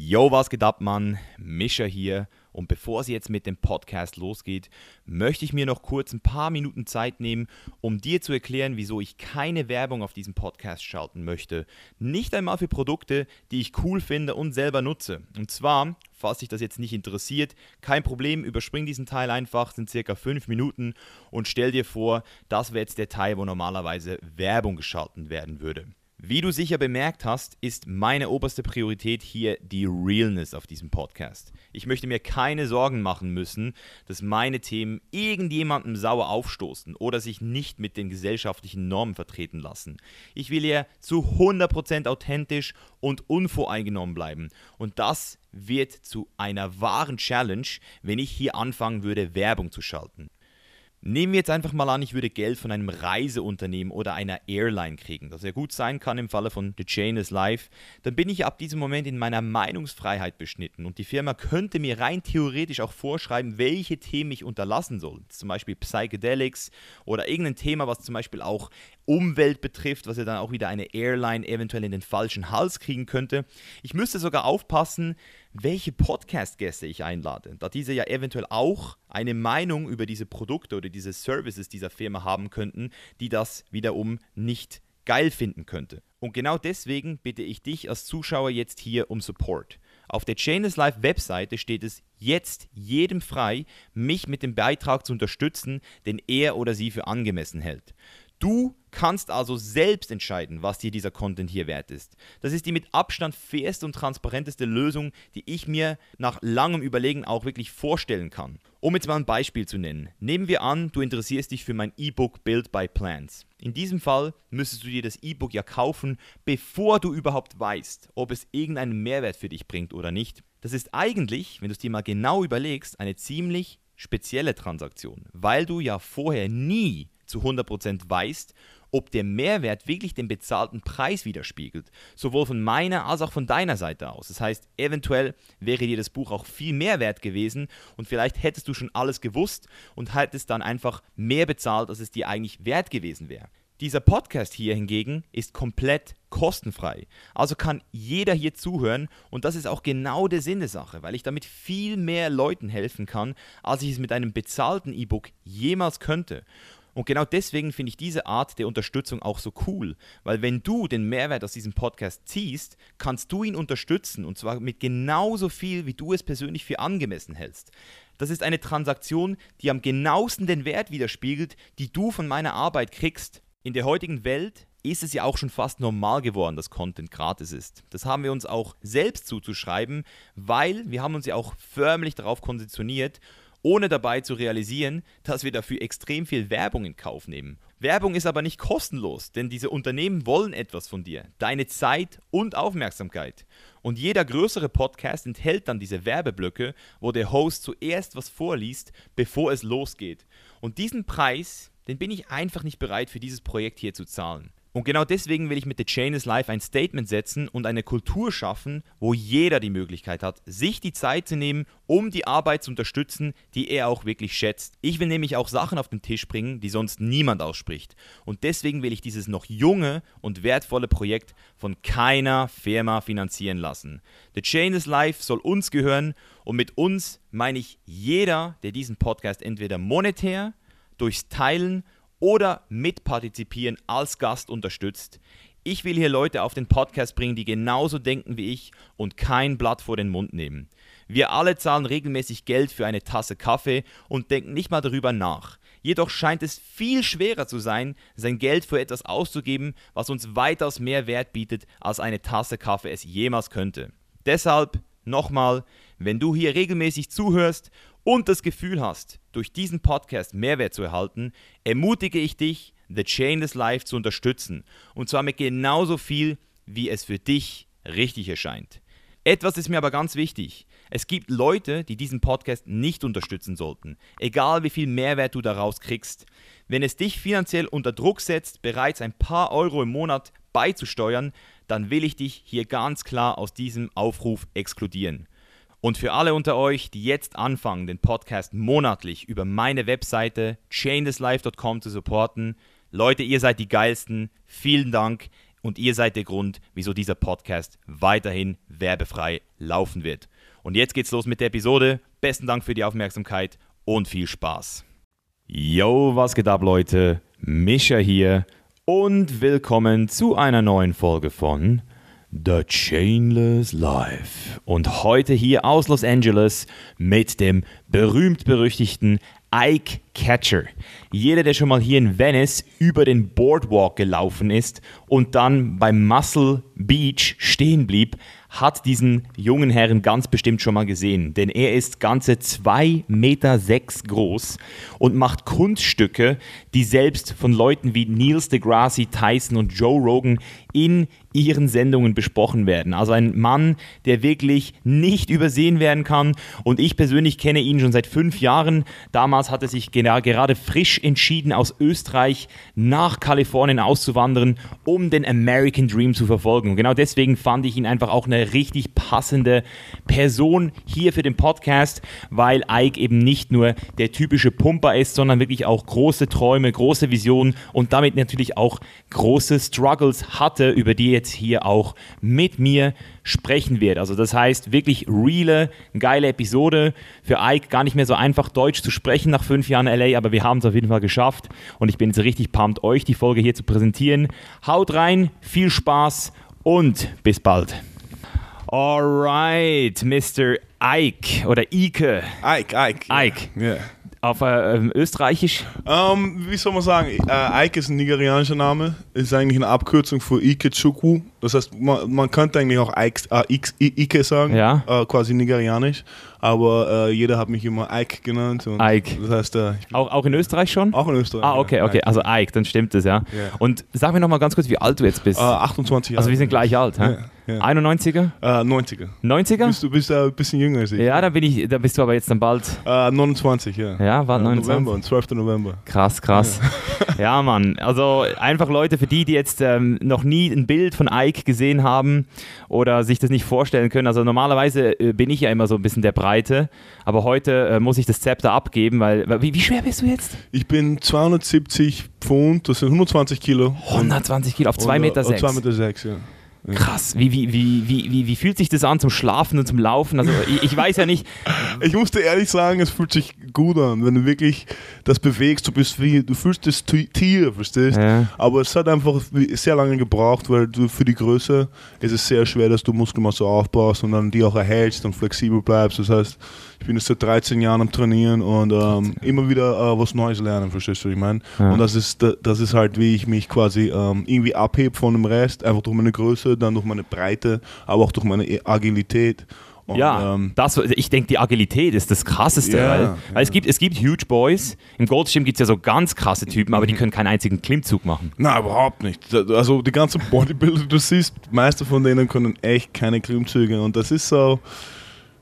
Yo, was geht ab, Mann? Mischa hier. Und bevor es jetzt mit dem Podcast losgeht, möchte ich mir noch kurz ein paar Minuten Zeit nehmen, um dir zu erklären, wieso ich keine Werbung auf diesem Podcast schalten möchte. Nicht einmal für Produkte, die ich cool finde und selber nutze. Und zwar, falls dich das jetzt nicht interessiert, kein Problem, überspring diesen Teil einfach, sind circa fünf Minuten und stell dir vor, das wäre jetzt der Teil, wo normalerweise Werbung geschalten werden würde. Wie du sicher bemerkt hast, ist meine oberste Priorität hier die Realness auf diesem Podcast. Ich möchte mir keine Sorgen machen müssen, dass meine Themen irgendjemandem sauer aufstoßen oder sich nicht mit den gesellschaftlichen Normen vertreten lassen. Ich will hier zu 100% authentisch und unvoreingenommen bleiben. Und das wird zu einer wahren Challenge, wenn ich hier anfangen würde, Werbung zu schalten. Nehmen wir jetzt einfach mal an, ich würde Geld von einem Reiseunternehmen oder einer Airline kriegen, das ja gut sein kann im Falle von The Chain is Life, dann bin ich ab diesem Moment in meiner Meinungsfreiheit beschnitten und die Firma könnte mir rein theoretisch auch vorschreiben, welche Themen ich unterlassen soll. Zum Beispiel Psychedelics oder irgendein Thema, was zum Beispiel auch Umwelt betrifft, was ja dann auch wieder eine Airline eventuell in den falschen Hals kriegen könnte. Ich müsste sogar aufpassen, welche Podcast-Gäste ich einlade, da diese ja eventuell auch eine Meinung über diese Produkte oder diese Services dieser Firma haben könnten, die das wiederum nicht geil finden könnte. Und genau deswegen bitte ich dich als Zuschauer jetzt hier um Support. Auf der Chainless Live Webseite steht es jetzt jedem frei, mich mit dem Beitrag zu unterstützen, den er oder sie für angemessen hält. Du kannst also selbst entscheiden, was dir dieser Content hier wert ist. Das ist die mit Abstand fairste und transparenteste Lösung, die ich mir nach langem Überlegen auch wirklich vorstellen kann. Um jetzt mal ein Beispiel zu nennen. Nehmen wir an, du interessierst dich für mein E-Book Build by Plans. In diesem Fall müsstest du dir das E-Book ja kaufen, bevor du überhaupt weißt, ob es irgendeinen Mehrwert für dich bringt oder nicht. Das ist eigentlich, wenn du es dir mal genau überlegst, eine ziemlich spezielle Transaktion, weil du ja vorher nie zu 100% weißt, ob der Mehrwert wirklich den bezahlten Preis widerspiegelt, sowohl von meiner als auch von deiner Seite aus. Das heißt, eventuell wäre dir das Buch auch viel mehr wert gewesen und vielleicht hättest du schon alles gewusst und hättest dann einfach mehr bezahlt, als es dir eigentlich wert gewesen wäre. Dieser Podcast hier hingegen ist komplett kostenfrei. Also kann jeder hier zuhören und das ist auch genau der Sinn der Sache, weil ich damit viel mehr Leuten helfen kann, als ich es mit einem bezahlten E-Book jemals könnte. Und genau deswegen finde ich diese Art der Unterstützung auch so cool, weil wenn du den Mehrwert aus diesem Podcast ziehst, kannst du ihn unterstützen und zwar mit genauso viel, wie du es persönlich für angemessen hältst. Das ist eine Transaktion, die am genauesten den Wert widerspiegelt, die du von meiner Arbeit kriegst. In der heutigen Welt ist es ja auch schon fast normal geworden, dass Content gratis ist. Das haben wir uns auch selbst zuzuschreiben, weil wir haben uns ja auch förmlich darauf konditioniert ohne dabei zu realisieren, dass wir dafür extrem viel Werbung in Kauf nehmen. Werbung ist aber nicht kostenlos, denn diese Unternehmen wollen etwas von dir, deine Zeit und Aufmerksamkeit. Und jeder größere Podcast enthält dann diese Werbeblöcke, wo der Host zuerst was vorliest, bevor es losgeht. Und diesen Preis, den bin ich einfach nicht bereit für dieses Projekt hier zu zahlen. Und genau deswegen will ich mit The Chain is Life ein Statement setzen und eine Kultur schaffen, wo jeder die Möglichkeit hat, sich die Zeit zu nehmen, um die Arbeit zu unterstützen, die er auch wirklich schätzt. Ich will nämlich auch Sachen auf den Tisch bringen, die sonst niemand ausspricht. Und deswegen will ich dieses noch junge und wertvolle Projekt von keiner Firma finanzieren lassen. The Chain is Life soll uns gehören und mit uns meine ich jeder, der diesen Podcast entweder monetär, durchs Teilen oder mitpartizipieren als Gast unterstützt. Ich will hier Leute auf den Podcast bringen, die genauso denken wie ich und kein Blatt vor den Mund nehmen. Wir alle zahlen regelmäßig Geld für eine Tasse Kaffee und denken nicht mal darüber nach. Jedoch scheint es viel schwerer zu sein, sein Geld für etwas auszugeben, was uns weitaus mehr Wert bietet, als eine Tasse Kaffee es jemals könnte. Deshalb nochmal, wenn du hier regelmäßig zuhörst und das Gefühl hast, durch diesen Podcast Mehrwert zu erhalten, ermutige ich dich, The Chainless Life zu unterstützen. Und zwar mit genauso viel, wie es für dich richtig erscheint. Etwas ist mir aber ganz wichtig. Es gibt Leute, die diesen Podcast nicht unterstützen sollten, egal wie viel Mehrwert du daraus kriegst. Wenn es dich finanziell unter Druck setzt, bereits ein paar Euro im Monat beizusteuern, dann will ich dich hier ganz klar aus diesem Aufruf exkludieren. Und für alle unter euch, die jetzt anfangen, den Podcast monatlich über meine Webseite chainlesslife.com zu supporten, Leute, ihr seid die geilsten. Vielen Dank. und ihr seid der Grund, wieso dieser Podcast weiterhin werbefrei laufen wird. Und jetzt geht's los mit der Episode. Besten Dank für die Aufmerksamkeit und viel Spaß. Yo, was geht ab, Leute? Mischa hier und willkommen zu einer neuen Folge von The Chainless Life. Und heute hier aus Los Angeles mit dem berühmt-berüchtigten Ike Catcher. Jeder, der schon mal hier in Venice über den Boardwalk gelaufen ist und dann beim Muscle Beach stehen blieb, hat diesen jungen Herrn ganz bestimmt schon mal gesehen. Denn er ist ganze 2,6 Meter sechs groß und macht Kunststücke, die selbst von Leuten wie Neil deGrasse Tyson und Joe Rogan in ihren Sendungen besprochen werden. Also ein Mann, der wirklich nicht übersehen werden kann. Und ich persönlich kenne ihn schon seit fünf Jahren. Damals hat er sich gerade frisch entschieden, aus Österreich nach Kalifornien auszuwandern, um den American Dream zu verfolgen. Und genau deswegen fand ich ihn einfach auch eine richtig passende Person hier für den Podcast, weil Ike eben nicht nur der typische Pumper ist, sondern wirklich auch große Träume, große Visionen und damit natürlich auch große Struggles hatte, über die jetzt hier auch mit mir sprechen wird. Also das heißt wirklich reale, geile Episode. Für Ike gar nicht mehr so einfach Deutsch zu sprechen nach fünf Jahren LA, aber wir haben es auf jeden Fall geschafft und ich bin jetzt richtig pumped, euch die Folge hier zu präsentieren. Haut rein, viel Spaß und bis bald. Alright, Mr. Ike oder Ike. Ike, Ike. Ike. Ja. Auf äh, ähm, Österreichisch? Ähm, wie soll man sagen? Äh, Ike ist ein nigerianischer Name. Ist eigentlich eine Abkürzung für Ike Chukwu. Das heißt, man, man könnte eigentlich auch Ike, äh, Ike, Ike sagen, Ja. äh, quasi nigerianisch. Aber äh, jeder hat mich immer Ike genannt. Ike. Das heißt, äh, Auch, auch in Österreich schon? auch in Österreich. Ah, okay, ja. okay. Also Ike, dann stimmt es, ja. Ja. Und sag mir noch mal ganz kurz, wie alt du jetzt bist. Äh, 28 Jahre. also wir sind gleich alt, hä? Ja, ja. 91er? Äh, 90er. 90er? Bist du bist äh, ein bisschen jünger als ich. Ja, da bin ich, da bist du aber jetzt dann bald. Äh, 29, ja. Ja, war Äh, 29. November, 12. November. Krass, krass. Ja. Mann. Also einfach Leute, für die, die jetzt ähm, noch nie ein Bild von Ike gesehen haben oder sich das nicht vorstellen können. Also normalerweise äh, bin ich ja immer so ein bisschen der Breite, aber heute äh, muss ich das Zepter abgeben, weil, wie, wie schwer bist du jetzt? Ich bin 270 Pfund, das sind 120 Kilo. 120 Kilo auf 2,6 Und, äh, Meter. und Sechs. 2,6 Meter, sechs, ja. Krass. Wie, wie, wie, wie, wie, wie fühlt sich das an zum Schlafen und zum Laufen? Also ich, ich weiß ja nicht. Ich muss dir ehrlich sagen, es fühlt sich gut an, wenn du wirklich das bewegst. Du bist wie, du fühlst das Ti- Tier, verstehst? Ja. Aber es hat einfach sehr lange gebraucht, weil du für die Größe ist es sehr schwer, dass du Muskelmasse aufbaust und dann die auch erhältst und flexibel bleibst. Das heißt, ich bin jetzt seit 13 Jahren am Trainieren und ähm, immer wieder äh, was Neues lernen, verstehst du, was ich meine? Ja. Und das ist, da- das ist halt, wie ich mich quasi ähm, irgendwie abhebe von dem Rest, einfach durch meine Größe, dann durch meine Breite, aber auch durch meine Agilität. Und, Ja, ähm, das, ich denke, die Agilität ist das Krasseste. Ja, weil, weil es, gibt, es gibt Huge Boys. Im Goldschirm gibt es ja so ganz krasse Typen, aber die Mhm. können keinen einzigen Klimmzug machen. Na, überhaupt nicht. Also die ganzen Bodybuilder, du siehst, meiste von denen können echt keine Klimmzüge und das ist so.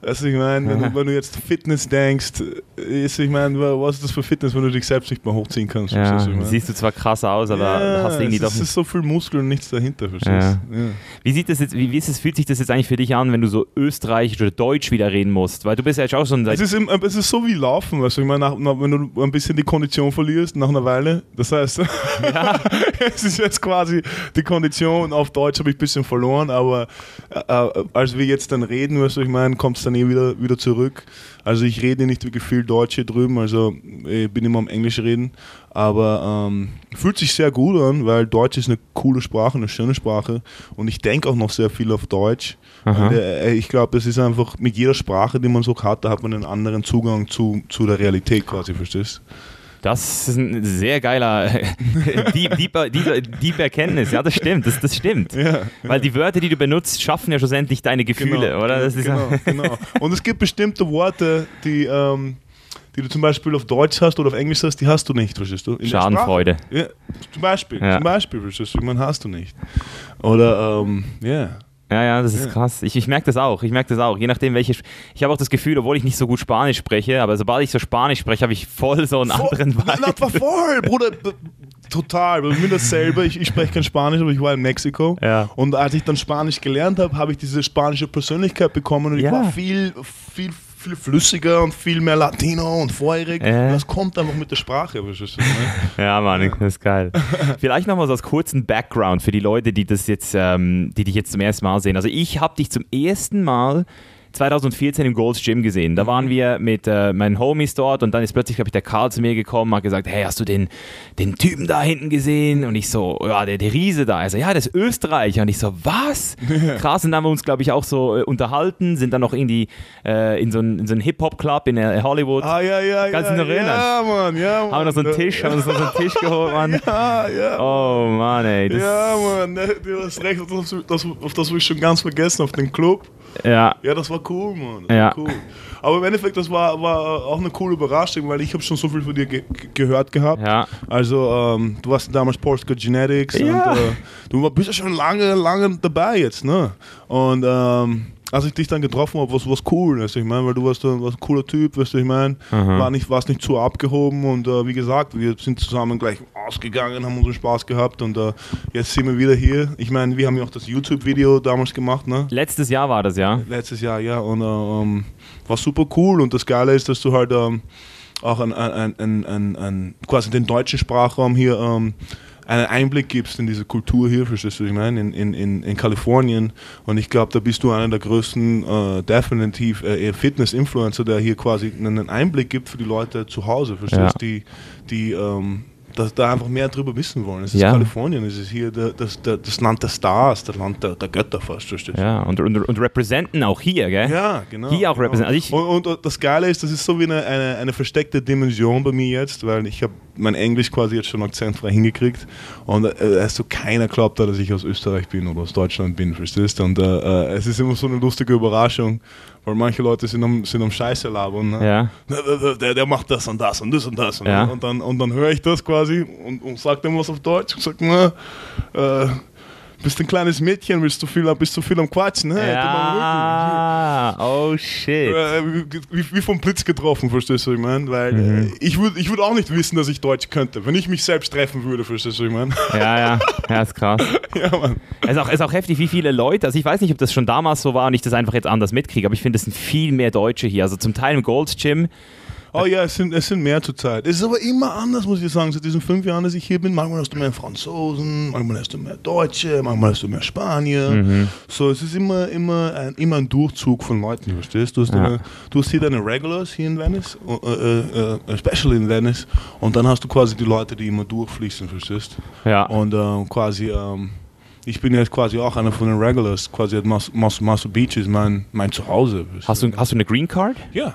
Also ich meine, wenn, du- wenn du jetzt Fitness denkst, ist, ich meine, was ist das für Fitness, wenn du dich selbst nicht mehr hochziehen kannst? Ja, verstehst ich meine? siehst du zwar krass aus, aber ja, hast irgendwie es doch es ist so viel Muskel und nichts dahinter, verstehst du? Ja. Wie sieht das jetzt, wie, wie ist es, fühlt sich das jetzt eigentlich für dich an, wenn du so österreichisch oder deutsch wieder reden musst? Weil du bist ja jetzt auch schon. Es ist, im, es ist so wie Laufen, weißt du, ich meine, nach, nach, wenn du ein bisschen die Kondition verlierst nach einer Weile, das heißt, es ist jetzt quasi die Kondition, auf Deutsch habe ich ein bisschen verloren, aber äh, äh, als wir jetzt dann reden, weißt du, ich meine, kommt es dann eh wieder, wieder zurück. Also ich rede nicht wirklich viel Deutsch hier drüben, also ich bin immer am Englisch reden, aber ähm, fühlt sich sehr gut an, weil Deutsch ist eine coole Sprache, eine schöne Sprache und ich denke auch noch sehr viel auf Deutsch. Aha. Äh, ich glaube, das ist einfach mit jeder Sprache, die man so hat, da hat man einen anderen Zugang zu, zu der Realität quasi, verstehst Das ist ein sehr geiler deep, deeper, deeper, deep Erkenntnis. Ja, das stimmt, das, das stimmt. Ja. Weil die Wörter, die du benutzt, schaffen ja schlussendlich deine Gefühle, oder? Das ist genau, genau. Und es gibt bestimmte Worte, die, ähm, die du zum Beispiel auf Deutsch hast oder auf Englisch hast, die hast du nicht, verstehst du? In Schadenfreude. Ja, zum Beispiel, Ja. zum Beispiel, verstehst du? Man hast du nicht. Oder, ähm, ja. Ja, ja, das ist Ja. krass. Ich, ich merke das auch. Ich merke das auch. Je nachdem, welche. Ich habe auch das Gefühl, obwohl ich nicht so gut Spanisch spreche, aber sobald ich so Spanisch spreche, habe ich voll so einen anderen Voll, na, na, Vibe. voll, Bruder. Total. Bei mir dasselbe. Ich, ich spreche kein Spanisch, aber ich war in Mexiko. Ja. Und als ich dann Spanisch gelernt habe, habe ich diese spanische Persönlichkeit bekommen und Ja. ich war viel, viel viel flüssiger und viel mehr Latino und feurig. Äh. Das kommt einfach mit der Sprache. ne? Ja, Mann, das ist geil. Vielleicht nochmal so als kurzen Background für die Leute, die das jetzt, ähm, die dich jetzt zum ersten Mal sehen. Also ich habe dich zum ersten Mal 2014 im Gold's Gym gesehen. Da waren wir mit äh, meinen Homies dort und dann ist plötzlich, glaube ich, der Karl zu mir gekommen, hat gesagt, hey, hast du den, den Typen da hinten gesehen? Und ich so, ja, der, der Riese da. Er so, ja, der ist Österreicher. Und ich so, was? Krass, und dann haben wir uns, glaube ich, auch so äh, unterhalten, sind dann noch irgendwie äh, in so einen so Hip-Hop-Club in äh, Hollywood. Ah, ja, ja, Kannst ja. noch? Ja, Mann, ja, Mann. haben wir noch so einen Tisch, haben uns noch so einen Tisch geholt, Mann. Ja, ja. Oh Mann, ey. Ja, Mann, ne, du hast recht, auf das, das, auf das habe ich schon ganz vergessen, auf den Club. Ja. Ja, das war cool, Mann. Das Ja. cool. Aber im Endeffekt, das war, war auch eine coole Überraschung, weil ich habe schon so viel von dir ge ge- gehört gehabt. Ja. Also, ähm, du warst damals Polska Genetics Ja. und äh, du bist ja schon lange, lange dabei jetzt, ne? Und ähm, als ich dich dann getroffen habe, was was cool, weißt du, ich meine, weil du warst, ein- warst ein cooler Typ, weißt du, ich meine, war nicht, warst nicht zu abgehoben und äh, wie gesagt, wir sind zusammen gleich ausgegangen, haben unseren Spaß gehabt und äh, jetzt sind wir wieder hier. Ich meine, wir haben ja auch das YouTube-Video damals gemacht, ne? Letztes Jahr war das, ja. Letztes Jahr, ja. Und äh, ähm, war super cool. Und das Geile ist, dass du halt ähm, auch ein, ein, ein, ein, ein, quasi den deutschen Sprachraum hier ähm, einen Einblick gibst in diese Kultur hier, verstehst du, ich meine, in, in, in, in Kalifornien. Und ich glaube, da bist du einer der größten, äh, definitiv äh, Fitness-Influencer, der hier quasi einen Einblick gibt für die Leute zu Hause, verstehst Ja. du, die, die ähm, da, da einfach mehr drüber wissen wollen. Es ist Ja. Kalifornien, es ist hier der, das, der, das Land der Stars, das Land der, der Götter fast, verstehst du? Ja, und, und, und representen auch hier, gell? Ja, genau. Hier auch genau. represent- also ich- und, und das Geile ist, das ist so wie eine, eine, eine versteckte Dimension bei mir jetzt, weil ich habe mein Englisch quasi jetzt schon akzentfrei hingekriegt und äh, also keiner glaubt da, dass ich aus Österreich bin oder aus Deutschland bin, verstehst du? Und äh, äh, es ist immer so eine lustige Überraschung, weil manche Leute sind am, sind am Scheiße labern. Ne? Ja. Der, der, macht das und das und das und das. Und, Ja. und dann, und dann höre ich das quasi und, und sage dann was auf Deutsch und sage, äh, bist ein kleines Mädchen, bist du viel, bist du viel am Quatschen. Hey. Ja, oh shit. Äh, wie, wie vom Blitz getroffen, verstehst du, ich meine? Weil Mhm. äh, ich würde ich würd auch nicht wissen, dass ich Deutsch könnte, wenn ich mich selbst treffen würde, verstehst du, ich meine? Ja, ja, ja, ist krass. ja, Mann. Es ist, auch, ist auch heftig, wie viele Leute, also ich weiß nicht, ob das schon damals so war und ich das einfach jetzt anders mitkriege, aber ich finde, es sind viel mehr Deutsche hier. Also zum Teil im Gold's Gym. Oh ja, es sind, es sind mehr zurzeit. Es ist aber immer anders, muss ich sagen. Seit diesen fünf Jahren, dass ich hier bin, manchmal hast du mehr Franzosen, manchmal hast du mehr Deutsche, manchmal hast du mehr Spanier. Mhm. So, es ist immer, immer, ein, immer ein Durchzug von Leuten, verstehst du? Hast Ja. deine, du hast hier deine Regulars hier in Venice, äh, äh, äh, especially in Venice, und dann hast du quasi die Leute, die immer durchfließen, verstehst Ja. Und ähm, quasi, ähm, ich bin jetzt quasi auch einer von den Regulars, quasi at Mas Mas Masu Beach ist mein, mein Zuhause. Hast du, hast du eine Green Card? Ja.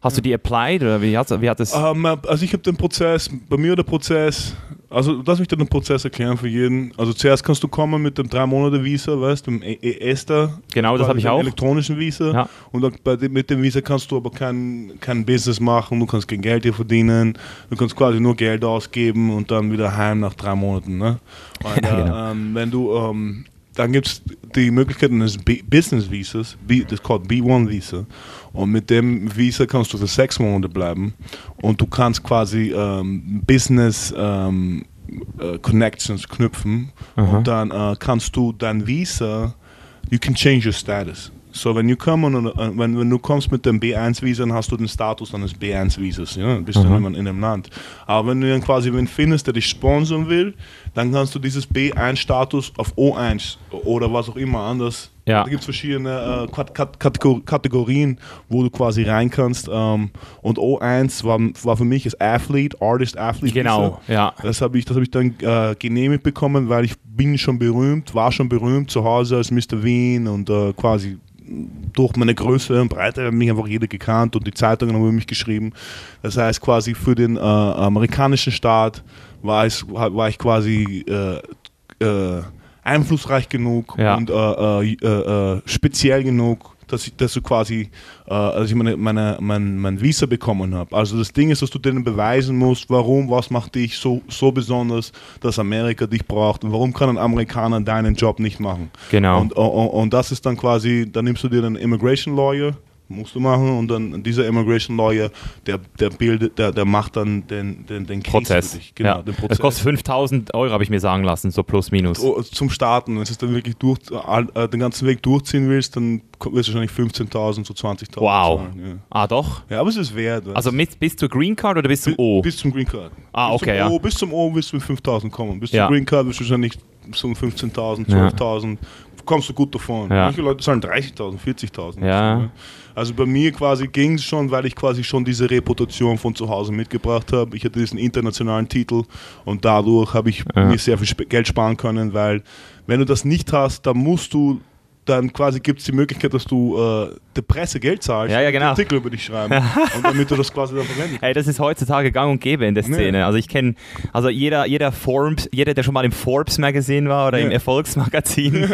Hast du die applied oder wie hat, wie hat das? Ähm, also ich habe den Prozess, bei mir der Prozess, also lass mich dir den Prozess erklären für jeden. Also zuerst kannst du kommen mit dem drei Monate Visa, weißt du, dem E- ESTA. Genau, das habe ich dem auch. elektronischen Visa. Ja. Und dann dem, mit dem Visa kannst du aber kein, kein Business machen, du kannst kein Geld hier verdienen, du kannst quasi nur Geld ausgeben und dann wieder heim nach drei Monaten. Ne? Und, genau. ähm, wenn du, ähm, dann gibt es die Möglichkeit eines B Business Visas, das ist called B1 Visa. Und mit dem Visa kannst du für sechs Monate bleiben und du kannst quasi ähm, Business ähm, äh, Connections knüpfen Aha. und dann äh, kannst du dein Visa, you can change your status. So, wenn, you come on, uh, wenn, wenn du kommst mit dem B1-Visa, dann hast du den Status eines B1-Visas, ja, bist du Aha. dann in dem Land. Aber wenn du dann quasi wen findest, der dich sponsern will, dann kannst du dieses B1-Status auf O1 oder was auch immer anders. Ja. Da gibt es verschiedene äh, Kat Kat Kategor Kategorien, wo du quasi rein kannst. Ähm, und O1 war, war für mich als Athlete, Artist, Athlete. Genau, Visa. ja. Das habe ich, das hab ich dann äh, genehmigt bekommen, weil ich bin schon berühmt, war schon berühmt zu Hause als Mr. Wien und äh, quasi durch meine Größe und Breite hat mich einfach jeder gekannt und die Zeitungen haben über mich geschrieben. Das heißt quasi für den äh, amerikanischen Staat war, es, war ich quasi äh, äh, einflussreich genug Ja. und äh, äh, äh, speziell genug, dass, ich, dass du quasi, äh, als ich meine, meine, mein, mein Visa bekommen habe. Also das Ding ist, dass du denen beweisen musst, warum, was macht dich so, so besonders, dass Amerika dich braucht und warum kann ein Amerikaner deinen Job nicht machen. Genau. Und, und, und das ist dann quasi, dann nimmst du dir einen Immigration Lawyer, musst du machen und dann dieser Immigration Lawyer, der, der bildet, der, der macht dann den, den, den Case Prozess. für dich. Genau, ja. den Das Prozess. kostet 5000 Euro, habe ich mir sagen lassen, so plus minus. Oh, Zum Starten, wenn du es dann wirklich durch, äh, den ganzen Weg durchziehen willst, dann wirst du wahrscheinlich 15.000 zu 20.000 Wow. zahlen, Ah, doch? ja. ja, aber es ist wert. Also mit, bis zur Green Card oder bis zum. O? Bis zum Green Card. Ah, bis okay, zum ja. O, bis zum O wirst du mit 5.000 kommen. Bis Ja. zum Green Card wirst du wahrscheinlich so um 15.000, Ja. 12.000. Kommst du gut davon. Ja. Manche Leute zahlen 30.000, 40.000. Ja. ne? Also bei mir quasi ging es schon, weil ich quasi schon diese Reputation von zu Hause mitgebracht habe. Ich hatte diesen internationalen Titel und dadurch habe ich Ja. mir sehr viel Geld sparen können, weil wenn du das nicht hast, dann musst du dann quasi gibt es die Möglichkeit, dass du äh, der Presse Geld zahlst Ja, ja, und genau. Artikel über dich schreiben und damit du das quasi dann verwenden Ey, das ist heutzutage gang und gäbe in der Szene. Also ich kenne, also jeder, jeder Forbes, jeder, der schon mal im Forbes Magazin war oder im Ja. Erfolgsmagazin,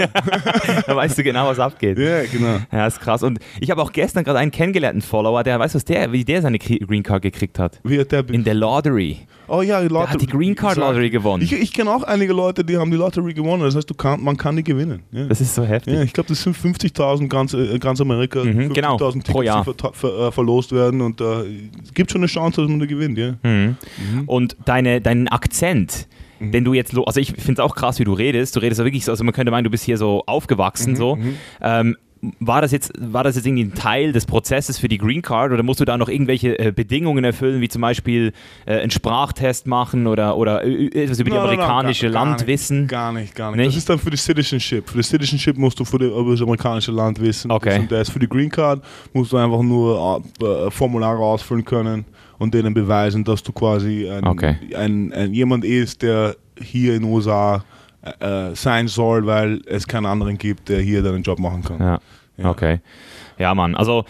da weißt du genau, was abgeht. Ja, genau. Ja, ist krass. Und ich habe auch gestern gerade einen kennengelernten Follower, der, weißt du, was der, wie der seine Green Card gekriegt hat? Wie hat der In der Lottery. Oh ja, die Der Lottery. hat die Green Card Lottery gewonnen. Ich, ich kenne auch einige Leute, die haben die Lottery gewonnen. Das heißt, du kann, man kann die gewinnen. Ja. Das ist so heftig. Ja, ich glaube, das sind 50.000 ganz, äh, ganz Amerika. Mhm, genau, 50.000 Tickets, pro Jahr. verta- ver, äh, verlost werden und äh, es gibt schon eine Chance, dass man die gewinnt. Ja. Mhm. Und deine, deinen Akzent, den du jetzt, also ich finde es auch krass, wie du redest. Du redest ja wirklich so, also man könnte meinen, du bist hier so aufgewachsen so. Ähm, war das, jetzt, war das jetzt irgendwie ein Teil des Prozesses für die Green Card oder musst du da noch irgendwelche äh, Bedingungen erfüllen, wie zum Beispiel äh, einen Sprachtest machen oder, oder äh, etwas über die Nein, nein, nein, amerikanische gar- gar Land nicht, wissen? Gar nicht, gar nicht, Nicht? Das ist dann für die Citizenship. Für die Citizenship musst du für die, über das amerikanische Land wissen. Okay. Und das für die Green Card musst du einfach nur äh, Formulare ausfüllen können und denen beweisen, dass du quasi ein, Okay. ein, ein, jemand ist, der hier in den USA äh, sein soll, weil es keinen anderen gibt, der hier deinen Job machen kann. Ja. Ja. Okay. Ja, Mann. Also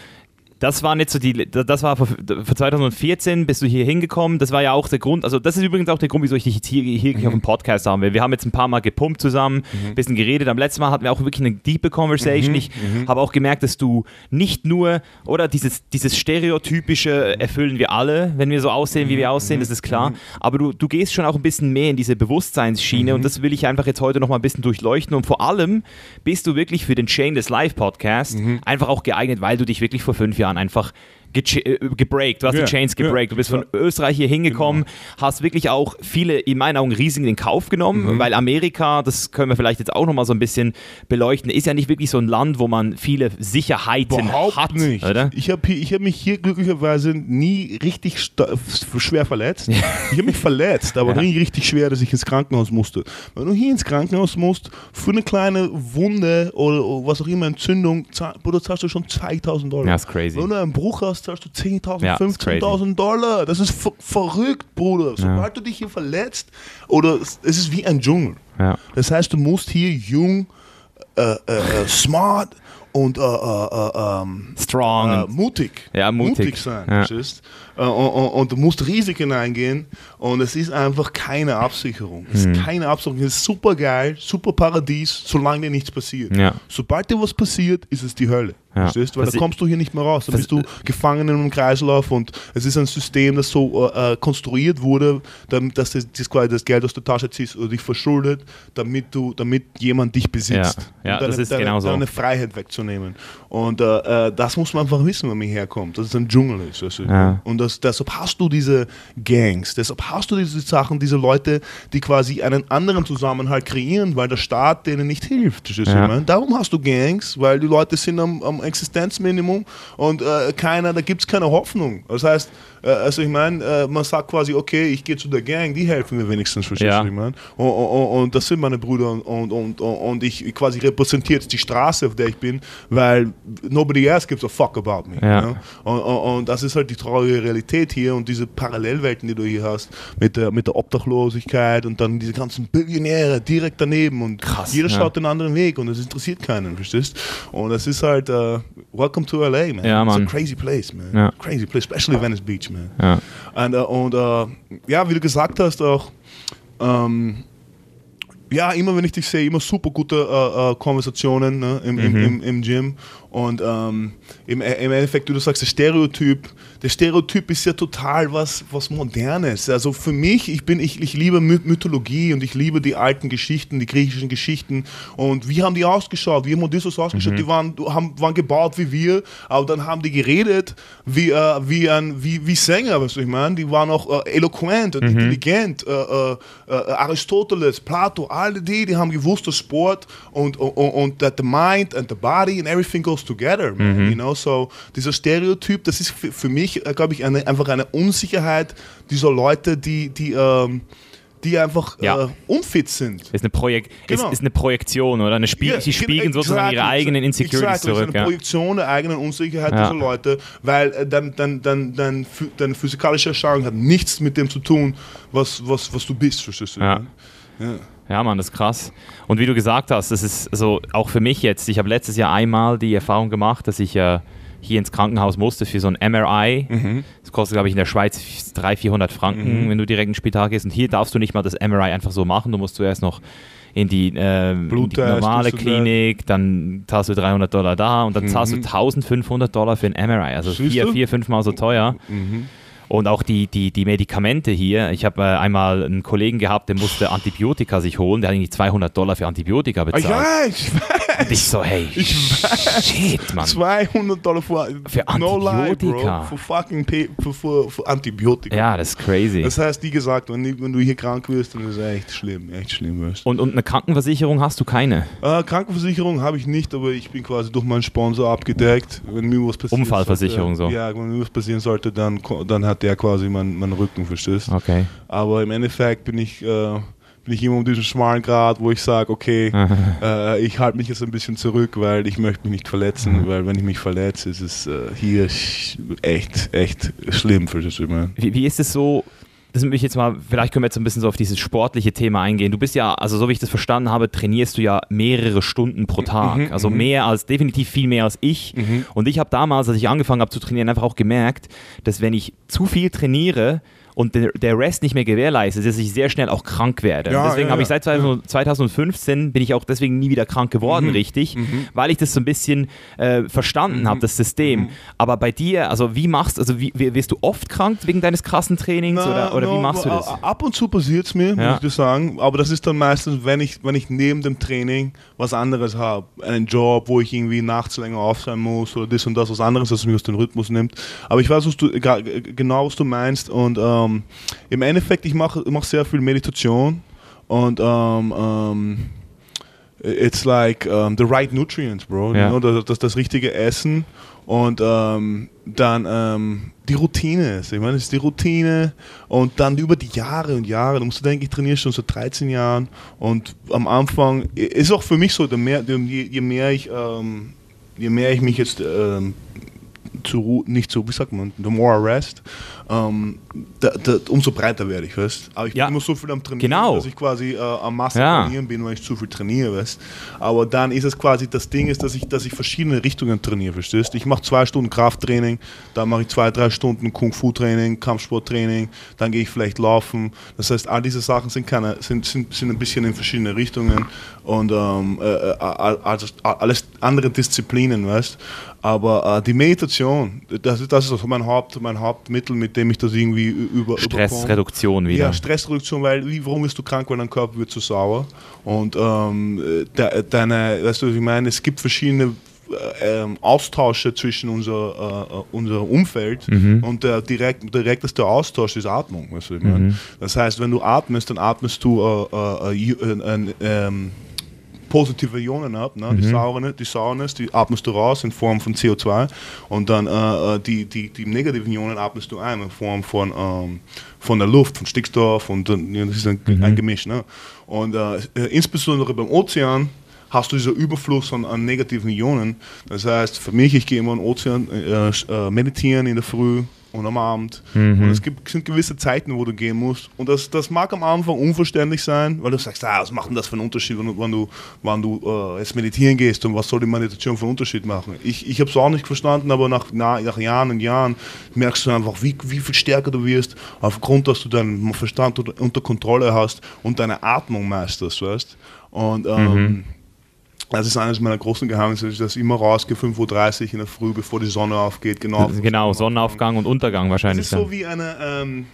das war nicht so die, das war vor, vor 2014 bist du hier hingekommen. Das war ja auch der Grund, also das ist übrigens auch der Grund, wieso ich dich jetzt hier, hier Mhm. auf dem Podcast haben will. Wir haben jetzt ein paar Mal gepumpt zusammen, ein bisschen geredet. Am letzten Mal hatten wir auch wirklich eine deepe Mhm. Conversation. Ich habe auch gemerkt, dass du nicht nur, oder dieses, dieses stereotypische erfüllen wir alle, wenn wir so aussehen, wie wir Mhm. aussehen, das ist klar. Aber du, du gehst schon auch ein bisschen mehr in diese Bewusstseinsschiene Mhm. und das will ich einfach jetzt heute noch mal ein bisschen durchleuchten. Und vor allem bist du wirklich für den Chain des Live Podcast Mhm. einfach auch geeignet, weil du dich wirklich vor fünf Jahren einfach äh, gebreakt, du hast Ja, die Chains ja, gebreakt, du bist von ja. Österreich hier hingekommen, hast wirklich auch viele, in meinen Augen, Risiken in Kauf genommen, Mhm. weil Amerika, das können wir vielleicht jetzt auch noch mal so ein bisschen beleuchten, ist ja nicht wirklich so ein Land, wo man viele Sicherheiten Überhaupt hat, nicht. oder? Ich habe hab mich hier glücklicherweise nie richtig schwer verletzt. Ich habe mich verletzt, aber Ja. nie richtig schwer, dass ich ins Krankenhaus musste. Wenn du hier ins Krankenhaus musst, für eine kleine Wunde oder, was auch immer, Entzündung, zahl- zahlst du schon 2000 Dollar. Ja, ist crazy. Wenn du einen Bruch hast, zahlst du 10.000, Ja, ist 15.000 Dollar. Das ist ver verrückt, Bruder. Sobald du dich hier verletzt, oder es ist wie ein Dschungel. Das heißt, du musst hier jung, äh, äh, äh, smart und äh, äh, äh, ähm, Strong. mutig. Ja, mutig. sein. Ja. und, und, und du musst Risiken eingehen und es ist einfach keine Absicherung. Es Mhm. ist keine Absicherung. Es ist super geil, super Paradies, solange dir nichts passiert. Ja. Sobald dir was passiert, ist es die Hölle. Ja. Verstehst? Weil Was da kommst du hier nicht mehr raus. Dann was- bist du gefangen in einem Kreislauf und es ist ein System, das so äh, äh, konstruiert wurde, damit, dass das, das Geld aus der Tasche ziehst oder dich verschuldet, damit du, damit jemand dich besitzt. Ja. Ja, deine, das ist deine, genau so. deine Freiheit wegzunehmen. Und äh, äh, das muss man einfach wissen, wenn man herkommt, dass es ein Dschungel ist. Weißt du? Ja. Und das, deshalb hast du diese Gangs, deshalb hast du diese Sachen, diese Leute, die quasi einen anderen Zusammenhalt kreieren, weil der Staat denen nicht hilft. Ja. Darum hast du Gangs, weil die Leute sind am, am Existenzminimum und äh, keiner, da gibt es keine Hoffnung. Das heißt, also ich meine, äh, man sagt quasi, okay, ich gehe zu der Gang, die helfen mir wenigstens, verstehst Ja. du, ich meine? Und, und, und das sind meine Brüder und, und, und, ich quasi repräsentiere jetzt die Straße, auf der ich bin, weil nobody else gives a fuck about me. Ja. ne? Und, und, und das ist halt die traurige Realität hier und diese Parallelwelten, die du hier hast, mit der, mit der Obdachlosigkeit und dann diese ganzen Billionäre direkt daneben und Krass, jeder ja. schaut den anderen Weg und es interessiert keinen, verstehst? Und es ist halt, uh, welcome to LA, man. Ja, It's Mann. a crazy place, man. Crazy place, especially Venice Beach, man. Ja. Und, äh, und äh, ja, wie du gesagt hast, auch, ähm, ja, immer wenn ich dich sehe, immer super gute äh, äh, Konversationen ne, im, im, im, im Gym. Und ähm, im, im Endeffekt, du sagst, der Stereotyp, der Stereotyp ist ja total was, was Modernes. Also für mich, ich bin, ich, ich liebe Mythologie und ich liebe die alten Geschichten, die griechischen Geschichten. Und wie haben die ausgeschaut? Wie haben Odysseus ausgeschaut? Mhm. Die waren, haben, waren gebaut wie wir, aber dann haben die geredet wie, äh, wie, ein, wie, wie Sänger, weißt du, ich meine? Die waren auch äh, eloquent und mhm. intelligent. Äh, äh, äh, Aristoteles, Plato, alle die, die haben gewusst, dass Sport und, und, und that the mind and the body and everything goes together, man, mhm. you know, so dieser Stereotyp, das ist für, mich, äh, glaube ich, eine, einfach eine Unsicherheit dieser Leute, die, die, ähm, die einfach ja. äh, unfit sind. Ist eine, Projek genau. ist, ist, eine Projektion oder eine Spie yeah, sie spiegeln exactly. sozusagen ihre eigenen Insecurities exactly. zurück. Ist eine Projektion der eigenen Unsicherheit ja. dieser Leute, weil äh, dann, dann, dann, dann, deine physikalische Erscheinung hat nichts mit dem zu tun, was, was, was du bist, verstehst du? Ja. ja. Ja, Mann, das ist krass. Und wie du gesagt hast, das ist also auch für mich jetzt, ich habe letztes Jahr einmal die Erfahrung gemacht, dass ich äh, hier ins Krankenhaus musste für so ein MRI. Mhm. Das kostet, glaube ich, in der Schweiz 300, 400 Franken, mhm. wenn du direkt ins Spital gehst. Und hier darfst du nicht mal das MRI einfach so machen. Du musst zuerst noch in die, äh, in die normale Klinik, dann zahlst du 300 Dollar da und dann zahlst du 1500 mhm. Dollar für ein MRI. Also Siehst vier, du? vier, fünfmal so teuer. Mhm. Und auch die, die, die Medikamente hier. Ich habe äh, einmal einen Kollegen gehabt, der musste Antibiotika sich holen. Der hat irgendwie 200 Dollar für Antibiotika ah, bezahlt. Ja, ich weiß. Und ich so, hey, ich weiß. shit, Mann. 200 Dollar für, für Antibiotika. No lie, für fucking für, für, für, Antibiotika. Ja, das ist crazy. Das heißt, wie gesagt, wenn, wenn du hier krank wirst, dann ist es echt schlimm, echt schlimm wirst. Und, und eine Krankenversicherung hast du keine? Äh, Krankenversicherung habe ich nicht, aber ich bin quasi durch meinen Sponsor abgedeckt. Wenn mir was passiert Unfallversicherung sollte, so? Ja, wenn mir was passieren sollte, dann, dann hat der quasi mein meinen Rücken, verstehst Okay. Aber im Endeffekt bin ich, äh, bin ich immer um diesen schmalen Grad, wo ich sage, okay, äh, ich halte mich jetzt ein bisschen zurück, weil ich möchte mich nicht verletzen, mhm. weil wenn ich mich verletze, ist es äh, hier echt, echt schlimm, verstehst du? Wie, wie ist es so, das will ich jetzt mal, vielleicht können wir jetzt ein bisschen so auf dieses sportliche Thema eingehen. Du bist ja, also so wie ich das verstanden habe, trainierst du ja mehrere Stunden pro Tag. Mhm, also mhm. mehr als, definitiv viel mehr als ich. Mhm. Und ich habe damals, als ich angefangen habe zu trainieren, einfach auch gemerkt, dass wenn ich zu viel trainiere, und der, der Rest nicht mehr gewährleistet, dass ich sehr schnell auch krank werde. Ja, deswegen ja, habe ich seit 2015 bin ich auch deswegen nie wieder krank geworden, mhm. richtig, mhm. weil ich das so ein bisschen äh, verstanden mhm. habe, das System. Mhm. Aber bei dir, also wie machst also wie, wirst du oft krank wegen deines krassen Trainings Na, oder, oder no, wie machst du das? Ab und zu passiert es mir, muss ich sagen. Aber das ist dann meistens, wenn ich, wenn ich neben dem Training was anderes habe, einen Job, wo ich irgendwie nachts länger auf sein muss oder das und das, was anderes, das mich aus dem Rhythmus nimmt. Aber ich weiß was du, genau, was du meinst und ähm, ähm, im Endeffekt, ich mache mach sehr viel Meditation und ähm, ähm, it's like um, the right nutrients, bro. Ja. You know, das, das, das richtige Essen und ähm, dann ähm, die Routine ist. Ich meine, es ist die Routine und dann über die Jahre und Jahre. Du musst denken, ich trainiere schon seit 13 Jahren und am Anfang ist auch für mich so, mehr, je, je, mehr ich, ähm, je mehr ich mich jetzt ähm, zu, nicht so, wie sagt man, the more I rest, ähm, da, da, umso breiter werde ich, weißt Aber ich ja. bin immer so viel am Trainieren, genau. dass ich quasi äh, am Masse ja. trainieren bin, weil ich zu viel trainiere, weißt Aber dann ist es quasi, das Ding ist, dass ich, dass ich verschiedene Richtungen trainiere, verstehst Ich mache zwei Stunden Krafttraining, dann mache ich zwei, drei Stunden Kung-Fu-Training, Kampfsporttraining, dann gehe ich vielleicht laufen. Das heißt, all diese Sachen sind, keine, sind, sind, sind ein bisschen in verschiedene Richtungen und ähm, äh, äh alles, alles andere Disziplinen, weißt aber äh, die Meditation, das ist, das ist also mein, Haupt, mein Hauptmittel, mit dem ich das irgendwie über. Stressreduktion wieder. Ja, Stressreduktion, weil wie, warum bist du krank, weil dein Körper wird zu sauer? Und ähm, de, deine, weißt du, was ich meine, es gibt verschiedene äh, ähm, Austausche zwischen unser, äh, unser Umfeld mhm. und der direkt, direkteste Austausch ist Atmung. Weißt du, ich meine? Mhm. Das heißt, wenn du atmest, dann atmest du äh, äh, äh ähm, positive Ionen ab. Ne? Mhm. Die, Sauernis, die Sauernis, die atmest du raus in Form von CO2 und dann äh, äh, die, die, die negativen Ionen atmest du ein in Form von, ähm, von der Luft, von Stickstoff und äh, das ist ein, mhm. ein Gemisch. Ne? Und äh, äh, insbesondere beim Ozean hast du diesen Überfluss an, an, negativen Ionen. Das heißt, für mich, ich gehe immer in den Ozean äh, meditieren in der Früh, und am Abend. Mhm. Und es gibt, sind gewisse Zeiten, wo du gehen musst. Und das, das mag am Anfang unverständlich sein, weil du sagst, ah, was macht denn das für einen Unterschied, wenn, wenn du, wenn du äh, jetzt meditieren gehst und was soll die Meditation für einen Unterschied machen? Ich, ich habe es auch nicht verstanden, aber nach, nach, nach Jahren und Jahren merkst du einfach, wie, wie viel stärker du wirst, aufgrund, dass du deinen Verstand unter Kontrolle hast und deine Atmung meisterst, weißt Und ähm, mhm Das ist eines meiner großen Geheimnisse, dass ich immer rausgehe, 5.30 Uhr in der Früh, bevor die Sonne aufgeht. Genau, genau Sonnenaufgang und Untergang wahrscheinlich. Das ist so wie eine, ähm,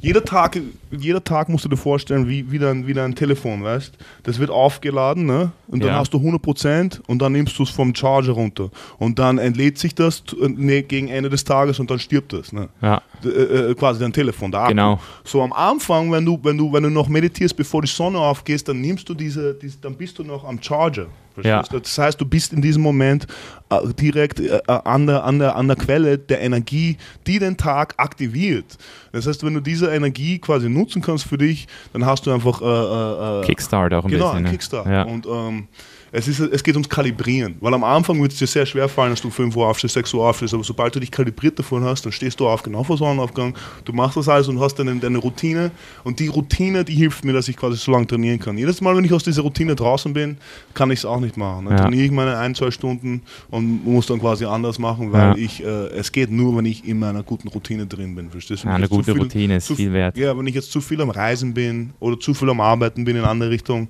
jeder Tag, jeder Tag musst du dir vorstellen, wie, wie, dein, wie dein Telefon, weißt Das wird aufgeladen, ne? Und dann ja. hast du 100% und dann nimmst du es vom Charger runter. Und dann entlädt sich das ne, gegen Ende des Tages und dann stirbt es, ne? Ja. Äh, äh, quasi dein Telefon, der Genau. So am Anfang, wenn du, wenn du, wenn du noch meditierst, bevor die Sonne aufgeht, dann nimmst du diese, diese dann bist du noch am Charger. Ja. Das heißt, du bist in diesem Moment äh, direkt äh, an, der, an, der, an der Quelle der Energie, die den Tag aktiviert. Das heißt, wenn du diese Energie quasi nutzen kannst für dich, dann hast du einfach äh, äh, Kickstart auch ein genau, bisschen. Genau, ein Kickstart. Ja. Und ähm, es, ist, es geht ums Kalibrieren, weil am Anfang wird es dir sehr schwer fallen, dass du 5 Uhr aufstehst, 6 Uhr aufstehst, aber sobald du dich kalibriert davon hast, dann stehst du auf, genau vor Sonnenaufgang, du machst das alles und hast deine, deine Routine und die Routine, die hilft mir, dass ich quasi so lange trainieren kann. Jedes Mal, wenn ich aus dieser Routine draußen bin, kann ich es auch nicht machen. Dann ja. trainiere ich meine ein, zwei Stunden und muss dann quasi anders machen, weil ja. ich, äh, es geht nur, wenn ich in meiner guten Routine drin bin, verstehst du? Ja, eine gute viel, Routine ist viel wert. Ja, wenn ich jetzt zu viel am Reisen bin oder zu viel am Arbeiten bin in andere Richtung,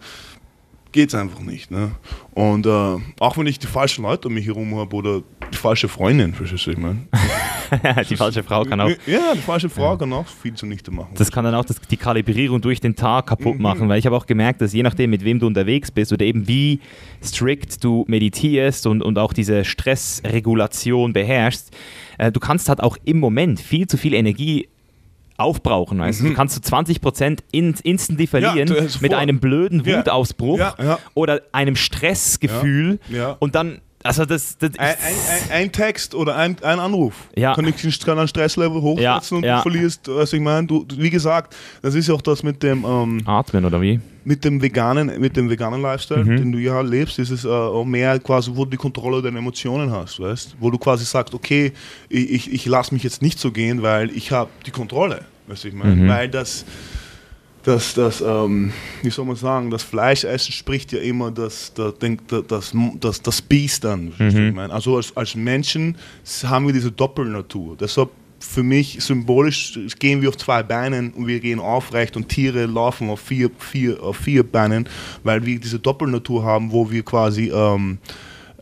geht es einfach nicht. Ne? Und äh, auch wenn ich die falschen Leute um mich herum habe oder die falsche Freundin, verstehst du, ich meine. die falsche Frau kann auch. Ja, die falsche Frau ja. kann auch viel zunichte machen. Das kann dann auch das, die Kalibrierung durch den Tag kaputt mhm. machen, weil ich habe auch gemerkt, dass je nachdem, mit wem du unterwegs bist oder eben wie strikt du meditierst und, und auch diese Stressregulation beherrschst, äh, du kannst halt auch im Moment viel zu viel Energie aufbrauchen. Weißt? Mhm. Du kannst du 20 Prozent in, instantly verlieren ja, mit einem blöden Wutausbruch ja, ja. oder einem Stressgefühl und dann also das, das ein, ein, ein, Text oder ein, ein Anruf ja. kann, ich, ein Stresslevel hochsetzen ja, und du verlierst, was ich meine, du, wie gesagt, das ist ja auch das mit dem ähm, Atmen oder wie? Mit dem veganen, mit dem veganen Lifestyle, mhm. den du ja lebst, ist es äh, auch mehr quasi, wo du die Kontrolle deiner Emotionen hast, weißt? Wo du quasi sagst, okay, ich, ich, ich lasse mich jetzt nicht so gehen, weil ich habe die Kontrolle, weißt ich meine, mhm. weil das das, das ähm, wie soll man sagen, das Fleischessen spricht ja immer das, das, das, das, das Biest an. Mhm. Also als, als Menschen haben wir diese Doppelnatur. Deshalb für mich symbolisch gehen wir auf zwei Beinen und wir gehen aufrecht und Tiere laufen auf vier, vier, auf vier Beinen, weil wir diese Doppelnatur haben, wo wir quasi ähm,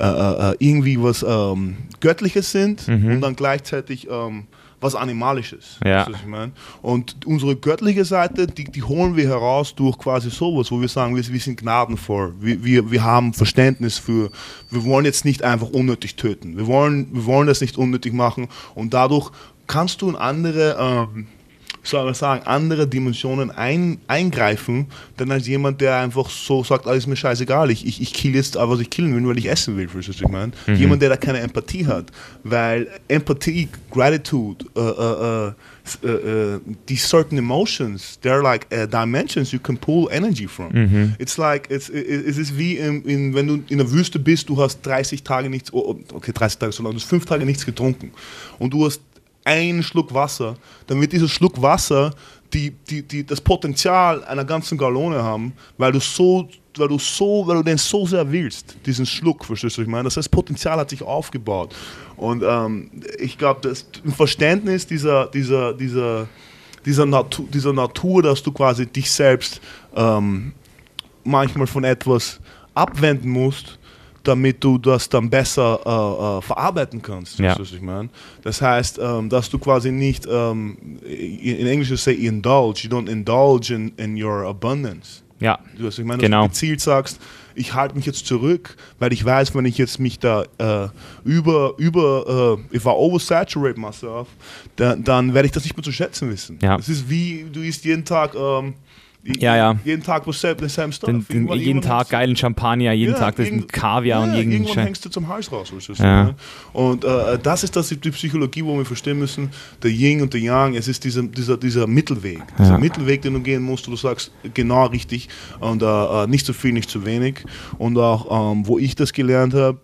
äh, äh, äh irgendwie was ähm, Göttliches sind mhm. und dann gleichzeitig ähm, was Animalisches. Ja. Was ich mein? Und unsere göttliche Seite, die, die holen wir heraus durch quasi sowas, wo wir sagen, wir, wir sind gnadenvoll, wir, wir, wir haben Verständnis für, wir wollen jetzt nicht einfach unnötig töten, wir wollen, wir wollen das nicht unnötig machen und dadurch kannst du in andere ähm, soll man sagen, andere Dimensionen ein, eingreifen, dann als jemand, der einfach so sagt, alles mir scheißegal, ich, ich, ich kill jetzt, was ich killen will, weil ich essen will, verstehst du, ich meine? Mhm. Jemand, der da keine Empathie hat, weil Empathie, Gratitude, uh, uh, uh, uh, these certain emotions, they're like uh, dimensions you can pull energy from. Mhm. It's like, it's, es ist wie, in, in, wenn du in der Wüste bist, du hast 30 Tage nichts, oh, okay, 30 Tage so lange, du hast 5 Tage nichts getrunken und du hast einen Schluck Wasser, dann wird dieser Schluck Wasser die, die, die, das Potenzial einer ganzen Gallone haben, weil du so, weil du so, weil du den so sehr willst, diesen Schluck, verstehst du, ich meine? Das heißt, Potenzial hat sich aufgebaut. Und ähm, ich glaube, das Verständnis dieser, dieser, dieser, dieser, Natur, dieser Natur, dass du quasi dich selbst ähm, manchmal von etwas abwenden musst, damit du das dann besser äh, äh, verarbeiten kannst. Ja. Das, ich mein. das heißt, ähm, dass du quasi nicht, ähm, in Englisch say indulge, you don't indulge in, in your abundance. Ja, du, ich meine, genau. dass du gezielt sagst, ich halte mich jetzt zurück, weil ich weiß, wenn ich jetzt mich da äh, über, über, äh, if I oversaturate myself, dann, dann werde ich das nicht mehr zu schätzen wissen. Ja. Es ist wie, du isst jeden Tag ähm, ja, ja. Jeden Tag was selbe Stuff. Den, den, jeden Tag geilen Champagner, jeden ja, Tag das Kaviar ja, und jeden Irgendwann hängst du zum Hals raus. Ja. Und äh, das ist das, die Psychologie, wo wir verstehen müssen, der Yin und der Yang, es ist dieser, dieser, dieser Mittelweg. Dieser Mittelweg, den du gehen musst, wo du sagst, genau richtig und äh, äh, nicht zu viel, nicht zu wenig. Und auch, ähm, wo ich das gelernt habe,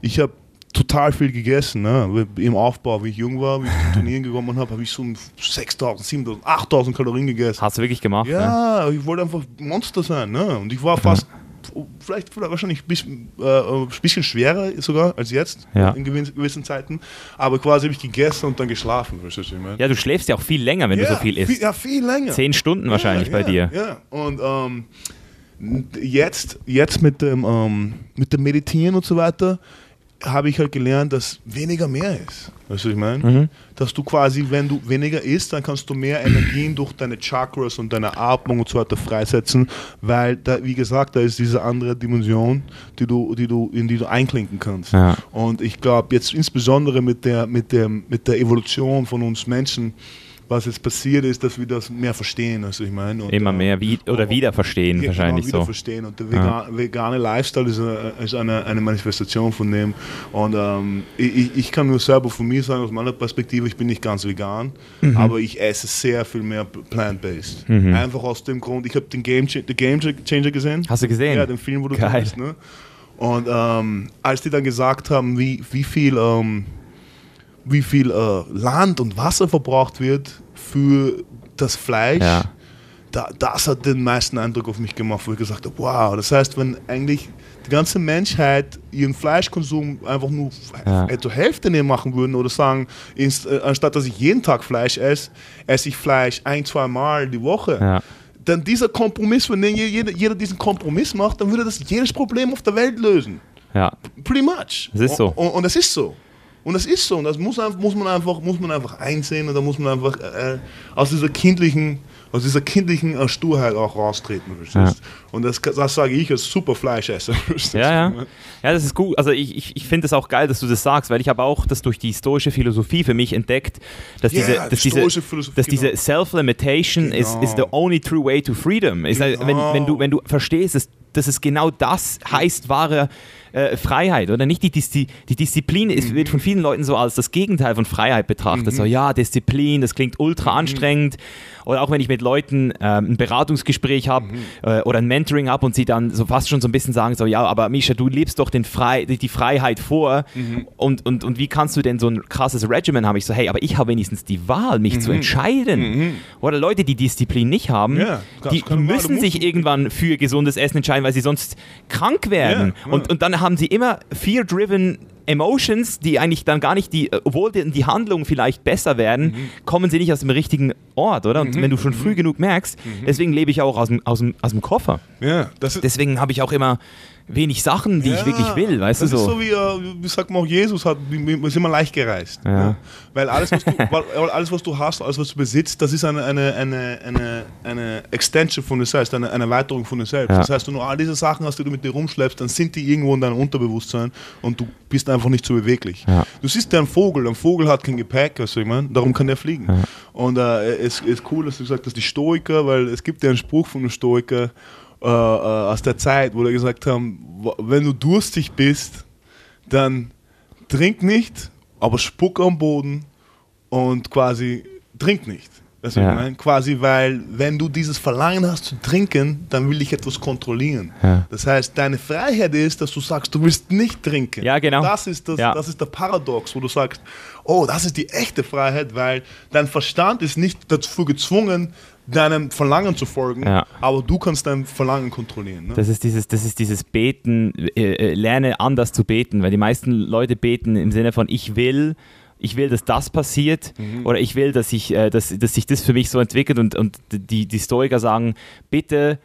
ich habe total viel gegessen. Ne? Im Aufbau, wie ich jung war, wie ich zu Turnieren gekommen habe, habe ich so 6000, 7000, 8000 Kalorien gegessen. Hast du wirklich gemacht? Ja, ne? ich wollte einfach Monster sein. Ne? Und ich war fast, mhm. vielleicht wahrscheinlich ein bisschen, äh, bisschen schwerer sogar als jetzt ja. in gewissen Zeiten. Aber quasi habe ich gegessen und dann geschlafen. Verstehst du, ich mein? Ja, du schläfst ja auch viel länger, wenn ja, du so viel isst. Viel, ja, viel länger. Zehn Stunden wahrscheinlich ja, bei dir. Ja, und ähm, jetzt, jetzt mit dem, ähm, mit dem Meditieren und so weiter, habe ich halt gelernt, dass weniger mehr ist. Weißt du, was ich meine? Mhm. Dass du quasi, wenn du weniger isst, dann kannst du mehr Energien durch deine Chakras und deine Atmung und so weiter freisetzen, weil da, wie gesagt, da ist diese andere Dimension, die du, die du, in die du einklinken kannst. Ja. Und ich glaube, jetzt insbesondere mit der, mit, der, mit der Evolution von uns Menschen, was jetzt passiert ist, dass wir das mehr verstehen, also ich meine. Und, Immer äh, mehr wie, oder wieder verstehen, ja, wahrscheinlich genau, wieder so. verstehen. Und der vega vegane Lifestyle ist, eine, ist eine, eine Manifestation von dem. Und ähm, ich, ich kann nur selber von mir sagen, aus meiner Perspektive, ich bin nicht ganz vegan, Mhm. aber ich esse sehr viel mehr plant-based. Einfach aus dem Grund, ich habe den Game, The Game Changer gesehen. Hast du gesehen? Ja, den Film, wo du Geil. bist. Ne? Und ähm, als die dann gesagt haben, wie, wie viel, ähm, wie viel äh, Land und Wasser verbraucht wird für das Fleisch, Ja. da, das hat den meisten Eindruck auf mich gemacht, wo ich gesagt habe, wow, das heißt, wenn eigentlich die ganze Menschheit ihren Fleischkonsum einfach nur Ja. zur Hälfte nehmen machen würden oder sagen, ins, äh, anstatt dass ich jeden Tag Fleisch esse, esse ich Fleisch ein, zwei Mal die Woche. Ja. Dann dieser Kompromiss, wenn jeder, jeder diesen Kompromiss macht, dann würde das jedes Problem auf der Welt lösen. Ja. Pretty much. Das ist so. Und, und, und das ist so. Und das ist so. Und das muss, einfach, muss, man, einfach, muss man einfach einsehen und da muss man einfach äh, aus dieser kindlichen, aus dieser kindlichen äh, Sturheit auch raustreten. Verstehst? Und das, das sage ich als super Fleischesser. Ja, ja. Ja, das ist gut. Also ich, ich, ich finde es auch geil, dass du das sagst, weil ich habe auch das durch die stoische Philosophie für mich entdeckt, dass Ja, diese, die dass diese, dass diese genau. Self-Limitation is, is the Genau. only true way to freedom. Ist, halt, wenn, wenn, du, wenn du verstehst, dass, dass es genau das heißt, wahre äh, Freiheit oder nicht die, Diszi die Disziplin ist, Mhm. wird von vielen Leuten so als das Gegenteil von Freiheit betrachtet. So, ja, Disziplin, das klingt Mhm. ultra anstrengend. Oder auch wenn ich mit Leuten ähm, ein Beratungsgespräch habe Mhm. äh, oder ein Mentoring habe und sie dann so fast schon so ein bisschen sagen, so, ja, aber Misha, du lebst doch den Frei die Freiheit vor Mhm. und, und, und wie kannst du denn so ein krasses Regimen haben? Ich so, hey, aber ich habe wenigstens die Wahl, mich zu entscheiden. Oder Leute, die Disziplin nicht haben, Mhm. Ja, die müssen sich irgendwann für gesundes Essen entscheiden, weil sie sonst krank werden. Ja, ja. Und, und dann haben sie immer fear-driven Emotions, die eigentlich dann gar nicht, die, obwohl die, die Handlungen vielleicht besser werden, Mhm. kommen sie nicht aus dem richtigen Ort, oder? Und wenn du schon früh genug merkst, deswegen lebe ich auch aus dem, aus dem, aus dem Koffer. Ja, das ist, Deswegen habe ich auch immer wenig Sachen, die ich Ja, wirklich will, weißt das du so. ist so wie, äh, wie sagt man auch, Jesus hat, wir sind immer leicht gereist. Ja. Ne? Weil alles was, du, weil alles, was du hast, alles, was du besitzt, das ist eine, eine, eine, eine, eine Extension von dir selbst, eine, eine Erweiterung von dir selbst. Ja. Das heißt, wenn du all diese Sachen hast, die du mit dir rumschleppst, dann sind die irgendwo in deinem Unterbewusstsein und du bist einfach nicht so beweglich. Du siehst ja einen Vogel, ein Vogel hat kein Gepäck, weißt du, ich meine? darum kann der fliegen. Und äh, es ist cool, dass du gesagt hast, die Stoiker, weil es gibt ja einen Spruch von einem Stoiker, äh, äh, aus der Zeit, wo die gesagt haben, wenn du durstig bist, dann trink nicht, aber spuck am Boden und quasi trink nicht. Das Ja. ich meine, quasi, weil wenn du dieses Verlangen hast zu trinken, dann will ich etwas kontrollieren. Ja. Das heißt, deine Freiheit ist, dass du sagst, du willst nicht trinken. Ja, genau. Das ist, das, Ja. das ist der Paradox, wo du sagst, oh, das ist die echte Freiheit, weil dein Verstand ist nicht dazu gezwungen, deinem Verlangen zu folgen, Ja. aber du kannst dein Verlangen kontrollieren. Ne? Das ist dieses, das ist dieses Beten, äh, äh, lerne anders zu beten, weil die meisten Leute beten im Sinne von ich will, ich will, dass das passiert Mhm. oder ich will, dass, ich, äh, dass, dass sich das für mich so entwickelt und, und die, die Stoiker sagen, bitte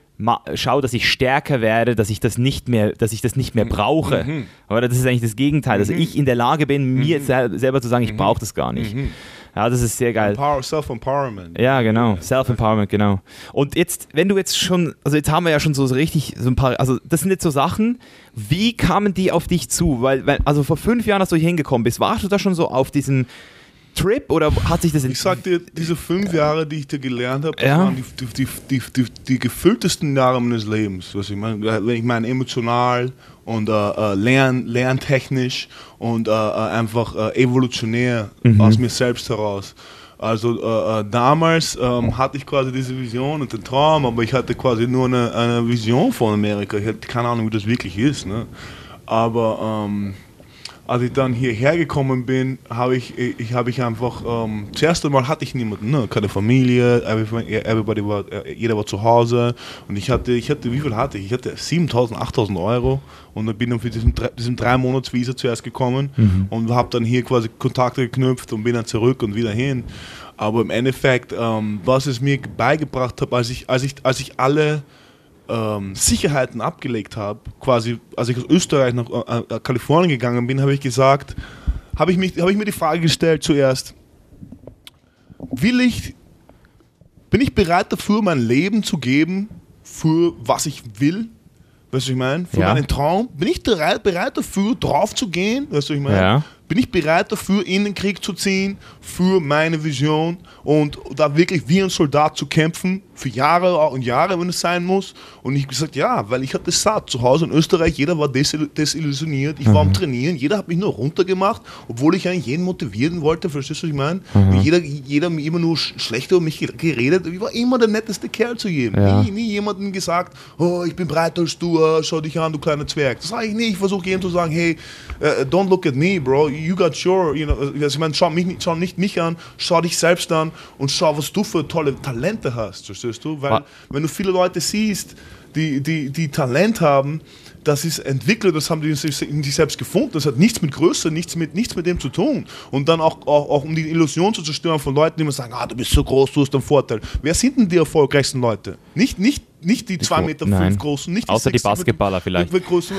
schau, dass ich stärker werde, dass ich das nicht mehr, dass ich das nicht Mhm. mehr brauche. Oder das ist eigentlich das Gegenteil, dass ich in der Lage bin, mir sel selber zu sagen, ich brauche das gar nicht. Ja, das ist sehr geil. Power, Self-Empowerment. Ja, genau. Self-Empowerment, genau. Und jetzt, wenn du jetzt schon, also jetzt haben wir ja schon so richtig so ein paar, also das sind jetzt so Sachen, wie kamen die auf dich zu? Weil, weil also vor fünf Jahren, als du hier hingekommen bist, warst du da schon so auf diesem Trip oder hat sich das Ich sag dir, diese fünf Jahre, die ich dir gelernt habe, Ja. waren die, die, die, die gefülltesten Jahre meines Lebens. Was ich meine, wenn ich meine emotional und äh, äh, lern, lerntechnisch und äh, äh, einfach äh, evolutionär aus mir selbst heraus. Also äh, damals ähm, hatte ich quasi diese Vision und den Traum, aber ich hatte quasi nur eine, eine Vision von Amerika. Ich hatte keine Ahnung, wie das wirklich ist. Ne? Aber ähm, als ich dann hierher gekommen bin, habe ich, ich, habe ich einfach, ähm, zuerst einmal hatte ich niemanden, ne? keine Familie, everybody, everybody war, äh, jeder war zu Hause und ich hatte, ich hatte, wie viel hatte ich? Ich hatte 7.000, 8.000 Euro und dann bin dann für diesen, diesen drei Monats Visa zuerst gekommen und habe dann hier quasi Kontakte geknüpft und bin dann zurück und wieder hin. Aber im Endeffekt, ähm, was es mir beigebracht hat, als ich, als ich, als ich alle ähm, Sicherheiten abgelegt habe, quasi als ich aus Österreich nach äh, äh Kalifornien gegangen bin, habe ich gesagt, habe ich, hab ich mir die Frage gestellt zuerst, will ich, bin ich bereit dafür, mein Leben zu geben für was ich will? Weißt du, ich meine? Für ja. meinen Traum. Bin ich bereit, bereit dafür, drauf zu gehen? Weißt du, ich meine? Ja bin ich bereit dafür, in den Krieg zu ziehen, für meine Vision und da wirklich wie ein Soldat zu kämpfen, für Jahre und Jahre, wenn es sein muss. Und ich gesagt, ja, weil ich hatte satt. Zu Hause in Österreich, jeder war desillusioniert, ich war am mhm. Trainieren, jeder hat mich nur runtergemacht, obwohl ich eigentlich jeden motivieren wollte, verstehst du, was ich meine? Mhm. Jeder, jeder immer nur schlechter über mich geredet. Ich war immer der netteste Kerl zu jedem. Ja. Nie, nie jemandem gesagt, oh, ich bin breiter als du, uh, schau dich an, du kleiner Zwerg. Das sage ich nicht. Ich versuche jedem zu sagen, hey, uh, don't look at me, bro, you got sure, you know, also ich meine, schau, mich, schau nicht mich an, schau dich selbst an und schau, was du für tolle Talente hast, verstehst du? Weil, wenn du viele Leute siehst, die, die, die Talent haben, das ist entwickelt, das haben die in sich selbst gefunden. Das hat nichts mit Größe, nichts mit, nichts mit dem zu tun. Und dann auch, auch, auch um die Illusion zu zerstören von Leuten, die immer sagen, ah, du bist so groß, du hast einen Vorteil. Wer sind denn die erfolgreichsten Leute? Nicht, nicht nicht die 2,5 Meter fünf großen, nicht die Außer 6, die Basketballer vielleicht. Großen,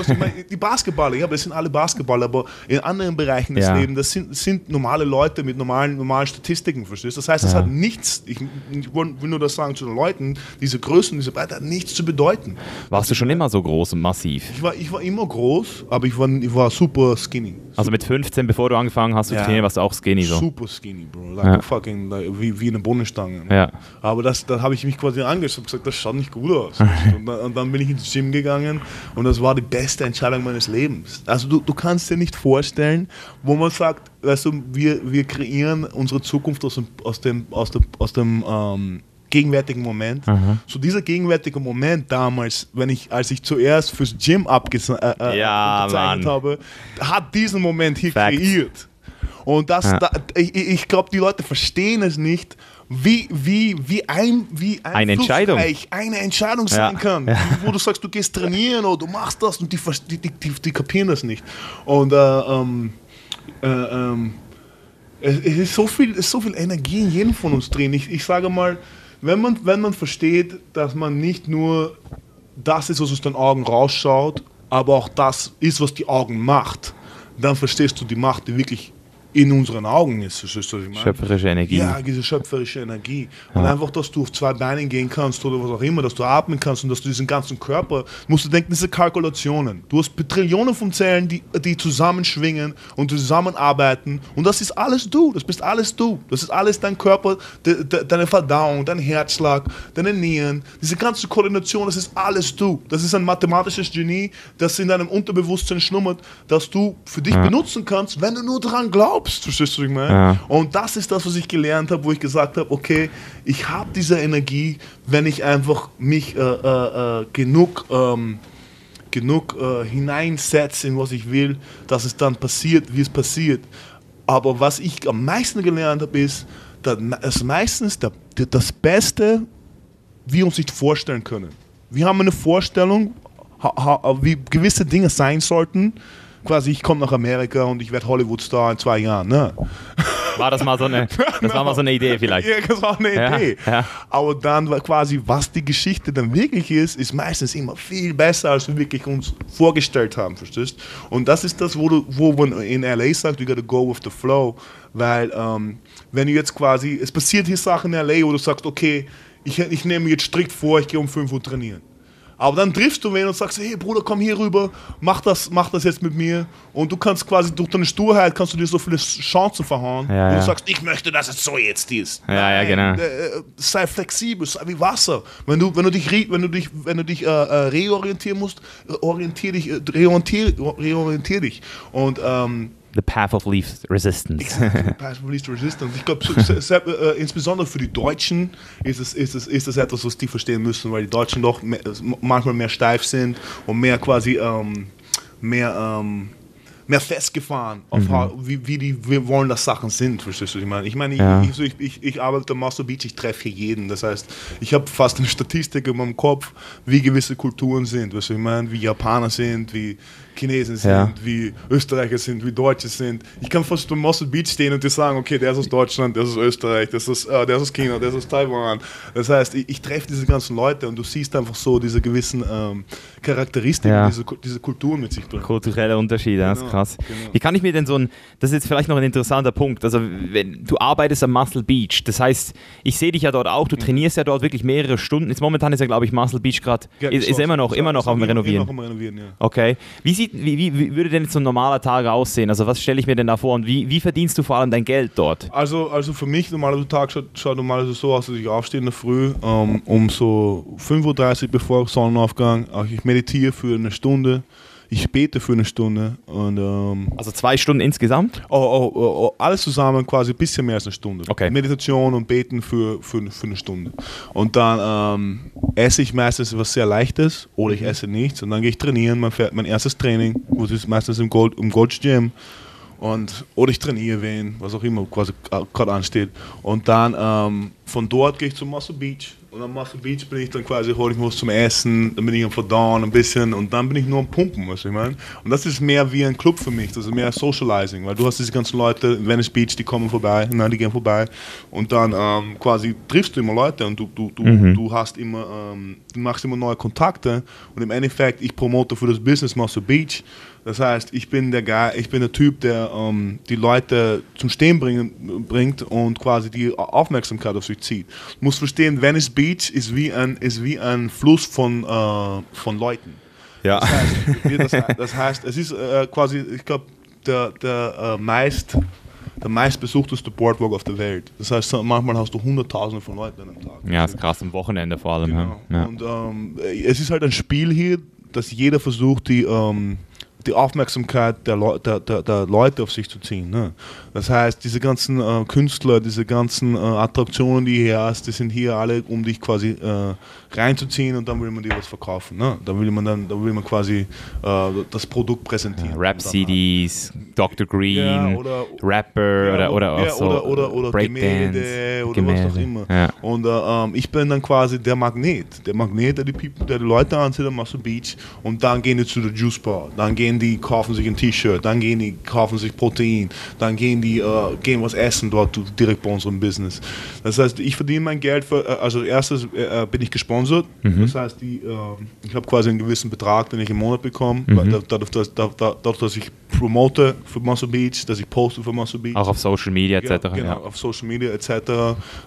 die Basketballer, ja, das sind alle Basketballer, aber in anderen Bereichen des ja. Lebens, das sind, sind normale Leute mit normalen, normalen Statistiken, verstehst du? Das heißt, das ja. hat nichts, ich, ich, will nur das sagen zu den Leuten, diese Größen, diese Breite hat nichts zu bedeuten. Warst du schon immer so groß und massiv? Ich war, ich war immer groß, aber ich war, ich war super skinny. Also mit 15, bevor du angefangen hast zu ja. trainieren, warst du auch skinny so? Super skinny, Bro. Like ja. fucking, like, wie, wie eine Bohnenstange. Ja. Aber das, da habe ich mich quasi angeschaut und gesagt, das schaut nicht gut aus. und, dann, und, dann, bin ich ins Gym gegangen und das war die beste Entscheidung meines Lebens. Also du, du kannst dir nicht vorstellen, wo man sagt, weißt du, wir, wir kreieren unsere Zukunft aus dem, aus dem, aus dem, aus dem ähm, gegenwärtigen Moment. Mhm. So dieser gegenwärtige Moment damals, wenn ich, als ich zuerst fürs Gym abgezeichnet äh, äh, ja, habe, hat diesen Moment hier Fact. kreiert. Und das, ja. da, ich, ich glaube, die Leute verstehen es nicht, wie, wie, wie, ein, wie eine Entscheidung. eine Entscheidung sein ja. kann. Ja. Wo du sagst, du gehst trainieren oder du machst das und die, die, die, die, die kapieren das nicht. Und äh, ähm, äh, ähm, es, ist so viel, es ist so viel Energie in jedem von uns drin. Ich, ich sage mal, wenn man, wenn man versteht, dass man nicht nur das ist, was aus den Augen rausschaut, aber auch das ist, was die Augen macht, dann verstehst du die Macht, die wirklich in unseren Augen ist. Das ist, was ich meine. Schöpferische Energie. Ja, diese schöpferische Energie. Und ja. einfach, dass du auf zwei Beinen gehen kannst oder was auch immer, dass du atmen kannst und dass du diesen ganzen Körper, musst du denken, diese Kalkulationen. Du hast Trillionen von Zellen, die, die zusammenschwingen und zusammenarbeiten und das ist alles du. Das bist alles du. Das ist alles dein Körper, de, de, deine Verdauung, dein Herzschlag, deine Nieren, diese ganze Koordination, das ist alles du. Das ist ein mathematisches Genie, das in deinem Unterbewusstsein schlummert, das du für dich ja. benutzen kannst, wenn du nur daran glaubst glaubst. Verstehst du, was ich meine? Ja. Und das ist das, was ich gelernt habe, wo ich gesagt habe, okay, ich habe diese Energie, wenn ich einfach mich äh, äh, äh genug, ähm, genug äh, hineinsetze in was ich will, dass es dann passiert, wie es passiert. Aber was ich am meisten gelernt habe, ist, dass meistens das Beste wir uns nicht vorstellen können. Wir haben eine Vorstellung, wie gewisse Dinge sein sollten quasi, ich komme nach Amerika und ich werde Hollywood-Star in zwei Jahren. Ne? War das mal so eine, das war mal so eine Idee vielleicht? Ja, das war eine ja, Idee. Ja. Aber dann quasi, was die Geschichte dann wirklich ist, ist meistens immer viel besser, als wir wirklich uns vorgestellt haben, verstehst? Und das ist das, wo, du, wo man in LA sagt, you gotta go with the flow, weil ähm, wenn du jetzt quasi, es passiert hier Sachen in LA, wo du sagst, okay, ich, ich nehme jetzt strikt vor, ich gehe um 5 Uhr trainieren. Aber dann triffst du wen und sagst, hey Bruder, komm hier rüber, mach das, mach das jetzt mit mir. Und du kannst quasi durch deine Sturheit kannst du dir so viele Chancen verhauen. Ja, und du sagst, ich möchte, dass es so jetzt ist. Ja, Nein, ja, genau. Äh, äh, sei flexibel, sei wie Wasser. Wenn du, wenn du dich, wenn du dich, wenn du dich äh, äh reorientieren musst, orientier dich, äh, reorientier, reorientier dich. Und ähm, The Path of Least Resistance. The Path of Least Resistance. Ich glaube, äh, insbesondere für die Deutschen ist es, ist, es, ist es etwas, was die verstehen müssen, weil die Deutschen doch mehr, manchmal mehr steif sind und mehr quasi ähm, mehr ähm, mehr festgefahren, auf Mhm. wie, wie die wir wollen, dass Sachen sind, verstehst du? Ich meine, ich, meine, Ja. ich, ich, ich, ich arbeite am Muscle Beach, ich treffe hier jeden. Das heißt, ich habe fast eine Statistik in meinem Kopf, wie gewisse Kulturen sind, weißt du, ich meine, wie Japaner sind, wie Chinesen sind, Ja. wie Österreicher sind, wie Deutsche sind. Ich kann fast beim Muscle Beach stehen und dir sagen, okay, der ist aus Deutschland, der ist aus Österreich, der ist aus, äh, der ist aus China, der ist aus Taiwan. Das heißt, ich, ich treffe diese ganzen Leute und du siehst einfach so diese gewissen ähm, Charakteristiken, Ja. die diese, diese Kulturen mit sich bringen. Kulturelle Unterschiede, das ist Genau, krass. genau. Wie kann ich mir denn so ein, das ist jetzt vielleicht noch ein interessanter Punkt, also wenn du arbeitest am Muscle Beach, das heißt, ich sehe dich ja dort auch, du trainierst ja dort wirklich mehrere Stunden, jetzt momentan ist ja glaube ich Muscle Beach gerade, Ja, ist, ist immer noch, immer noch am Renovieren. Noch am Renovieren, ja. Okay. Wie, sieht, wie, wie, wie würde denn jetzt so ein normaler Tag aussehen? Also was stelle ich mir denn da vor und wie, wie verdienst du vor allem dein Geld dort? Also, also für mich, normaler Tag schaut, schaut normalerweise so aus, dass ich aufstehe in der Früh ähm, um so 5.30 Uhr bevor Sonnenaufgang. Auch Ich meditiere für eine Stunde, ich bete für eine Stunde und ähm, Also zwei Stunden insgesamt? oh, oh, oh, oh, alles zusammen quasi ein bisschen mehr als eine Stunde. Okay. Meditation und Beten für, für, für eine Stunde. Und dann ähm, esse ich meistens was sehr Leichtes oder ich esse nichts und dann gehe ich trainieren, mein, Fer- mein erstes Training, das ist meistens im Gold, im Gold's Gym. Und, oder ich trainiere wen, was auch immer quasi äh, gerade ansteht. Und dann ähm, von dort gehe ich zum Muscle Beach. Und am Muscle Beach bin ich dann quasi, hole ich mir was zum Essen, dann bin ich am Verdauen ein bisschen und dann bin ich nur am Pumpen, was ich meine. Und das ist mehr wie ein Club für mich, das ist mehr Socializing, weil du hast diese ganzen Leute in Venice Beach, die kommen vorbei, nein, die gehen vorbei und dann ähm, quasi triffst du immer Leute und du, du, du, du hast immer, ähm, du machst immer neue Kontakte und im Endeffekt, ich promote für das Business Muscle Beach. Das heißt, ich bin der Guy, ich bin der Typ, der ähm, die Leute zum Stehen bringen, bringt und quasi die Aufmerksamkeit auf sich zieht. Du musst verstehen, Venice Beach ist wie ein, ist wie ein Fluss von, äh, von Leuten. Ja. Das heißt, das, das heißt, es ist äh, quasi, ich glaube, der, der äh, meist der meistbesuchteste Boardwalk auf der Welt. Das heißt, manchmal hast du Hunderttausende von Leuten an einem Tag. Ja, ist krass, am Wochenende vor allem. Genau. Ja. Und ähm, es ist halt ein Spiel hier, dass jeder versucht, die, ähm, die Aufmerksamkeit der, Leu der, der, der Leute auf sich zu ziehen. Ne? Das heißt, diese ganzen äh, Künstler, diese ganzen äh, Attraktionen, die hier hast, die sind hier alle, um dich quasi äh, reinzuziehen und dann will man dir was verkaufen. Ne? Da will man dann, da will man quasi äh, das Produkt präsentieren. Dann halt- Rap-CDs, Dr. Green, Ja, oder- Rapper Ja, oder, oder ja, so oder, oder, oder Breakdance, Gemälde oder was auch immer. Ja. Und äh, ähm, ich bin dann quasi der Magnet. Der Magnet, der die, People, der die Leute anzieht am Muscle Beach. Und dann gehen die zu der Juice Bar. Dann gehen die, kaufen sich ein T-Shirt. Dann gehen die, kaufen sich Protein. Dann gehen die, äh, gehen was essen dort direkt bei unserem Business. Das heißt, ich verdiene mein Geld, für, äh, also erstes äh, bin ich gesponsert. Mhm. Das heißt, die, äh, ich habe quasi einen gewissen Betrag, den ich im Monat bekomme. Mhm. Dadurch, dass, da- da- dadurch, dass ich promote für Muscle Beach, dass ich poste für Muscle Beach. Auch auf Social Media etc. Ja, genau, Ja. auf Social Media etc.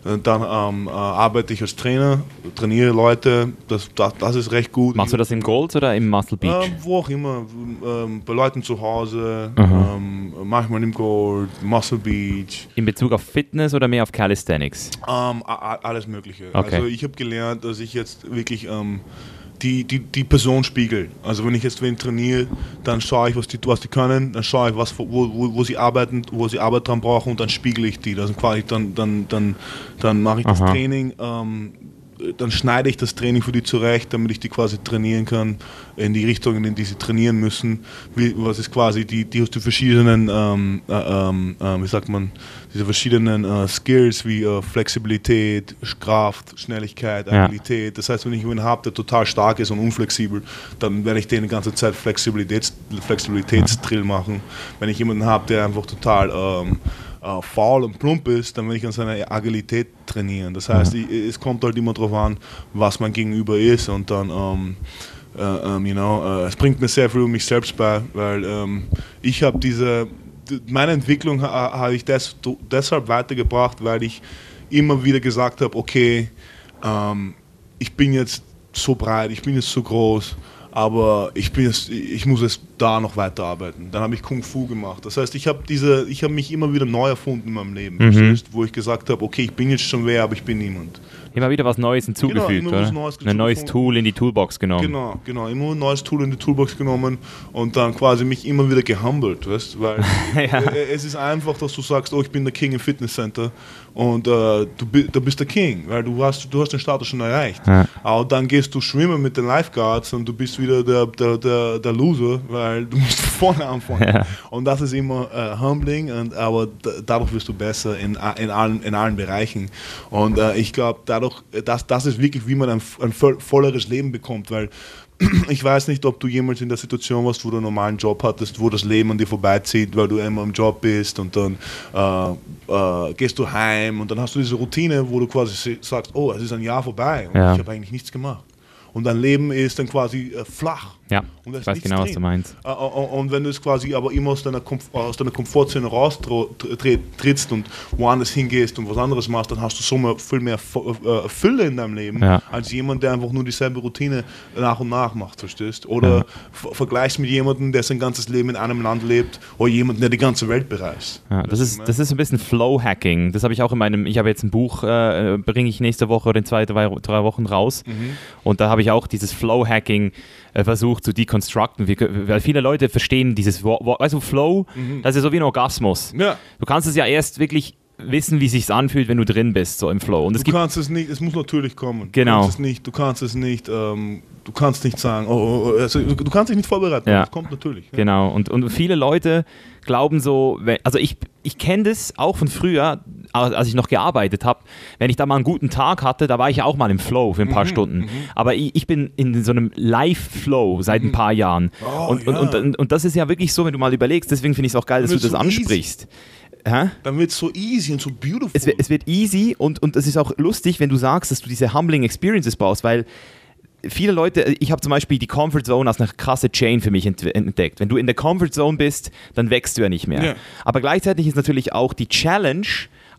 Und dann ähm, äh, arbeite ich als Trainer, trainiere Leute, das, das, das ist recht gut. Machst du das im Gold oder im Muscle Beach? Ähm, wo auch immer, ähm, bei Leuten zu Hause, ähm, manchmal im Gold, Muscle Beach, in Bezug auf Fitness oder mehr auf Calisthenics? ähm, alles Mögliche. Okay. Also ich habe gelernt, dass ich jetzt wirklich ähm, die, die, die Person spiegel. Also wenn ich jetzt wen trainiere, dann schaue ich, was die, was die können, dann schaue ich, was, wo, wo, wo sie arbeiten, wo sie Arbeit dran brauchen und dann spiegel ich die. Also quasi dann, dann, dann, dann mache ich das Aha. Training, ähm, dann schneide ich das Training für die zurecht, damit ich die quasi trainieren kann in die Richtungen, in die sie trainieren müssen. Wie, was ist quasi die, die, die verschiedenen, ähm, äh, ähm, äh, wie sagt man, diese verschiedenen äh, Skills wie äh, Flexibilität, Kraft, Schnelligkeit, Ja. Agilität. Das heißt, wenn ich jemanden habe, der total stark ist und unflexibel, dann werde ich den die ganze Zeit Flexibilitäts Flexibilitätsdrill machen. Wenn ich jemanden habe, der einfach total ähm, äh, faul und plump ist, dann werde ich an seiner Agilität trainieren. Das heißt, ich, es kommt halt immer darauf an, was mein Gegenüber ist und dann, ähm, äh, ähm, you know, äh, es bringt mir sehr viel um mich selbst bei, weil ähm, ich habe diese, meine Entwicklung ha, habe ich des, deshalb weitergebracht, weil ich immer wieder gesagt habe, okay, ähm, ich bin jetzt so breit, ich bin jetzt so groß, aber ich bin jetzt, ich muss jetzt da noch weiterarbeiten. Dann habe ich Kung Fu gemacht. Das heißt, ich habe diese, ich habe mich immer wieder neu erfunden in meinem Leben, Mhm. wo ich gesagt habe, okay, ich bin jetzt schon wer, aber ich bin niemand. Immer wieder was Neues hinzugefügt, Genau, oder? Neues Ein neues. Tool in die Toolbox genommen. Genau, genau. Immer ein neues Tool in die Toolbox genommen und dann quasi mich immer wieder gehumbelt, weißt Weil Ja. es ist einfach, dass du sagst, oh, ich bin der King im Fitnesscenter und äh, du, du bist der King, weil du hast, du hast den Status schon erreicht. Ja. Aber dann gehst du schwimmen mit den Lifeguards und du bist wieder der, der, der, der Loser, weil weil du musst vorne anfangen. Ja. Und das ist immer äh, humbling, und, aber dadurch wirst du besser in, in, allen, in allen Bereichen. Und äh, ich glaube, dadurch, das, das ist wirklich, wie man ein, ein volleres Leben bekommt, weil ich weiß nicht, ob du jemals in der Situation warst, wo du einen normalen Job hattest, wo das Leben an dir vorbeizieht, weil du immer im Job bist und dann äh, äh, gehst du heim und dann hast du diese Routine, wo du quasi sagst, oh, es ist ein Jahr vorbei und ja. ich habe eigentlich nichts gemacht. Und dein Leben ist dann quasi äh, flach. Ja, ich weiß genau, drin. was du meinst. Äh, äh, und wenn du es quasi aber immer aus deiner, Komf aus deiner Komfortzone raustrittst und woanders hingehst und was anderes machst, dann hast du so mehr, viel mehr äh, Fülle in deinem Leben, ja. als jemand, der einfach nur dieselbe Routine nach und nach macht, verstehst? Oder ja. vergleichst mit jemandem, der sein ganzes Leben in einem Land lebt, oder jemandem, der die ganze Welt bereist. Ja, das, ist, das ist ein bisschen Flow-Hacking. Das habe ich auch in meinem, ich habe jetzt ein Buch, äh, bringe ich nächste Woche oder in zwei, drei, drei Wochen raus. Mhm. Und da habe ich auch dieses Flow-Hacking äh, versucht zu deconstructen, weil viele Leute verstehen dieses Wort, also Flow, mhm. das ist so wie ein Orgasmus. Ja. Du kannst es ja erst wirklich wissen, wie sich anfühlt, wenn du drin bist, so im Flow. Und es du kannst es nicht, es muss natürlich kommen. Genau. Du kannst es nicht, du kannst es nicht, ähm, du kannst nicht sagen, oh, oh, oh also, du kannst dich nicht vorbereiten. Ja. Das kommt natürlich. Ja. Genau. Und, und viele Leute glauben so, also ich, ich kenne das auch von früher, als ich noch gearbeitet habe, wenn ich da mal einen guten Tag hatte, da war ich auch mal im Flow für ein paar mhm, Stunden. Mhm. Aber ich, ich, bin in so einem Live-Flow seit ein mhm. paar Jahren. Oh, und, ja. und, und, und, das ist ja wirklich so, wenn du mal überlegst, deswegen finde ich es auch geil, dass du das so ansprichst. Hä? Dann wird es so easy und so beautiful. Es, es wird easy und, und es ist auch lustig, wenn du sagst, dass du diese humbling Experiences baust, weil viele Leute, ich habe zum Beispiel die Comfort Zone als eine krasse Chain für mich entdeckt. Wenn du in der Comfort Zone bist, dann wächst du ja nicht mehr. Ja. Aber gleichzeitig ist natürlich auch die Challenge,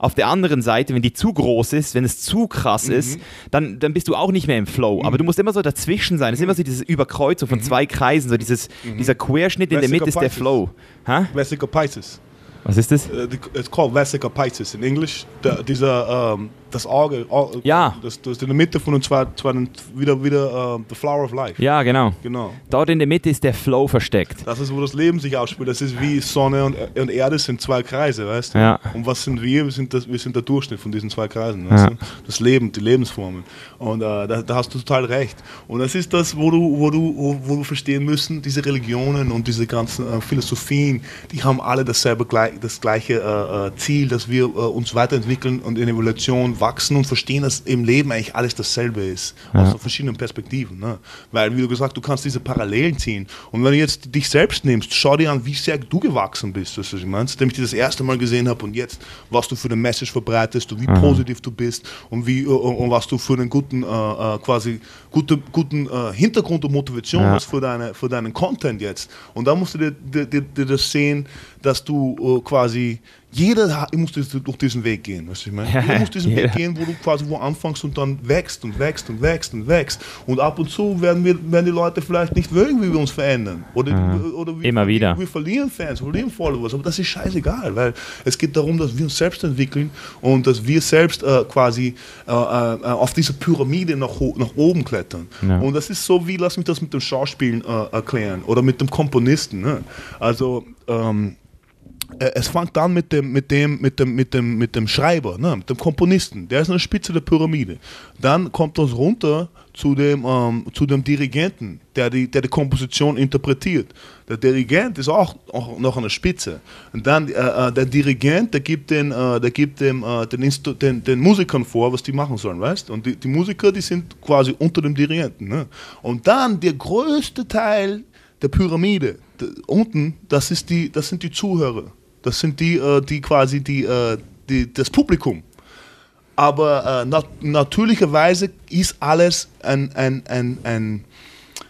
auf der anderen Seite, wenn die zu groß ist, wenn es zu krass mhm. ist, dann, dann bist du auch nicht mehr im Flow. Mhm. Aber du musst immer so dazwischen sein. Es ist immer so diese Überkreuzung von mhm. zwei Kreisen, so dieses, mhm. dieser Querschnitt in der Mitte ist der Flow. Ha? Vesica Pisces. Was ist das? Uh, it's called Vesica Pisces in English. The, dieser um, das Auge, ja. das, das in der Mitte von uns war, war wieder, wieder uh, the flower of life. Ja, genau. genau. Dort in der Mitte ist der Flow versteckt. Das ist, wo das Leben sich ausspielt. Das ist wie Sonne und, und Erde sind zwei Kreise, weißt du? Ja. Und was sind wir? Wir sind, das, wir sind der Durchschnitt von diesen zwei Kreisen. Ja. Das Leben, die Lebensformen. Und uh, da, da, hast du total recht. Und das ist das, wo du, wo du, wo, wo du verstehen müssen, diese Religionen und diese ganzen uh, Philosophien, die haben alle dasselbe, das gleiche uh, Ziel, dass wir uns weiterentwickeln und in Evolution wachsen und verstehen, dass im Leben eigentlich alles dasselbe ist. Ja. Aus verschiedenen Perspektiven. Ne? Weil, wie du gesagt du kannst diese Parallelen ziehen. Und wenn du jetzt dich selbst nimmst, schau dir an, wie sehr du gewachsen bist. Das ich meine, Seitdem ich dich das erste Mal gesehen habe und jetzt, was du für eine Message verbreitest und wie mhm. positiv du bist und, wie, und was du für einen guten, äh, äh, quasi, gute, guten äh, Hintergrund und Motivation ja. hast für, deine, für deinen Content jetzt. Und da musst du dir, dir, dir, das sehen, dass du quasi jeder muss durch diesen Weg gehen, weißt du, ich meine? Jeder muss diesen. Weg gehen, wo du quasi wo anfängst und dann wächst und wächst und wächst und wächst. Und ab und zu werden, wir, werden die Leute vielleicht nicht mögen, wie wir uns verändern. Oder, mhm. oder wir, Immer wieder. Wir, wir, verlieren Fans, wir verlieren Followers, aber das ist scheißegal, weil es geht darum, dass wir uns selbst entwickeln und dass wir selbst äh, quasi äh, äh, auf diese Pyramide nach, nach oben klettern. Ja. Und das ist so wie, lass mich das mit dem Schauspielen äh, erklären oder mit dem Komponisten. Ne? Also, ähm, äh, es fängt an mit dem, mit dem, mit dem, mit dem, mit dem Schreiber, ne, mit dem Komponisten. Der ist an der Spitze der Pyramide. Dann kommt das runter zu dem, ähm, zu dem Dirigenten, der die, der die Komposition interpretiert. Der Dirigent ist auch, auch noch an der Spitze. Und dann äh, äh der Dirigent, der gibt den, äh, der gibt dem, äh, den, den, den, Musikern vor, was die machen sollen, weißt? Und die, die Musiker, die sind quasi unter dem Dirigenten. Ne? Und dann der größte Teil der Pyramide, unten, das, ist die, das sind die Zuhörer. Das sind die, äh, die quasi die, äh, die, das Publikum. Aber äh, nat natürlicherweise ist alles ein, ein, ein, ein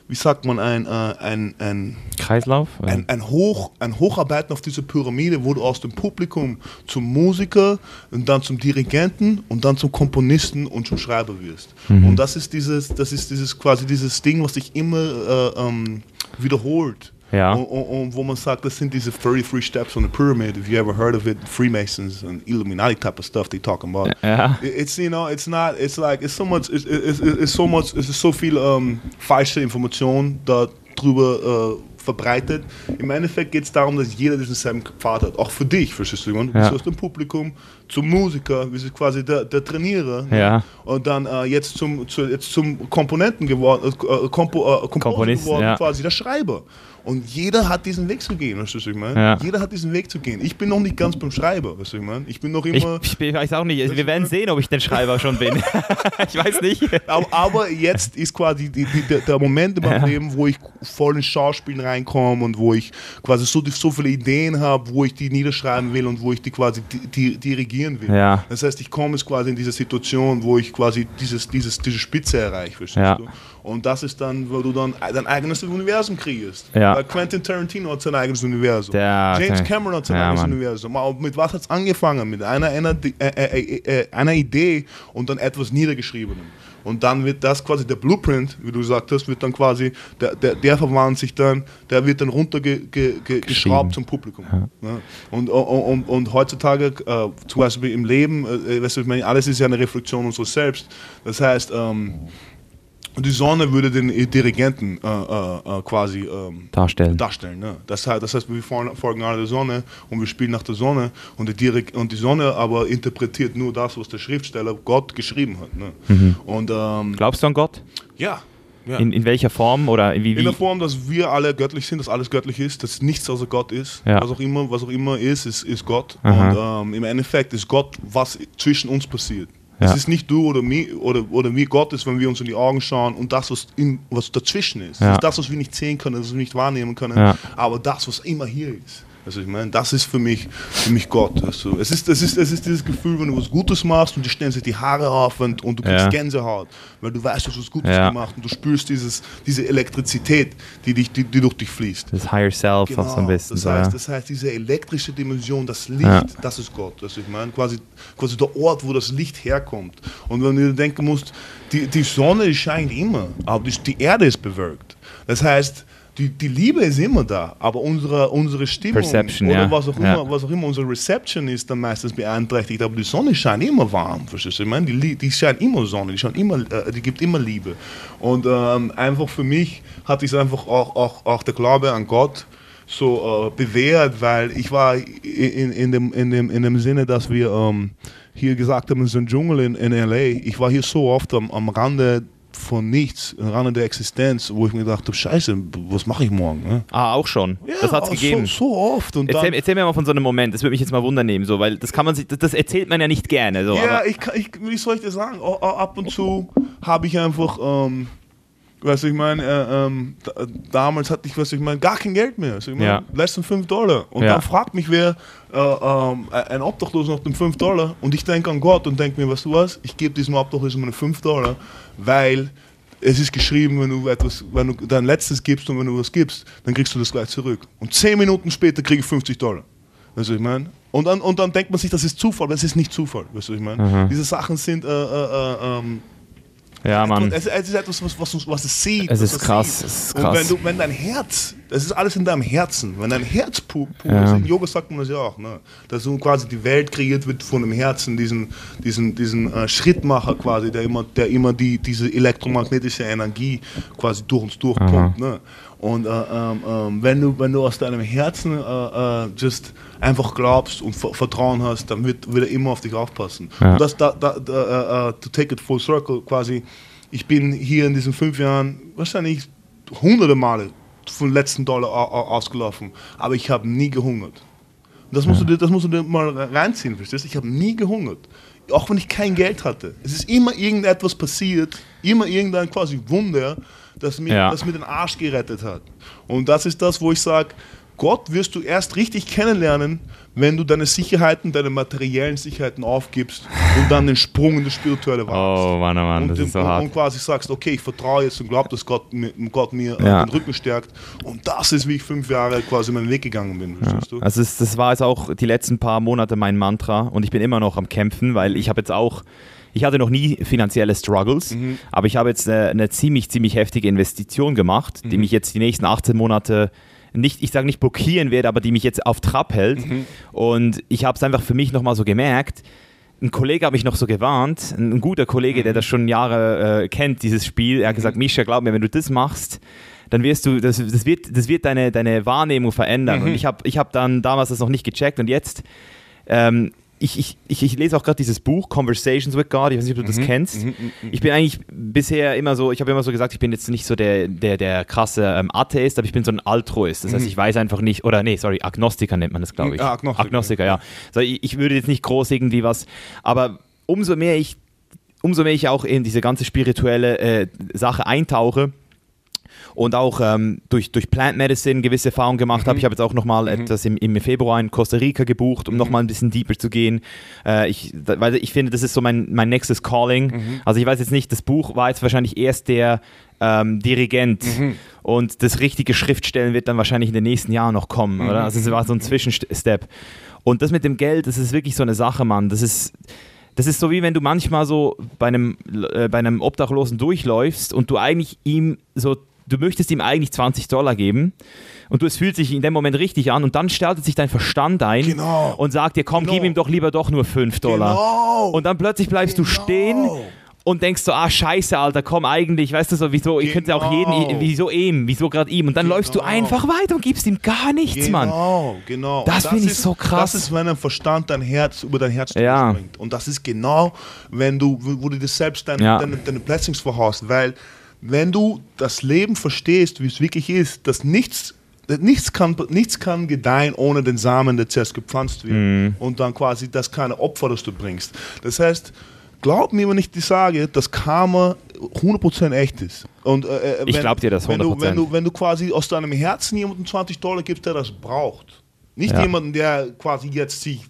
wie sagt man, ein, ein, ein Kreislauf? Ein, ein, Hoch, ein Hocharbeiten auf dieser Pyramide, wo du aus dem Publikum zum Musiker und dann zum Dirigenten und dann zum Komponisten und zum Schreiber wirst. Mhm. Und das ist dieses, das ist dieses quasi dieses Ding, was sich immer äh, ähm, wiederholt. Ja. Und, und, und, wo man sagt, das sind diese 33 Steps on the Pyramid. If you ever heard of it, Freemasons and Illuminati type of stuff they talking about. Ja. It's you know, it's not, it's like, it's so much, it's, it's, it's so much, es ist so viel um, falsche Information da drüber uh, verbreitet. Im Endeffekt geht es darum, dass jeder diesen selben Pfad hat. Auch für dich, verstehst du? Du bist Ja. aus dem Publikum zum Musiker, du bist quasi der, der Trainierer. ne? Ja. Und dann äh, jetzt, zum, zu, jetzt zum Komponenten geworden, äh, Kompo, äh, Komponist, geworden, ja. quasi der Schreiber. Und jeder hat diesen Weg zu gehen, weißt du, was ich meine? Ja. Jeder hat diesen Weg zu gehen. Ich bin noch nicht ganz beim Schreiber, weißt du, was ich meine? Ich bin noch Ich, immer... ich weiß auch nicht. Wir werden sehen, ob ich den Schreiber schon bin. ich weiß nicht. Aber, aber jetzt ist quasi die, die, der, der Moment in meinem Ja. Leben, wo ich voll ins Schauspielen reinkomme und wo ich quasi so, so viele Ideen habe, wo ich die niederschreiben will und wo ich die quasi di, di, dirigieren will. Ja. Das heißt, ich komme jetzt quasi in diese Situation, wo ich quasi dieses, dieses, diese Spitze erreiche, verstehst Ja. du? Und das ist dann, wo du dann dein eigenes Universum kriegst. Ja. Weil Quentin Tarantino hat sein eigenes Universum. Der- James der- Cameron hat sein Ja, eigenes Mann. Universum. Aber mit was hat es angefangen? Mit einer, einer, äh, äh, äh, einer Idee und dann etwas Niedergeschriebenem. Und dann wird das quasi der Blueprint, wie du gesagt hast, wird dann quasi, der, der, der verwandelt sich dann, der wird dann runtergeschraubt zum Publikum. Ja. Und, und, und, und heutzutage, äh, zum Beispiel im Leben, äh, weißt du, ich meine, alles ist ja eine Reflexion unseres Selbst. Das heißt, ähm, die Sonne würde den Dirigenten äh, äh, äh, quasi ähm, Darstellen. darstellen. Ne? Das, heißt, das heißt, wir folgen alle der Sonne und wir spielen nach der Sonne und die, Direk und die Sonne aber interpretiert nur das, was der Schriftsteller Gott geschrieben hat. Ne? Und ähm, Glaubst du an Gott? ja, ja. In, in welcher Form oder wie? in wie? der Form, dass wir alle göttlich sind, dass alles göttlich ist, dass nichts außer Gott ist. Ja. Was auch immer, was auch immer ist, ist, ist Gott. Aha. Und ähm, im Endeffekt ist Gott, was zwischen uns passiert. Ja. Es ist nicht du oder mir oder, oder wie Gott ist, wenn wir uns in die Augen schauen und das, was, in, was dazwischen ist. Ja. Das ist das, was wir nicht sehen können, das wir nicht wahrnehmen können, Ja. aber das, was immer hier ist. Also ich meine, das ist für mich, für mich Gott. Also es, ist, es, ist, es ist dieses Gefühl, wenn du was Gutes machst und dir stellen sich die Haare auf und, und du kriegst Ja. Gänsehaut, weil du weißt, du hast was Gutes Ja. gemacht und du spürst dieses, diese Elektrizität, die, dich, die, die durch dich fließt. Das Higher Self auch so ein bisschen. das, heißt, das heißt, diese elektrische Dimension, das Licht, Ja. das ist Gott. Also ich meine, quasi, quasi der Ort, wo das Licht herkommt. Und wenn du denken musst, die, die Sonne scheint immer, aber die, die Erde ist bewölkt. Das heißt, die, die Liebe ist immer da, aber unsere, unsere Stimmung Perception, oder ja. was, auch Ja. immer, was auch immer, unsere Reception ist dann meistens beeinträchtigt, aber die Sonne scheint immer warm, verstehst du? Ich meine, die, die scheint immer Sonne, die, scheint immer, äh, die gibt immer Liebe. Und ähm, einfach für mich hat sich einfach auch, auch, auch der Glaube an Gott so äh, bewährt, weil ich war in, in, dem, in, dem, in dem Sinne, dass wir ähm, hier gesagt haben, es ist ein Dschungel in, in L.A. Ich war hier so oft am, am Rande von nichts, Rande der Existenz, wo ich mir gedacht habe, scheiße, was mache ich morgen? Ne? Ah, auch schon. das hat's so- gegeben. So, oft. Und Erzähl, dann, erzähl mir mal von so einem Moment, das würde mich jetzt mal wundern nehmen, so, weil das kann man sich, das, das erzählt man ja nicht gerne. So, ja, ich, kann- ich, wie soll ich das sagen? O- o- Ab und zu habe ich einfach, ähm, weißt du, ich meine, äh, ähm, da, damals hatte ich, weißt du, ich meine, gar kein Geld mehr. Also ich meine, Ja. less than 5 Dollar. Und Ja. dann fragt mich wer, äh, ähm, ein Obdachloser nach den 5 Dollar und ich denke an Gott und denke mir, weißt du was, ich gebe diesem Obdachlosen meine 5 Dollar, weil es ist geschrieben, wenn du etwas, wenn du dein Letztes gibst und wenn du was gibst, dann kriegst du das gleich zurück. Und 10 Minuten später kriege ich 50 Dollar. Weißt du, was ich meine? Und dann, und dann denkt man sich, das ist Zufall, aber es ist nicht Zufall. Weißt du, was ich meine? Mhm. Diese Sachen sind, äh, äh, äh, ähm, ja, Mann. es, es ist etwas, was, was, was es sieht. Es ist krass, sieht. es ist Und krass. wenn, du, wenn dein Herz, das ist alles in deinem Herzen, wenn dein Herz pur, pur Ja. ist, in Yoga sagt man das ja auch, ne? dass so quasi die Welt kreiert wird von dem Herzen, diesen, diesen, diesen äh, Schrittmacher quasi, der immer, der immer die, diese elektromagnetische Energie quasi durch uns durchpumpt. Ne? Und äh, ähm, ähm, wenn, du, wenn du aus deinem Herzen äh, äh, just einfach glaubst und ver Vertrauen hast, dann wird, wird er immer auf dich aufpassen. Ja. Und das, da, da, da, äh, to take it full circle quasi, ich bin hier in diesen fünf Jahren wahrscheinlich hunderte Male von den letzten Dollar au- au- ausgelaufen, aber ich habe nie gehungert. Und Das musst, du dir, das musst du dir mal reinziehen, verstehst du? Ich habe nie gehungert. Auch wenn ich kein Geld hatte. Es ist immer irgendetwas passiert, immer irgendein quasi Wunder, das mir, Ja. das mir den Arsch gerettet hat. Und das ist das, wo ich sage, Gott wirst du erst richtig kennenlernen, wenn du deine Sicherheiten, deine materiellen Sicherheiten aufgibst und dann den Sprung in das Spirituelle wagst. Oh Mann, oh Mann, und, das ist so und, hart. und quasi sagst, okay, ich vertraue jetzt und glaube, dass Gott mir, Gott mir Ja. den Rücken stärkt. Und das ist, wie ich fünf Jahre quasi meinen Weg gegangen bin. verstehst du? Also das war jetzt auch die letzten paar Monate mein Mantra und ich bin immer noch am Kämpfen, weil ich habe jetzt auch, ich hatte noch nie finanzielle Struggles, Mhm. aber ich habe jetzt eine, eine ziemlich, ziemlich heftige Investition gemacht, Mhm. die mich jetzt die nächsten 18 Monate nicht, ich sage nicht blockieren wird, aber die mich jetzt auf Trab hält. Mhm. Und ich habe es einfach für mich nochmal so gemerkt, ein Kollege hat mich noch so gewarnt, ein guter Kollege, Mhm. der das schon Jahre äh, kennt, dieses Spiel. Er hat gesagt, Misha, glaub mir, wenn du das machst, dann wirst du, das, das wird, das wird deine, deine Wahrnehmung verändern. Mhm. Und ich habe ich hab dann damals das noch nicht gecheckt und jetzt ähm, ich, ich, ich, ich, lese auch gerade dieses Buch Conversations with God. Ich weiß nicht, ob du das mhm, kennst. Mhm, mhm, mhm. Ich bin eigentlich bisher immer so, ich habe immer so gesagt, ich bin jetzt nicht so der, der, der krasse ähm, Atheist, aber ich bin so ein Altruist. Das heißt, mhm. ich weiß einfach nicht, oder nee, sorry, Agnostiker nennt man das, glaube ich. Ja, Agnostiker. Agnostiker, ja. Also ich, ich würde jetzt nicht groß irgendwie was, aber umso mehr ich, umso mehr ich auch in diese ganze spirituelle äh, Sache eintauche, und auch ähm, durch, durch Plant Medicine gewisse Erfahrungen gemacht mhm. habe. Ich habe jetzt auch nochmal mhm. etwas im, im Februar in Costa Rica gebucht, um mhm. nochmal ein bisschen deeper zu gehen. Äh, ich, weil ich finde, das ist so mein, mein nächstes Calling. Mhm. Also ich weiß jetzt nicht, das Buch war jetzt wahrscheinlich erst der ähm, Dirigent mhm. und das richtige Schriftstellen wird dann wahrscheinlich in den nächsten Jahren noch kommen, oder? Mhm. Also es war so ein Zwischenstep. Und das mit dem Geld, das ist wirklich so eine Sache, Mann. Das ist das ist so wie wenn du manchmal so bei einem, äh, bei einem Obdachlosen durchläufst und du eigentlich ihm so du möchtest ihm eigentlich 20 Dollar geben und du, es fühlt sich in dem Moment richtig an und dann startet sich dein Verstand ein genau. und sagt dir, komm, genau. gib ihm doch lieber doch nur 5 Dollar. Genau. Und dann plötzlich bleibst du genau. stehen und denkst so, ah, scheiße, Alter, komm eigentlich, weißt du so, wieso, ich könnte auch jeden, genau. wieso ihm, wieso gerade ihm. Und dann genau. läufst du einfach weiter und gibst ihm gar nichts, genau, Mann. Genau, genau. Das, das finde ich so krass. Das ist, wenn ein Verstand dein Herz über dein Herz ja. springt. Und das ist genau, wenn du, wo du dir selbst deine, ja. deine, deine Blessings verhaust, weil wenn du das Leben verstehst, wie es wirklich ist, dass nichts nichts kann, nichts kann gedeihen ohne den Samen, der zuerst gepflanzt wird. Mhm. Und dann quasi das keine Opfer, das du bringst. Das heißt, glaub mir, wenn ich dir sage, dass Karma 100% echt ist. Und, äh, äh ich glaube dir das 100%. Wenn du, wenn, du, wenn du quasi aus deinem Herzen jemandem 20 Dollar gibst, der das braucht. Nicht ja. jemanden, der quasi jetzt sich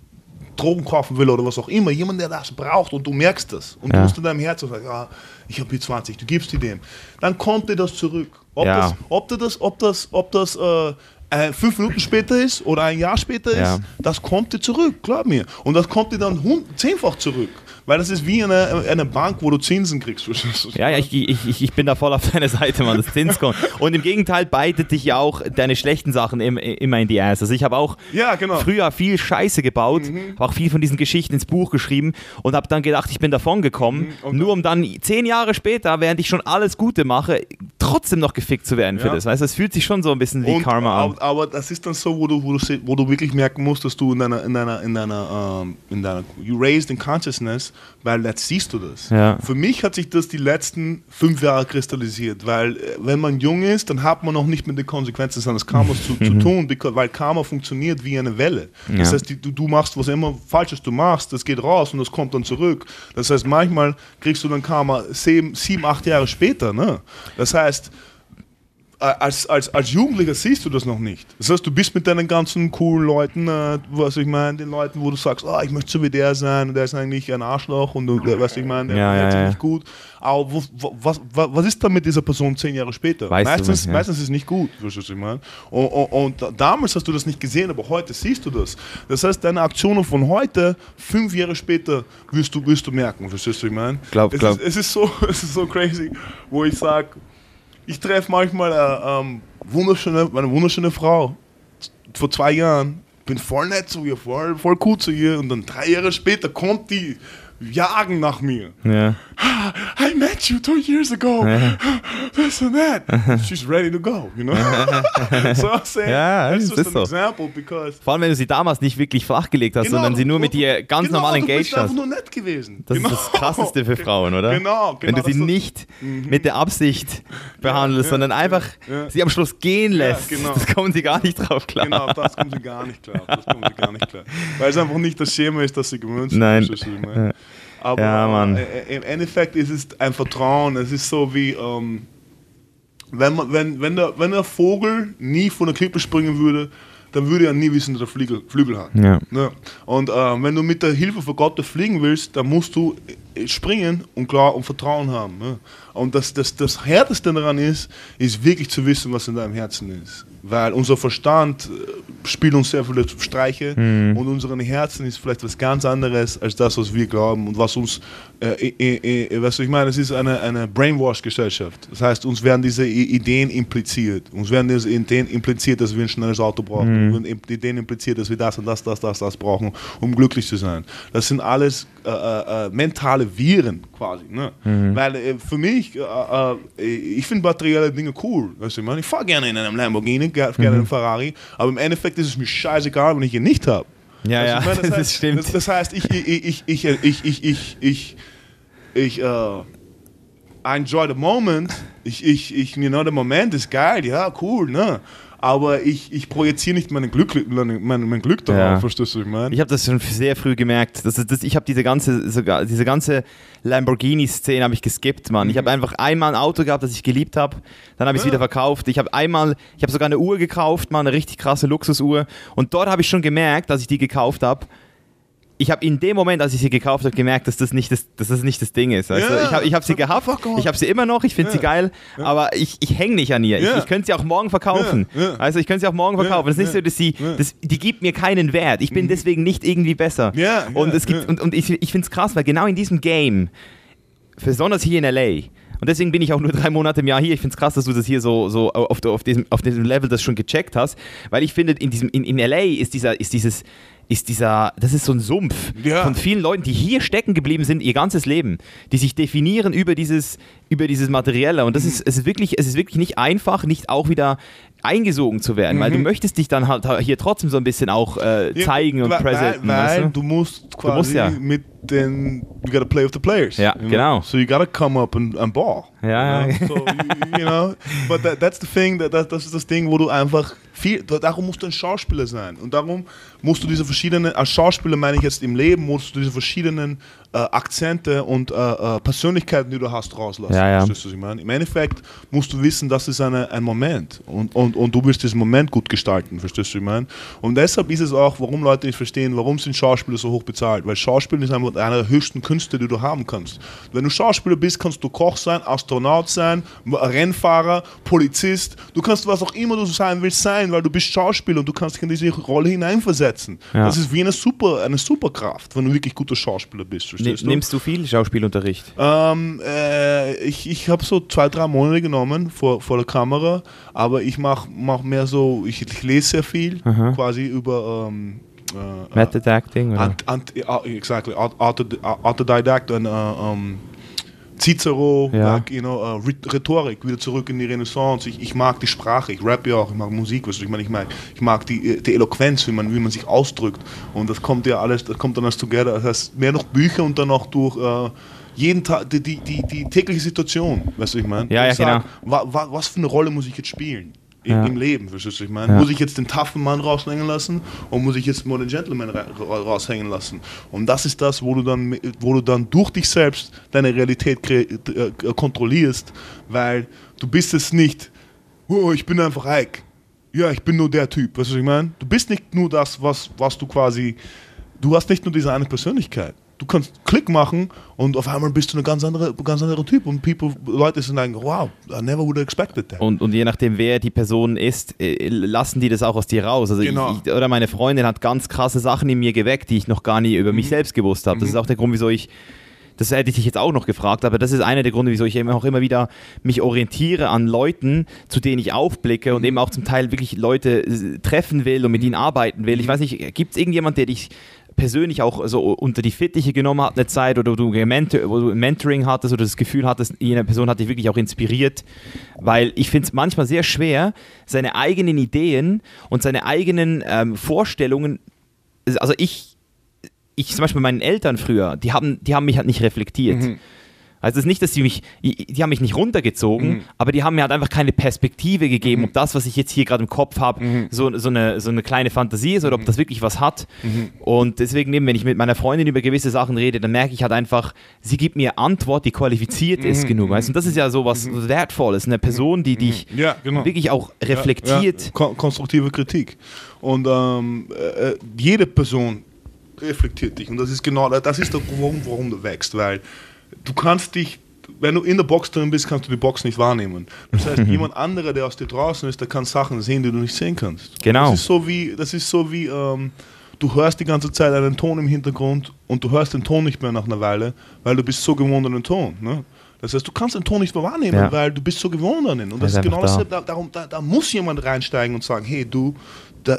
Drogen kaufen will oder was auch immer. Jemand, der das braucht und du merkst das. Und ja. du musst in deinem Herzen sagen, ja, ich habe hier 20, du gibst dir dem. Dann kommt dir das zurück. Ob, ja. das, ob das, ob das, ob das äh, äh, fünf Minuten später ist oder ein Jahr später ist, das kommt dir zurück, glaub mir. Und das kommt dir dann zehnfach zurück. Weil das ist wie eine, eine Bank, wo du Zinsen kriegst. Ja, ja, ich, ich, ich bin da voll auf deiner Seite, Mann, das Zinskonto. Und im Gegenteil beitet dich ja auch deine schlechten Sachen immer in die Ass. Also ich habe auch ja, genau. früher viel Scheiße gebaut, mhm. habe auch viel von diesen Geschichten ins Buch geschrieben und habe dann gedacht, ich bin davon gekommen, mhm. nur um dann zehn Jahre später, während ich schon alles Gute mache, trotzdem noch gefickt zu werden für ja. das. Weißt du, es fühlt sich schon so ein bisschen wie und, Karma an. Aber das ist dann so, wo du, wo du, wo du wirklich merken musst, dass du in deiner, in deiner, in deiner, um, ähm, in deiner, you raised in consciousness, weil jetzt siehst du das. Ja. Für mich hat sich das die letzten fünf Jahre kristallisiert, weil äh, wenn man jung ist, dann hat man noch nicht mit den Konsequenzen seines Karmas zu, zu tun, weil Karma funktioniert wie eine Welle. Ja. Das heißt, du, du machst was immer Falsches du machst, das geht raus und das kommt dann zurück. Das heißt, manchmal kriegst du dann Karma sieben, sieben acht Jahre später. Ne? Das heißt, als, als, als Jugendlicher siehst du das noch nicht. Das heißt, du bist mit deinen ganzen coolen Leuten, äh, was ich meine, den Leuten, wo du sagst, oh, ich möchte so wie der sein und der ist eigentlich ein Arschloch und du, was ich meine, der ja, ja, ja. nicht gut. Aber wo, wo, was, was ist dann mit dieser Person zehn Jahre später? Weißt meistens, du, ja. meistens ist es nicht gut, was ich meine. Und, und, und, damals hast du das nicht gesehen, aber heute siehst du das. Das heißt, deine Aktionen von heute, fünf Jahre später, wirst du, wirst du merken, verstehst du, ich meine? Glaub, glaub. Es, ist, es, ist so, es ist so crazy, wo ich sage, ich treffe manchmal eine, ähm, wunderschöne, eine wunderschöne Frau. Vor zwei Jahren. Bin voll nett zu ihr, voll, voll cool zu ihr. Und dann drei Jahre später kommt die jagen nach mir. Yeah. I met you two years ago. Yeah. This and that. She's ready to go, you know? so I'm saying, ja, that's just an so. example because Vor allem, wenn du sie damals nicht wirklich flachgelegt hast, genau, sondern sie nur mit dir ganz genau, normal engaged hast. nur nett gewesen. Das genau. ist das Krasseste für Frauen, oder? Genau, genau Wenn du sie nicht mhm. mit der Absicht behandelst, ja, sondern einfach ja. sie am Schluss gehen lässt. Ja, genau. Das kommen sie gar nicht drauf klar. Genau, das kommen sie gar nicht klar. Das kommen sie gar nicht klar. Weil es einfach nicht das Schema ist, das sie gewöhnt sind. Nein. Aber ja, äh, im Endeffekt ist es ein Vertrauen. Es ist so wie, ähm, wenn, man, wenn, wenn, der, wenn der Vogel nie von der Klippe springen würde, dann würde er nie wissen, dass er Flügel, Flügel hat. Ja. Ne? Und äh, wenn du mit der Hilfe von Gott fliegen willst, dann musst du äh, springen und klar und Vertrauen haben. Ne? Und das, das, das Härteste daran ist, ist wirklich zu wissen, was in deinem Herzen ist. Weil unser Verstand äh, spielt uns sehr viele Streiche mhm. und unseren Herzen ist vielleicht was ganz anderes als das, was wir glauben und was uns, äh, äh, äh, was ich meine, es ist eine, eine Brainwash-Gesellschaft. Das heißt, uns werden diese Ideen impliziert. Uns werden diese Ideen impliziert, dass wir ein schnelles Auto brauchen. Mhm. Ideen impliziert, dass wir das und das, das, das, das brauchen, um glücklich zu sein. Das sind alles äh, äh mentale relativieren quasi. Ne? Mhm. Weil äh, für mich, äh, äh, ich finde materielle Dinge cool. Weißt du, ich, ich fahre gerne in einem Lamborghini, gerne in einem mhm. Ferrari, aber im Endeffekt ist es mir scheißegal, wenn ich ihn nicht habe. Ja, also, ja, meine, das, heißt, das, stimmt. Das, das, heißt, ich, ich, ich, ich, ich, ich, ich, ich, ich, ich uh, enjoy the moment. Ich, ich, ich, you know, der Moment ist geil, ja, cool, ne? Aber ich, ich projiziere nicht mein Glück, mein, mein Glück darauf, ja. verstehst du, was ich meine? Ich habe das schon sehr früh gemerkt. Das, das, ich habe diese ganze, sogar, diese ganze Lamborghini-Szene habe ich geskippt, Mann. Mhm. Ich habe einfach einmal ein Auto gehabt, das ich geliebt habe, dann habe ich es ja. wieder verkauft. Ich habe einmal, ich habe sogar eine Uhr gekauft, mal eine richtig krasse Luxusuhr und dort habe ich schon gemerkt, dass ich die gekauft habe, ich habe in dem Moment, als ich sie gekauft habe, gemerkt, dass das nicht das, dass das, nicht das Ding ist. Also yeah. Ich habe ich hab sie gehabt, ich habe sie immer noch, ich finde yeah. sie geil, yeah. aber ich, ich hänge nicht an ihr. Ich, ich könnte sie auch morgen verkaufen. Also ich könnte sie auch morgen verkaufen. Es ist nicht so, dass sie, das, die gibt mir keinen Wert. Ich bin mhm. deswegen nicht irgendwie besser. Und, es gibt, und, und ich, ich finde es krass, weil genau in diesem Game, besonders hier in L.A., und deswegen bin ich auch nur drei Monate im Jahr hier. Ich finde es krass, dass du das hier so, so auf, auf, diesem, auf diesem Level das schon gecheckt hast. Weil ich finde, in, diesem, in, in LA ist, dieser, ist dieses, ist dieser, das ist so ein Sumpf ja. von vielen Leuten, die hier stecken geblieben sind ihr ganzes Leben, die sich definieren über dieses, über dieses Materielle. Und das ist, es ist wirklich, es ist wirklich nicht einfach, nicht auch wieder eingesogen zu werden, mhm. weil du mhm. möchtest dich dann halt hier trotzdem so ein bisschen auch äh, zeigen ja, und präsentieren. Weil, du? du? musst quasi du musst ja. mit den, you gotta play with the players. Ja, you know? genau. So you gotta come up and, and ball. Ja, you know? So, you, know, but that, that's the thing, that, that, das ist das Ding, wo du einfach viel, darum musst du ein Schauspieler sein und darum musst du diese verschiedenen, als Schauspieler meine ich jetzt im Leben, musst du diese verschiedenen äh, Akzente und äh, äh, Persönlichkeiten, die du hast, rauslassen. Ja, ja. ich meine? Im Endeffekt musst du wissen, das ist eine, ein Moment und, und, und du wirst diesen Moment gut gestalten, verstehst du, ich meine? Und deshalb ist es auch, warum Leute nicht verstehen, warum sind Schauspieler so hoch bezahlt, weil Schauspiel ist einfach einer der höchsten Künste, die du haben kannst. Wenn du Schauspieler bist, kannst du Koch sein, Astronaut sein, Rennfahrer, Polizist, du kannst was auch immer du sein willst sein, weil du bist Schauspieler und du kannst dich in diese Rolle hineinversetzen. Ja. Das ist wie eine, Super, eine Superkraft, wenn du wirklich guter Schauspieler bist. Verstehst Nimmst du viel Schauspielunterricht? Ähm, äh, ich ich habe so zwei, drei Monate genommen vor, vor der Kamera, aber ich mache mach mehr so, ich, ich lese sehr viel, Aha. quasi über ähm, äh, Method Acting? Oder? Ant, ant, uh, exactly, Autodidact und uh, um, Cicero, ja. like, you know, uh, Rhetorik, wieder zurück in die Renaissance. Ich, ich mag die Sprache, ich rap ja auch, ich mag Musik, weißt du, ich meine, ich, mag, ich mag die, die Eloquenz, wie man, wie man sich ausdrückt. Und das kommt ja alles, das kommt dann alles together. Das heißt, mehr noch Bücher und dann noch durch uh, jeden Tag, die, die, die, die, tägliche Situation, weißt du, ich meine. Ja, ja, sag, genau. wa, wa, was für eine Rolle muss ich jetzt spielen? Ja. im Leben, verstehst du, ich meine? Ja. Muss ich jetzt den taffen Mann raushängen lassen oder muss ich jetzt Modern Gentleman raushängen lassen? Und das ist das, wo du dann, wo du dann durch dich selbst deine Realität äh, kontrollierst, weil du bist es nicht, oh, ich bin einfach Ike. Ja, ich bin nur der Typ, weißt du, was ich meine? Du bist nicht nur das, was, was du quasi, du hast nicht nur diese eine Persönlichkeit du kannst Klick machen und auf einmal bist du ein ganz anderer, ganz anderer Typ und people, Leute sind dann, wow, I never would have expected that. Und, und je nachdem, wer die Person ist, äh, lassen die das auch aus dir raus. Also genau. ich, oder meine Freundin hat ganz krasse Sachen in mir geweckt, die ich noch gar nie über mhm. mich selbst gewusst habe. Das mhm. ist auch der Grund, wieso ich das hätte ich dich jetzt auch noch gefragt, aber das ist einer der Gründe, wieso ich eben auch immer wieder mich orientiere an Leuten, zu denen ich aufblicke und mhm. eben auch zum Teil wirklich Leute äh, treffen will und mit ihnen arbeiten will. Ich weiß nicht, gibt es irgendjemand, der dich persönlich auch so unter die Fittiche genommen hat eine Zeit oder du, Mentor, wo du Mentoring hattest oder das Gefühl hattest, jene Person hat dich wirklich auch inspiriert, weil ich finde es manchmal sehr schwer, seine eigenen Ideen und seine eigenen ähm, Vorstellungen, also ich, ich zum Beispiel meinen Eltern früher, die haben, die haben mich halt nicht reflektiert. Mhm. Also es ist nicht, dass sie mich, die haben mich nicht runtergezogen, mhm. aber die haben mir halt einfach keine Perspektive gegeben, mhm. ob das, was ich jetzt hier gerade im Kopf habe, mhm. so, so, eine, so eine kleine Fantasie ist oder ob mhm. das wirklich was hat. Mhm. Und deswegen eben, wenn ich mit meiner Freundin über gewisse Sachen rede, dann merke ich halt einfach, sie gibt mir Antwort, die qualifiziert ist mhm. genug. Weißt? Und das ist ja so was Wertvolles, eine Person, die dich ja, genau. wirklich auch reflektiert. Ja, ja. Kon konstruktive Kritik. Und ähm, äh, äh, jede Person reflektiert dich. Und das ist genau, das ist der Grund, warum du wächst, weil du kannst dich, wenn du in der Box drin bist, kannst du die Box nicht wahrnehmen. Das heißt, jemand anderer, der aus dir draußen ist, der kann Sachen sehen, die du nicht sehen kannst. Genau. Das ist so wie, das ist so wie ähm, du hörst die ganze Zeit einen Ton im Hintergrund und du hörst den Ton nicht mehr nach einer Weile, weil du bist so gewohnt an den Ton. Ne? Das heißt, du kannst den Ton nicht mehr wahrnehmen, ja. weil du bist so gewohnt an ihn. Und das, das ist genau da. das, da, darum, da, da, muss jemand reinsteigen und sagen, hey du, da,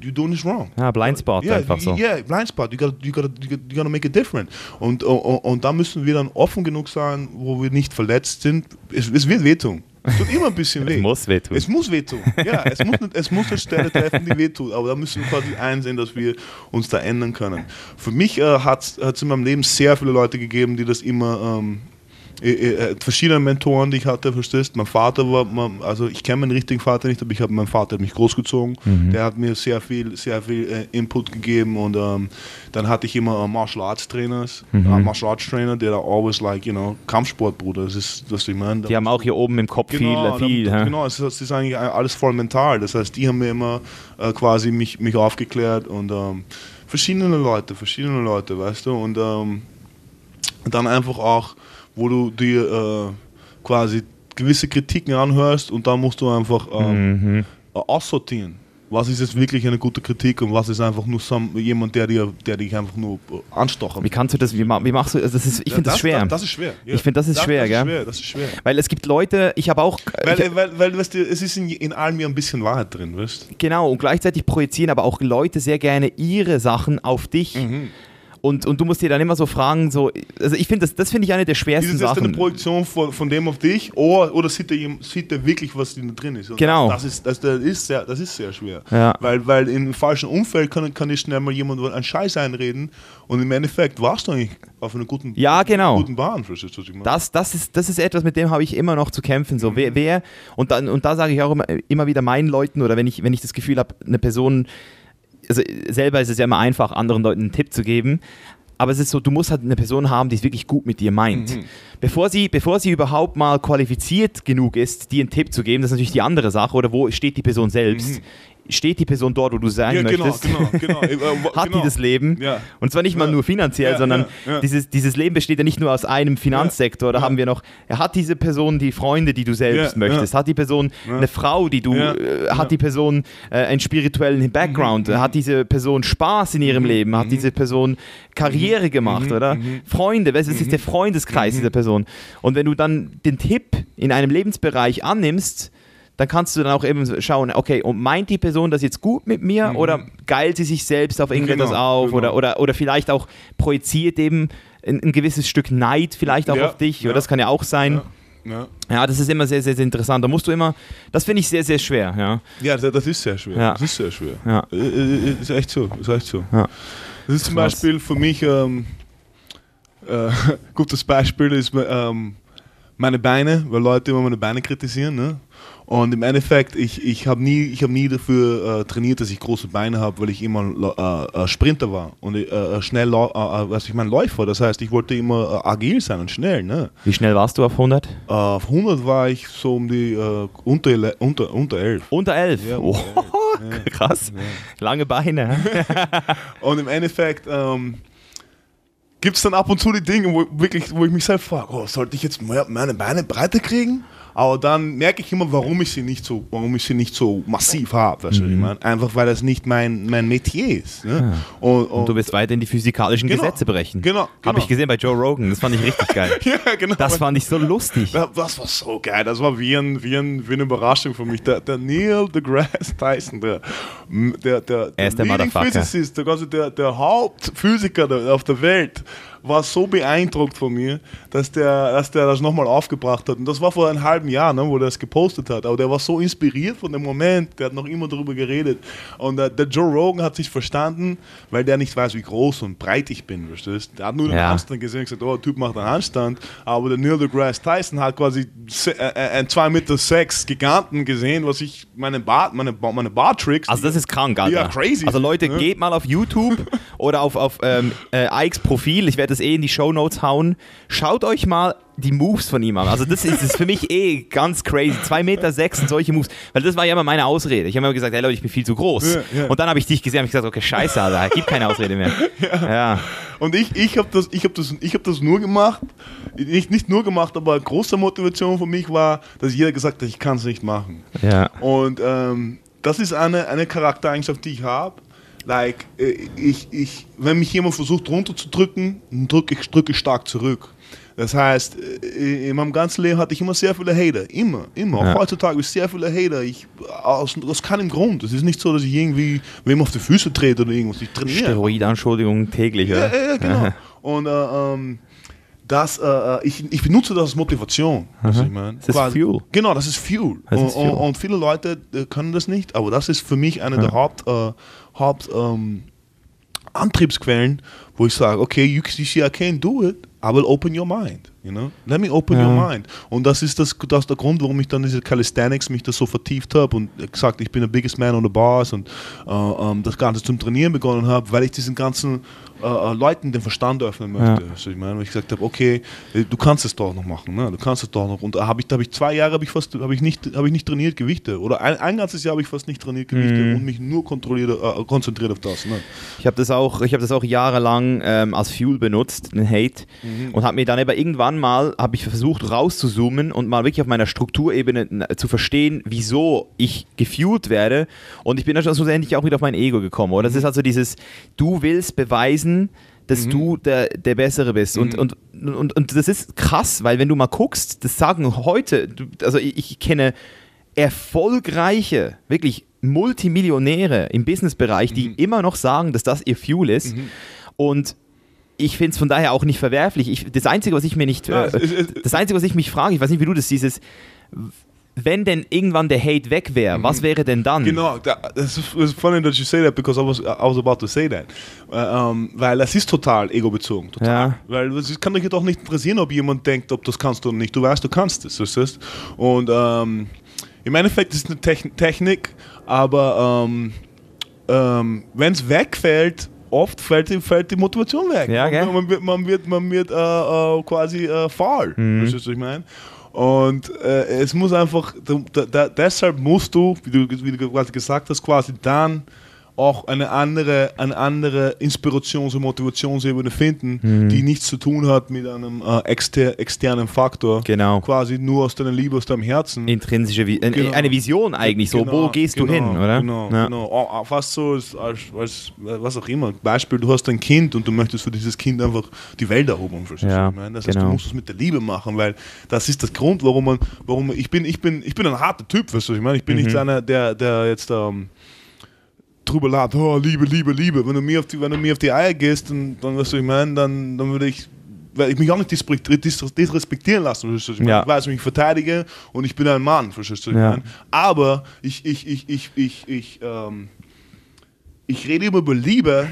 you're doing this wrong. Ja, Blindspot yeah, einfach so. Yeah, Blindspot. You gotta, you gotta, you gotta, you gotta make it different. Und, und, und da müssen wir dann offen genug sein, wo wir nicht verletzt sind. Es, es wird wehtun. Es tut immer ein bisschen weh. Es muss wehtun. Es muss wehtun. Ja, es muss, nicht, es muss eine Stelle treffen, die wehtut. Aber da müssen wir quasi einsehen, dass wir uns da ändern können. Für mich äh, hat es in meinem Leben sehr viele Leute gegeben, die das immer ähm, äh, äh, verschiedene Mentoren, die ich hatte, verstehst. Mein Vater war, also ich kenne meinen richtigen Vater nicht, aber ich habe meinen Vater hat mich großgezogen. Mhm. Der hat mir sehr viel, sehr viel äh, Input gegeben und ähm, dann hatte ich immer äh, Martial Arts Trainers, mhm. uh, Martial Arts Trainer, der da always like, you know, Kampfsport, Bruder. Das ist, was ich meine. Die haben auch hier oben im Kopf genau, viel, viel. Da, genau, es ist, ist, eigentlich alles voll mental. Das heißt, die haben mir immer äh, quasi mich, mich aufgeklärt und ähm, verschiedene Leute, verschiedene Leute, weißt du, und ähm, dann einfach auch wo du dir äh, quasi gewisse Kritiken anhörst und dann musst du einfach ähm, mhm. aussortieren. Was ist jetzt wirklich eine gute Kritik und was ist einfach nur jemand, der, dir, der dich einfach nur äh, anstochen Wie kannst du das, wie, wie machst du, also das ist, ich finde das, das, schwer. Das, ist schwer. Ja. Ich finde, das ist das, schwer, das gell? Schwer, das ist schwer. Weil es gibt Leute, ich habe auch... Weil, ich, weil, weil weißt du, es ist in, in allem ja ein bisschen Wahrheit drin, weißt Genau, und gleichzeitig projizieren aber auch Leute sehr gerne ihre Sachen auf dich. Mhm. Und, und du musst dir dann immer so fragen, so, also ich finde, das, das finde ich eine der schwersten ist Sachen. Ist das eine Projektion von, von dem auf dich oder, oder sieht, der, sieht der wirklich, was da drin ist? Und genau. Das ist, das, das, ist sehr, das ist sehr schwer. Ja. Weil, weil im falschen Umfeld kann, kann dir schnell mal jemand einen Scheiß einreden und im Endeffekt warst du eigentlich auf einer guten, ja, genau. guten Bahn. Das, das, ist, das ist etwas, mit dem habe ich immer noch zu kämpfen. So, mhm. wer, wer, und, dann, und da sage ich auch immer, immer wieder meinen Leuten oder wenn ich, wenn ich das Gefühl habe, eine Person also selber ist es ja immer einfach, anderen Leuten einen Tipp zu geben aber es ist so, du musst halt eine Person haben, die es wirklich gut mit dir meint. Mhm. Bevor, sie, bevor sie überhaupt mal qualifiziert genug ist, dir einen Tipp zu geben, das ist natürlich die andere Sache, oder wo steht die Person selbst? Mhm steht die Person dort, wo du sein ja, genau, möchtest? Genau, genau, äh, Hat genau. die das Leben? Ja. Und zwar nicht mal ja. nur finanziell, sondern Dieses, dieses Leben besteht ja nicht nur aus einem Finanzsektor. Da haben wir noch, hat diese Person die Freunde, die du selbst möchtest? Hat die Person eine Frau, die du, äh, hat die Person äh, einen spirituellen Background? Mhm. Hat diese Person Spaß in ihrem mhm. Leben? Hat mhm. diese Person Karriere mhm. gemacht, oder? Mhm. Freunde, was ist der Freundeskreis dieser Person? Und wenn du dann den Tipp in einem Lebensbereich annimmst, dann kannst du dann auch eben schauen, okay, und meint die Person das jetzt gut mit mir mhm. oder geilt sie sich selbst auf irgendetwas genau, auf genau. Oder, oder, oder vielleicht auch projiziert eben ein, ein gewisses Stück Neid vielleicht auch ja, auf dich, ja. oder das kann ja auch sein. Ja. Ja. ja. das ist immer sehr, sehr, sehr interessant. Da musst du immer, das finde ich sehr, sehr schwer. Ja, ja das ist sehr schwer. Ja. Das ist sehr schwer. Ja. Äh, äh, ist echt so. Ist echt so. Ja. Das ist zum Krass. Beispiel für mich, ähm, äh, gutes Beispiel ist ähm, meine Beine, weil Leute immer meine Beine kritisieren. Ne? Und im Endeffekt, ich, ich habe nie, hab nie dafür äh, trainiert, dass ich große Beine habe, weil ich immer äh, äh, Sprinter war und äh, äh, schnell, äh, was ich meine, Läufer. Das heißt, ich wollte immer agil sein und schnell. Ne? Wie schnell warst du auf 100? auf 100 war ich so um die unter, unter, unter 11. Unter 11? Ja, oh, elf. krass. Ja. Lange Beine. und im Endeffekt... Ähm, gibt es dann ab und zu die Dinge, wo, wirklich, wo ich mich selbst frage, oh, sollte ich jetzt meine Beine breiter kriegen? Aber dann merke ich immer, warum ich sie nicht so, warum ich sie nicht so massiv habe. Weißt mhm. ich mein? Einfach weil das nicht mein, mein Metier ist. Ne? Ja. Und, und, und, du wirst weiterhin die physikalischen genau, Gesetze brechen. Genau. genau. Habe ich gesehen bei Joe Rogan. Das fand ich richtig geil. ja, genau. Das fand ich so lustig. Das, war so geil. Das war wie, ein, wie, ein, wie eine Überraschung für mich. Der, der Neil deGrasse Tyson, der, der, der, er ist der, der Physicist, der, der, der Hauptphysiker auf der Welt, war so beeindruckt von mir, dass der, dass der das nochmal aufgebracht hat. Und das war vor einem halben Jahr, ne, wo er das gepostet hat. Aber der war so inspiriert von dem Moment, der hat noch immer darüber geredet. Und der, der Joe Rogan hat sich verstanden, weil der nicht weiß, wie groß und breit ich bin. Verstehst? Der hat nur den ja. Handstand gesehen und gesagt, oh, der Typ macht einen Handstand. Aber der Neil deGrasse Tyson hat quasi äh, äh, ein 2 Meter sechs Giganten gesehen, was ich, meine Bart, meine, meine Bartricks. Also das ist krank, Alter. Ja, crazy. Also Leute, ne? geht mal auf YouTube oder auf, auf ähm, äh, Ikes Profil. Ich werde das eh in die Show Notes hauen. Schaut euch mal die Moves von ihm an. Also das ist, ist für mich eh ganz crazy. Zwei Meter sechs und solche Moves. Weil das war ja immer meine Ausrede. Ich habe immer gesagt, hey Leute, ich bin viel zu groß. Ja, ja. Und dann habe ich dich gesehen und gesagt, okay, scheiße, Alter, gibt keine Ausrede mehr. Ja. ja. Und ich, ich habe das, hab das, hab das nur gemacht, nicht, nicht nur gemacht, aber große Motivation für mich war, dass jeder gesagt hat, ich kann es nicht machen. Ja. Und ähm, das ist eine, eine Charaktereigenschaft, die ich habe like, äh, ich, ich, wenn mich jemand versucht runterzudrücken, drücke ich, drück ich stark zurück. Das heißt, äh, in meinem ganzen Leben hatte ich immer sehr viele Hater. Immer, immer. Ja. Auch heutzutage habe ich sehr viele Hater. Ich, aus, aus keinem Grund. Es ist nicht so, dass ich irgendwie wem auf die Füße trete oder irgendwas. Ich trainiere. Steroidanschuldigungen täglich, ja? Ja, ja, genau. Und äh, ähm, das, äh, äh, ich, ich benutze das als Motivation. Was ich meine. Das ist Quasi, Fuel. Genau, das ist Fuel. Das ist Fuel. Und, und, viele Leute können das nicht, aber das ist für mich eine der Haupt, äh, Haupt ähm, Antriebsquellen, wo ich sage, okay, you, see, I can't do it, I will open your mind. You know? Let me open ja. your mind. Und das ist das, das der Grund, warum ich dann diese Calisthenics mich da so vertieft habe und gesagt, ich bin der biggest man on the bars und äh, ähm, das Ganze zum Trainieren begonnen habe, weil ich diesen ganzen äh, äh, Leuten den Verstand öffnen möchte. Ja. Also ich meine, weil ich gesagt habe, okay, äh, du kannst es doch noch machen, ne? du kannst es doch noch. Und da habe ich, da habe ich zwei Jahre habe ich fast, habe ich nicht, habe ich nicht trainiert Gewichte oder ein, ein ganzes Jahr habe ich fast nicht trainiert Gewichte mhm. und mich nur kontrolliert, äh, konzentriert auf das. Ne? Ich habe das auch, ich habe das auch jahrelang ähm, als Fuel benutzt, den Hate, mhm. und habe mir dann aber irgendwann mal habe ich versucht rauszuzoomen und mal wirklich auf meiner Strukturebene zu verstehen, wieso ich gefuelt werde. Und ich bin dann schlussendlich auch wieder auf mein Ego gekommen. Oder das ist also dieses, du willst beweisen, dass mhm. du der, der Bessere bist. Mhm. Und, und, und, und das ist krass, weil wenn du mal guckst, das sagen heute, also ich, ich kenne erfolgreiche, wirklich Multimillionäre im Businessbereich, die mhm. immer noch sagen, dass das ihr Fuel ist. Mhm. Und ich finde es von daher auch nicht verwerflich. Ich, das Einzige, was ich mir nicht, äh, das Einzige, was ich mich frage, ich weiß nicht, wie du das siehst, wenn denn irgendwann der Hate weg wäre, mhm. was wäre denn dann? Genau, das ist funny that you say that because I was, I was about to say that. Uh, um, weil das ist total egobezogen, total. Ja. Weil es kann dich doch nicht interessieren, ob jemand denkt, ob das kannst du oder nicht. Du weißt, du kannst es. Und um, ähm, im Endeffekt ist es eine Technik, aber um, ähm, wenn es wegfällt, oft fällt die, fällt die Motivation weg. Ja, man, man, wird, man wird, man wird uh, uh, quasi faul. Mhm. Weißt du, was ich meine? Und äh, es muss einfach, da, da, deshalb musst du, wie du, wie du quasi gesagt hast, quasi dann auch eine andere, eine andere Inspirations- und Motivationsebene finden, mhm. die nichts zu tun hat mit einem äh, exter externen Faktor. Genau. Quasi nur aus deiner Liebe, aus deinem Herzen. Intrinsische Vi genau. eine Vision eigentlich, so, genau, wo gehst genau, du hin, oder? Genau, ja. genau. Oh, fast so als, als, was auch immer. Beispiel, du hast ein Kind und du möchtest für dieses Kind einfach die Welt erobern. Ja, das heißt, du genau. musst es mit der Liebe machen, weil das ist das Grund, warum man, warum man, ich bin, ich bin, ich bin ein harter Typ, weißt du, ich meine, ich bin mhm. nicht einer, der, der jetzt ähm, drüber lacht, oh, Liebe, Liebe, Liebe. Wenn du mir auf die, wenn du mir auf die Eier gehst, dann, dann was ich meine, dann, dann würde ich weil ich mich auch nicht disrespektieren lassen, verstehst du? Ja. Ich weiß, ich mich verteidige und ich bin ein Mann, verstehst du? Ja. Aber ich, ich, ich, ich, ich, ich, ähm, ich rede immer über Liebe,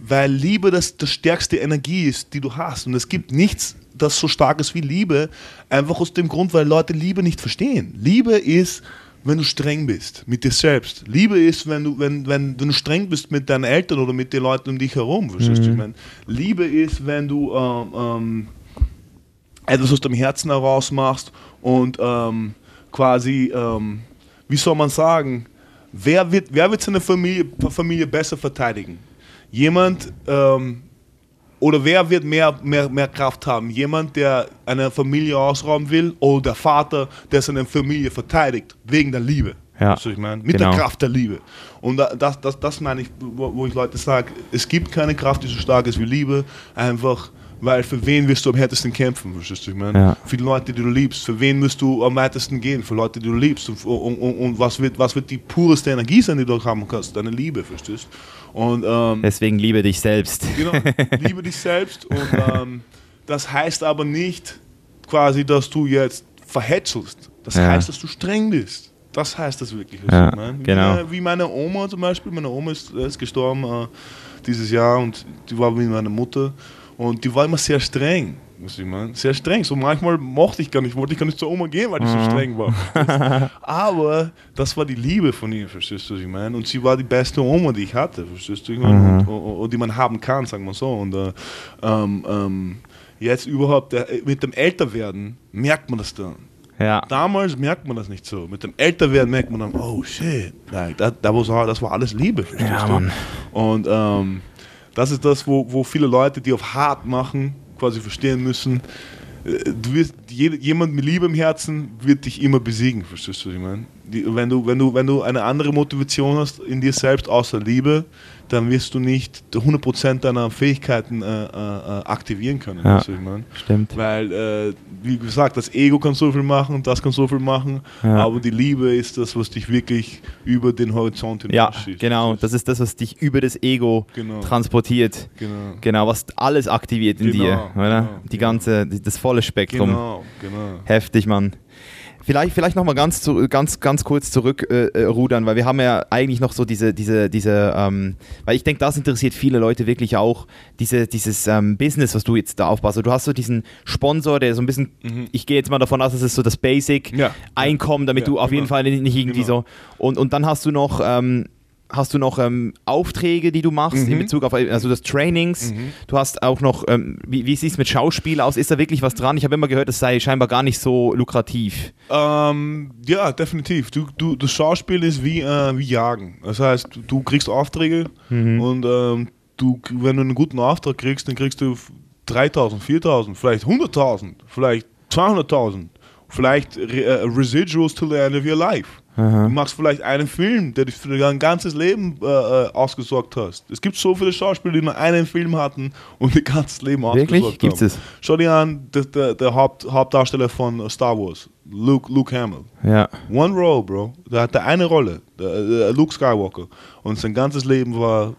weil Liebe das, das stärkste Energie ist, die du hast. Und es gibt nichts, das so stark ist wie Liebe, einfach aus dem Grund, weil Leute Liebe nicht verstehen. Liebe ist wenn du streng bist mit dir selbst. Liebe ist, wenn du, wenn, wenn, wenn du streng bist mit deinen Eltern oder mit den Leuten um dich herum. Mhm. Ich meine, Liebe ist, wenn du ähm, ähm, etwas aus dem Herzen heraus machst und ähm, quasi, ähm, wie soll man sagen, wer wird, wer wird seine Familie, Familie besser verteidigen? Jemand, ähm, oder wer wird mehr, mehr, mehr Kraft haben? Jemand, der eine Familie ausrauben will oder der Vater, der seine Familie verteidigt, wegen der Liebe? Ja, ich meine? Mit genau. der Kraft der Liebe. Und das, das, das meine ich, wo ich Leute sage, es gibt keine Kraft, die so stark ist wie Liebe. Einfach, weil für wen wirst du am härtesten kämpfen? Verstehst du? Ich meine, ja. für die Leute, die du liebst, für wen wirst du am weitesten gehen? Für Leute, die du liebst. Und, und, und, und was, wird, was wird die pureste Energie sein, die du haben kannst? Deine Liebe, verstehst du? Und, ähm, Deswegen liebe dich selbst. Genau, liebe dich selbst. Und ähm, das heißt aber nicht quasi, dass du jetzt verhetzelst. Das ja. heißt, dass du streng bist. Das heißt das wirklich. Ja, wie, genau. wie meine Oma zum Beispiel. Meine Oma ist, ist gestorben äh, dieses Jahr und die war wie meine Mutter. Und die war immer sehr streng was ich meine. Sehr streng. So manchmal mochte ich gar nicht, wollte ich gar nicht zur Oma gehen, weil die mhm. so streng war. Aber das war die Liebe von ihr, verstehst du, was ich meine? Und sie war die beste Oma, die ich hatte, verstehst du? Mhm. Und, und, und, die man haben kann, sagen wir so. Und äh, ähm, ähm, jetzt überhaupt äh, mit dem Älterwerden merkt man das dann. Ja. Damals merkt man das nicht so. Mit dem Älterwerden merkt man dann, oh shit, like, that, that was, das war alles Liebe. Ja, Mann. Und ähm, das ist das, wo, wo viele Leute, die auf hart machen, quasi verstehen müssen, äh, du wirst, jemand mit Liebe im Herzen wird dich immer besiegen, verstehst du, was ich meine? Wenn, du, wenn, du, wenn du eine andere Motivation hast in dir selbst außer Liebe, dann wirst du nicht 100% deiner Fähigkeiten äh, äh, aktivieren können. Ja, ich mein? Stimmt. Weil, äh, wie gesagt, das Ego kann so viel machen, das kann so viel machen, Ja. aber die Liebe ist das, was dich wirklich über den Horizont Ja, hinausschießt. genau. Das ist das, was dich über das Ego Genau. transportiert. Genau. Genau, was alles aktiviert in Genau, dir, oder? genau, Die genau. ganze, das volle Spektrum. Genau, genau. Heftig, Mann. Vielleicht, vielleicht nochmal ganz, zu, ganz, ganz kurz zurück äh, äh, rudern, weil wir haben ja eigentlich noch so diese, diese, diese ähm, weil ich denke, das interessiert viele Leute wirklich auch, diese, dieses ähm, Business, was du jetzt da aufbaust. Also du hast so diesen Sponsor, der so ein bisschen, ich gehe jetzt mal davon aus, das ist so das Basic Mhm. Ja, Einkommen, damit ja, du auf jeden genau. Fall nicht irgendwie Genau. so. Und, und dann hast du noch, ähm, hast du noch ähm, Aufträge, die du machst in Mhm. Bezug auf also das Trainings. Du hast auch noch, ähm, wie, wie sieht es mit Schauspiel aus? Ist da wirklich was dran? Ich habe immer gehört, das sei scheinbar gar nicht so lukrativ. Ähm, ja, definitiv. Du, du, das Schauspiel ist wie, äh, wie Jagen. Das heißt, du- kriegst Aufträge und ähm, du, wenn du einen guten Auftrag kriegst, dann kriegst du 3000, 4000, vielleicht 100.000, vielleicht 200.000, vielleicht äh, Residuals till the end of your life. Du machst vielleicht einen Film, der dich für dein ganzes Leben äh, äh, ausgesorgt hast. Es gibt so viele Schauspieler, die nur einen Film hatten und ihr ganzes Leben Wirklich? ausgesorgt Gibt's haben. es? Schau dir an, der, der, der Haupt, Hauptdarsteller von Star Wars, Luke, Luke Hamill. Ja. One role, Bro. Der hatte eine Rolle, der, der Luke Skywalker. Und sein ganzes Leben war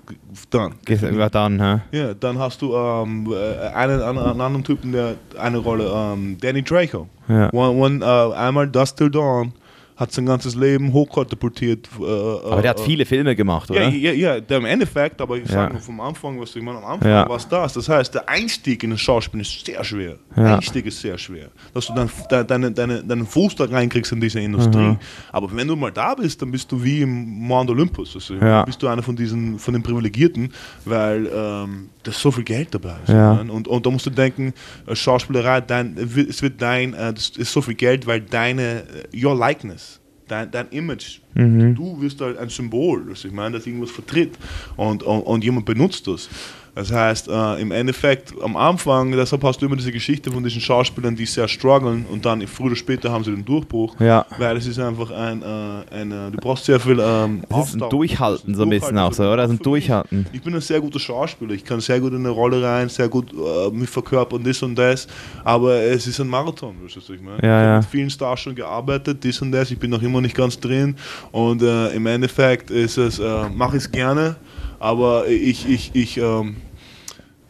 done. War dann, hä? Ja, dann hast du ähm, äh, einen, einen, einen anderen Typen, der eine Rolle, ähm, Danny Draco. Ja. One, one, äh, einmal Dust Till Dawn hat sein ganzes Leben hochkatapultiert. Äh, Aber der hat viele Filme gemacht, oder? ja, ja, ja, im Endeffekt, aber ich Ja. sage nur vom Anfang, was ich meine, am Anfang Ja. war es das. Das heißt, der Einstieg in das Schauspiel ist sehr schwer. Ja. Einstieg ist sehr schwer. Dass du dann de, deine, deine, deinen Fuß da reinkriegst in diese Industrie. Mhm. Aber wenn du mal da bist, dann bist du wie im Mount Olympus. Also Ja. bist du einer von diesen, von den Privilegierten, weil ähm, da so viel Geld dabei. ist, Ja. Und, und da musst du denken, äh, Schauspielerei, dein, es wird dein, äh, das ist so viel Geld, weil deine, äh, your likeness, dein, dein Image, Mhm. du wirst halt ein Symbol, das ich meine, das irgendwas vertritt und, und, und jemand benutzt das. Das heißt, äh, im Endeffekt, am Anfang, deshalb hast du immer diese Geschichte von diesen Schauspielern, die sehr strugglen und dann früher oder später haben sie den Durchbruch, Ja. weil es ist einfach ein, äh, ein du brauchst sehr viel ähm, Das ist ein. Durchhalten so ein bisschen auch so, oder? Das ist ein. Durchhalten. Ich bin ein sehr guter Schauspieler. Ich kann sehr gut in eine Rolle rein, sehr gut äh, mich verkörpern, das und das. Aber es ist ein Marathon, weißt du, was ich meine? Ja, ich habe ja. mit vielen Stars schon gearbeitet, das und das. Ich bin noch immer nicht ganz drin. Und äh, im Endeffekt ist es, äh, mache ich es gerne, aber ich, ich, ich, ähm,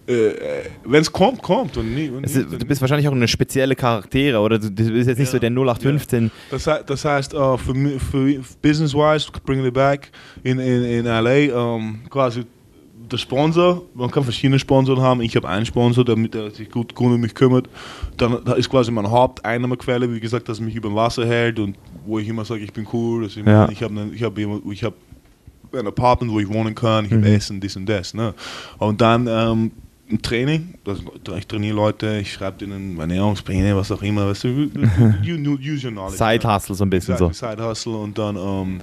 äh, wenn es kommt, kommt. Und nie, und nie, ist, du bist wahrscheinlich auch eine spezielle Charaktere, oder? Du, du bist jetzt nicht Ja, so der 0815. Das, hei- das heißt, äh, für, für business-wise, bringing it back, in, in, in LA, ähm, quasi der Sponsor, man kann verschiedene Sponsoren haben. Ich habe einen Sponsor, der, mit- der sich gut, um mich kümmert. Dann da ist quasi meine Haupteinnahmequelle, wie gesagt, dass mich über dem Wasser hält und wo ich immer sage, ich bin cool. Ich Ja. ich habe ich hab, ich hab ein Apartment, wo ich wohnen kann, ich habe Essen, dies und das. Ne? Und dann ähm, ein Training, das, ich trainiere Leute, ich schreibe denen Ernährungspläne, was auch immer. Weißt du, you, you, use your knowledge. Side Hustle so ein bisschen so. Side Hustle und dann ähm,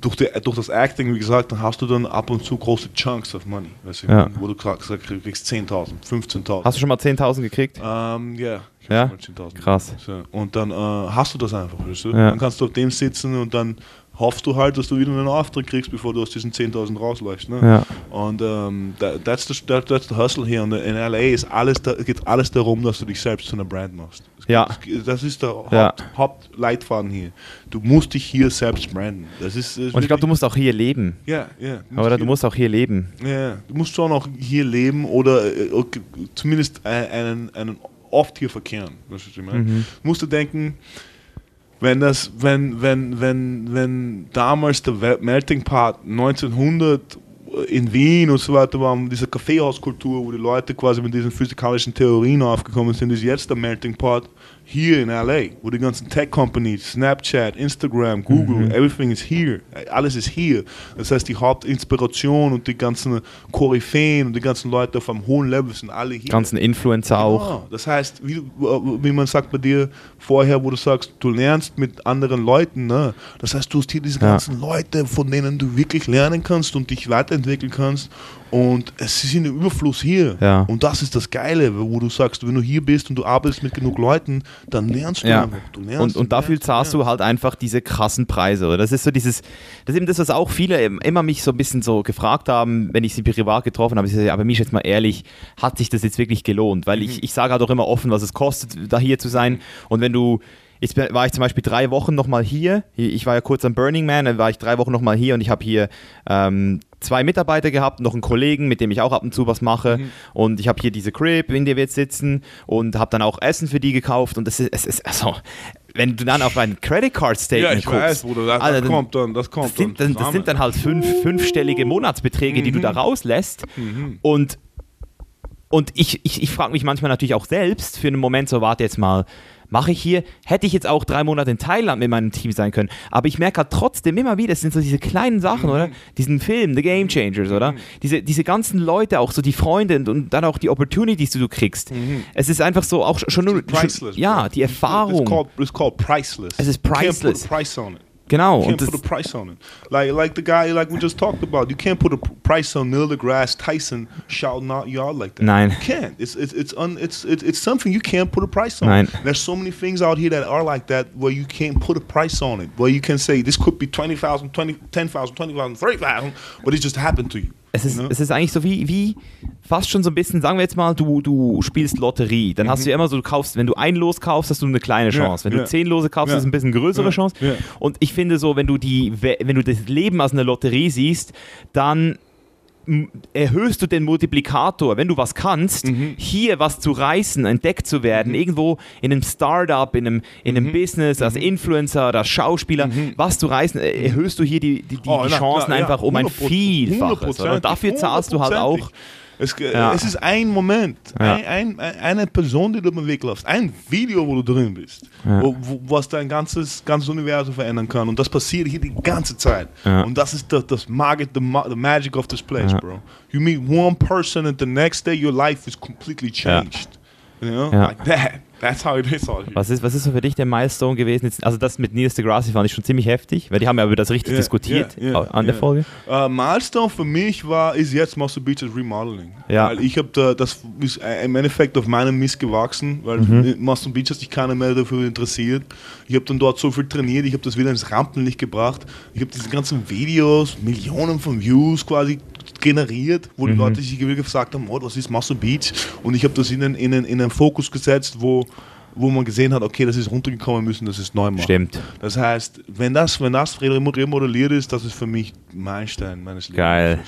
durch, die, durch das Acting, wie gesagt, dann hast du dann ab und zu große Chunks of Money, weißt du, Ja. wo du sagst, du kriegst 10.000, 15.000. Hast du schon mal 10.000 gekriegt? Ähm, ja. hab Ja? schon mal 10.000 Krass. So. Und dann äh, hast du das einfach, weißt du? Ja. Dann kannst du auf dem sitzen und dann hoffst du halt, dass du wieder einen Auftrag kriegst, bevor du aus diesen 10.000 rausläufst. Ne? Ja. Und ähm, that, that's, the, that, that's the hustle hier. Und in LA ist alles, da, geht alles darum, dass du dich selbst zu einer Brand machst. Es Ja. Das ist der Haupt, Ja. Hauptleitfaden hier. Du musst dich hier selbst branden. Das ist, ist Und ich glaube, du musst auch hier leben. ja, ja. Oder du musst auch hier leben. ja, du musst schon auch hier leben oder äh, okay, zumindest ein- einen, einen oft hier verkehren. Weißt du, was ich meine? Mhm. Musst du denken, wenn das, wenn, wenn, wenn, wenn damals der Melting Pot 1900 in Wien und so weiter war, diese Kaffeehauskultur, wo die Leute quasi mit diesen physikalischen Theorien aufgekommen sind, ist jetzt der Melting Pot hier in LA, wo die ganzen Tech-Companies, Snapchat, Instagram, Google, everything is here. Alles ist hier. Das heißt, die Hauptinspiration und die ganzen Koryphäen und die ganzen Leute auf einem hohen Level sind alle hier. Ganzen Influencer auch. Genau. Das heißt, wie, du- wie man sagt bei dir vorher, wo du sagst, du lernst mit anderen Leuten. Ne? Das heißt, du hast hier diese Ja. ganzen Leute, von denen du wirklich lernen kannst und dich weiterentwickeln kannst. Und es ist in dem Überfluss hier. Ja. Und das ist das Geile, wo du sagst, wenn du hier bist und du arbeitest mit genug Leuten, dann lernst du Ja. einfach. Du lernst, Und, du und dafür zahlst du halt einfach diese krassen Preise. Oder? Das ist so dieses, das ist eben das, was auch viele im- immer mich so ein bisschen so gefragt haben, wenn ich sie privat getroffen habe. Ich sage, aber mich jetzt mal ehrlich, hat sich das jetzt wirklich gelohnt? Weil Mhm. ich, ich sage halt auch immer offen, was es kostet, da hier zu sein. Und wenn du, jetzt war ich zum Beispiel drei Wochen nochmal hier. Ich war ja kurz am Burning Man, dann war ich drei Wochen nochmal hier und ich habe hier ähm, zwei Mitarbeiter gehabt, noch einen Kollegen, mit dem ich auch ab und zu was mache. Mhm. Und ich habe hier diese Crib, in der wir jetzt sitzen und habe dann auch Essen für die gekauft. Und das ist, es ist also, wenn du dann auf ein Credit Card Ja, Statement ich guckst, weiß, Bruder, das, Alter, das kommt dann, das kommt das sind, dann, das sind dann halt fünf, fünfstellige Monatsbeträge, die du Mhm. da rauslässt. Und, und ich, ich, ich frage mich manchmal natürlich auch selbst für einen Moment so, warte jetzt mal, mache ich hier, hätte ich jetzt auch drei Monate in Thailand mit meinem Team sein können. Aber ich merke halt trotzdem immer wieder, es sind so diese kleinen Sachen, Mhm. oder? Diesen Film, The Game Changers, oder? Diese, diese ganzen Leute, auch so die Freunde und, und dann auch die Opportunities, die du kriegst. Es ist einfach so, auch schon nur, Mhm. Priceless. schon, ja, die It's Erfahrung. called, it's called priceless. Es ist priceless. price on it. Genau. You can't put a price on it. Like like the guy like we just talked about. You can't put a price on Neil deGrasse Tyson shouting out y'all like that. Nein. You can't. It's it's it's un, it's, it's it's something you can't put a price on. Nein. There's so many things out here that are like that where you can't put a price on it. Where you can say this could be 20,000, 20, 10,000, 20,000, 30,000, but it just happened to you. Es ist, Ne? es ist eigentlich so wie, wie fast schon so ein bisschen, sagen wir jetzt mal, du, du spielst Lotterie. Dann hast du ja immer so, du kaufst, wenn du ein Los kaufst, hast du eine kleine Mhm. Ja, Chance. Wenn du ja. zehn Lose kaufst, Ja. ist es ein bisschen größere Chance. Und ich finde so, wenn du die, wenn du das Leben als eine Lotterie siehst, dann erhöhst du den Multiplikator, wenn du was kannst, Mhm. hier was zu reißen, entdeckt zu werden, irgendwo in einem Startup, in einem, in Mhm. einem Business, als Influencer, als Schauspieler, was zu reißen, äh, erhöhst du hier die, die, die, Oh, die Chancen klar, ja, einfach um ein 100%, Vielfaches. Oder? Und dafür zahlst du halt auch. Es, Ja. es ist ein Moment, Ja. ein, ein, eine Person, die du im Weg läufst, ein Video, wo du drin bist, wo, wo, was dein ganzes, ganzes Universum verändern kann. Und das passiert hier die ganze Zeit. Und das ist das, das Magic, the, the magic of this place, bro. You meet one person and the next day your life is completely changed. You know, like that. That's how it is here. Was ist, was ist so für dich der Milestone gewesen? Jetzt, also das mit Neil deGrasse fand ich schon ziemlich heftig, weil die haben ja über das richtig Ja, diskutiert ja, ja, an der. Folge. Äh, Milestone für mich war, ist jetzt Muscle Beaches Remodeling. Ja. Weil ich habe da, das ist äh, im Endeffekt auf meinem Mist gewachsen, weil Mhm. Muscle Beach hat sich keiner mehr dafür interessiert. Ich habe dann dort so viel trainiert, ich habe das wieder ins Rampenlicht gebracht. Ich habe diese ganzen Videos, Millionen von Views quasi generiert, wo die Mhm. Leute sich wirklich gesagt haben, oh, was ist Muscle Beach? Und ich habe das in einen, in, einen, in einen Fokus gesetzt, wo, wo man gesehen hat, okay, das ist runtergekommen, müssen das ist neu machen. Stimmt. Das heißt, wenn das, wenn das remodelliert ist, das ist für mich Meilenstein meines Lebens. Geil.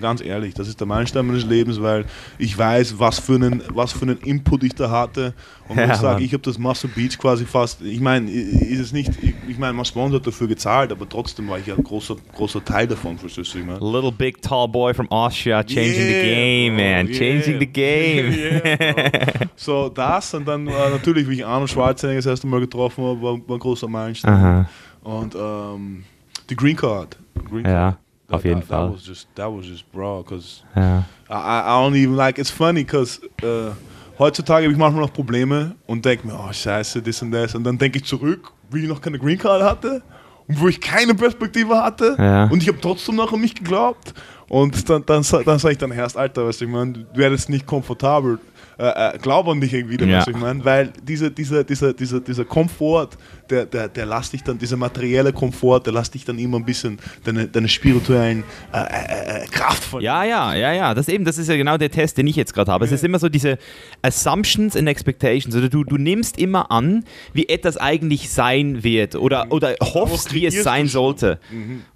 Ganz ehrlich, das ist der Meilenstein meines Lebens, weil ich weiß, was für einen, was für einen Input ich da hatte. Und wenn Ja, ich sage, ich habe das Muscle Beach quasi fast, ich meine, ist es nicht, ich, ich meine, mein Sponsor hat dafür gezahlt, aber trotzdem war ich ja ein großer, großer Teil davon, verstehst du, ich? Little big tall boy from Austria changing the Yeah, game, bro, man. Changing yeah. the game. Yeah, so, das und dann äh, natürlich, wie ich Arnold Schwarzenegger das erste Mal getroffen habe, war, war ein großer Meilenstein. Aha. Und ähm, die Green Card. Green Ja, Card. auf jeden that, Fall. That was just, that was just bro, because Ja. I, I don't even like. It's funny, because äh, heutzutage habe ich manchmal noch Probleme und denke mir, oh Scheiße, das und das. Und dann denke ich zurück, wie ich noch keine Green Card hatte und wo ich keine Perspektive hatte. Ja. Und ich habe trotzdem noch an mich geglaubt. Und dann, dann, sa- dann sage ich dann erst, Alter, weißt du, ich meine, du werdest nicht komfortabel. Äh, äh, glaub an dich irgendwie, Ja. weißt du, ich meine, weil diese, dieser, dieser, dieser, dieser Komfort, der, der, der lässt dich dann, dieser materielle Komfort, der lässt dich dann immer ein bisschen deine, deine spirituellen äh, äh, äh, Kraft verlieren. Ja, ja, ja, ja. Das eben, das ist ja genau der Test, den ich jetzt gerade habe. Es ist immer so diese Assumptions and Expectations. Oder du, du nimmst immer an, wie etwas eigentlich sein wird oder, oder hoffst, wie es sein sollte.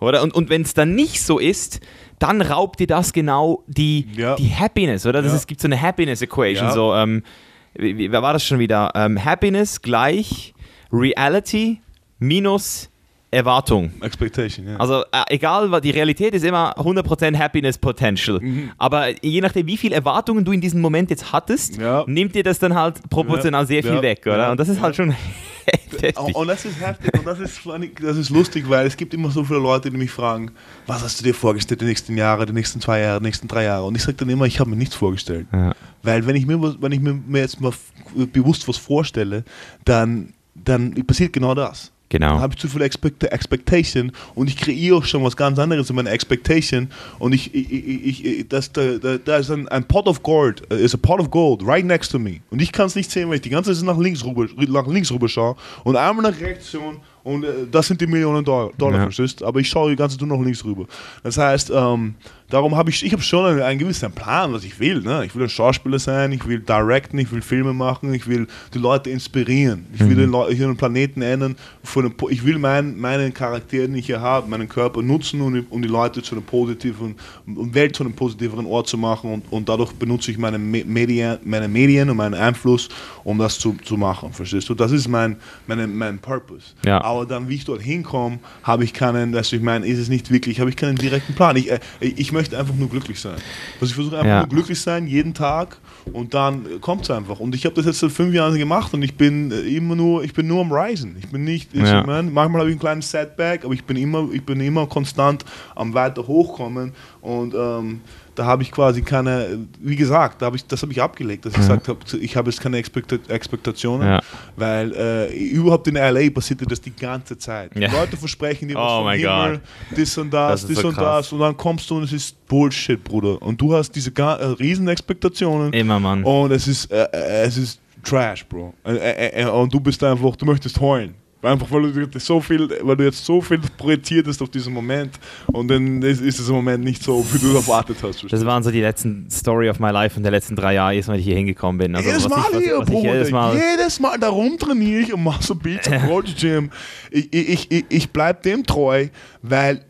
Oder? Und, und wenn es dann nicht so ist, dann raubt dir das genau die, Ja. die Happiness, oder? Das Ja. es gibt so eine Happiness Equation. Ja. So, ähm, wie, wie, wer war das schon wieder? Ähm, Happiness gleich Reality minus Erwartung. Expectation, ja. Also äh, egal, die Realität ist immer 100% Happiness Potential. Mhm. Aber je nachdem, wie viele Erwartungen du in diesem Moment jetzt hattest, Ja. nimmt dir das dann halt proportional Ja. sehr viel weg, oder? Und das ist halt schon heftig. Und, das ist heftig und das ist, funny, das ist lustig, weil es gibt immer so viele Leute, die mich fragen, was hast du dir vorgestellt die nächsten Jahre, die nächsten zwei Jahre, die nächsten drei Jahre? Und ich sage dann immer, ich habe mir nichts vorgestellt. Weil wenn ich mir, wenn ich mir, jetzt mal bewusst was vorstelle, dann, dann passiert genau das. Genau. Dann habe ich zu viel Expect Expectation und ich kreiere auch schon was ganz anderes in meiner Expectation und ich, ich, ich, ich das, da, da, da ist ein, ein Pot of Gold, uh, is a Pot of Gold right next to me und ich kann es nicht sehen, weil ich die ganze Zeit nach links rüber, nach links rüber schaue und einmal nach rechts schauen und äh, das sind die Millionen Dollar, Dollar Ja. verstehst? Aber ich schaue die ganze Zeit nur nach links rüber. Das heißt, ähm, darum habe ich, ich habe schon einen, einen gewissen Plan, was ich will. Ne? Ich will ein Schauspieler sein, ich will directen, ich will Filme machen, ich will die Leute inspirieren. Ich will den, Leu ich will den Planeten ändern. Von ich will mein, meinen Charakter, den ich hier habe, meinen Körper nutzen, um, die- um die Leute zu einem positiven, um Welt zu einem positiveren Ort zu machen. Und, und dadurch benutze ich meine, Me Medien, meine Medien und meinen Einfluss, um das zu, zu machen. Verstehst du? Das ist mein, meine, mein Purpose. Ja. Aber dann, wie ich dort hinkomme, habe ich keinen, dass ich meine, ist es nicht wirklich, habe ich keinen direkten Plan. Ich, äh, ich möchte einfach nur glücklich sein. Also ich versuche einfach Ja. nur glücklich sein, jeden Tag und dann kommt es einfach. Und ich habe das jetzt seit fünf Jahren gemacht und ich bin äh, immer nur, ich bin nur am Reisen. Ich bin nicht, ich Ja. meine, manchmal habe ich einen kleinen Setback, aber ich bin immer, ich bin immer konstant am weiter hochkommen und ähm, da habe ich quasi keine, wie gesagt, da habe ich, das habe ich abgelegt, dass ich gesagt habe, ich habe jetzt keine Expekt Expektationen, Ja. weil äh, überhaupt in LA passierte das die ganze Zeit. Ja. Die Leute versprechen dir was Oh vom Himmel, das und das, Das das, so und krass. das und dann kommst du und es ist Bullshit, Bruder. Und du hast diese äh, riesen Expektationen Immer, Mann. und es ist, äh, äh, es ist Trash, Bro. Äh, äh, und du bist einfach, du möchtest heulen. Einfach weil du jetzt so viel, weil du jetzt so viel projiziert hast auf diesen Moment und dann ist, ist es im Moment nicht so, wie du erwartet hast. Das waren so die letzten Story of my life in der letzten drei Jahre, jedes Mal, ich hier hingekommen bin. Also, jedes was Mal ich, was, hier, was ich Bruder. jedes Mal. jedes Mal darum trainiere ich und mache so Beats im Gold Gym. Ich, ich, ich, ich bleibe dem treu, weil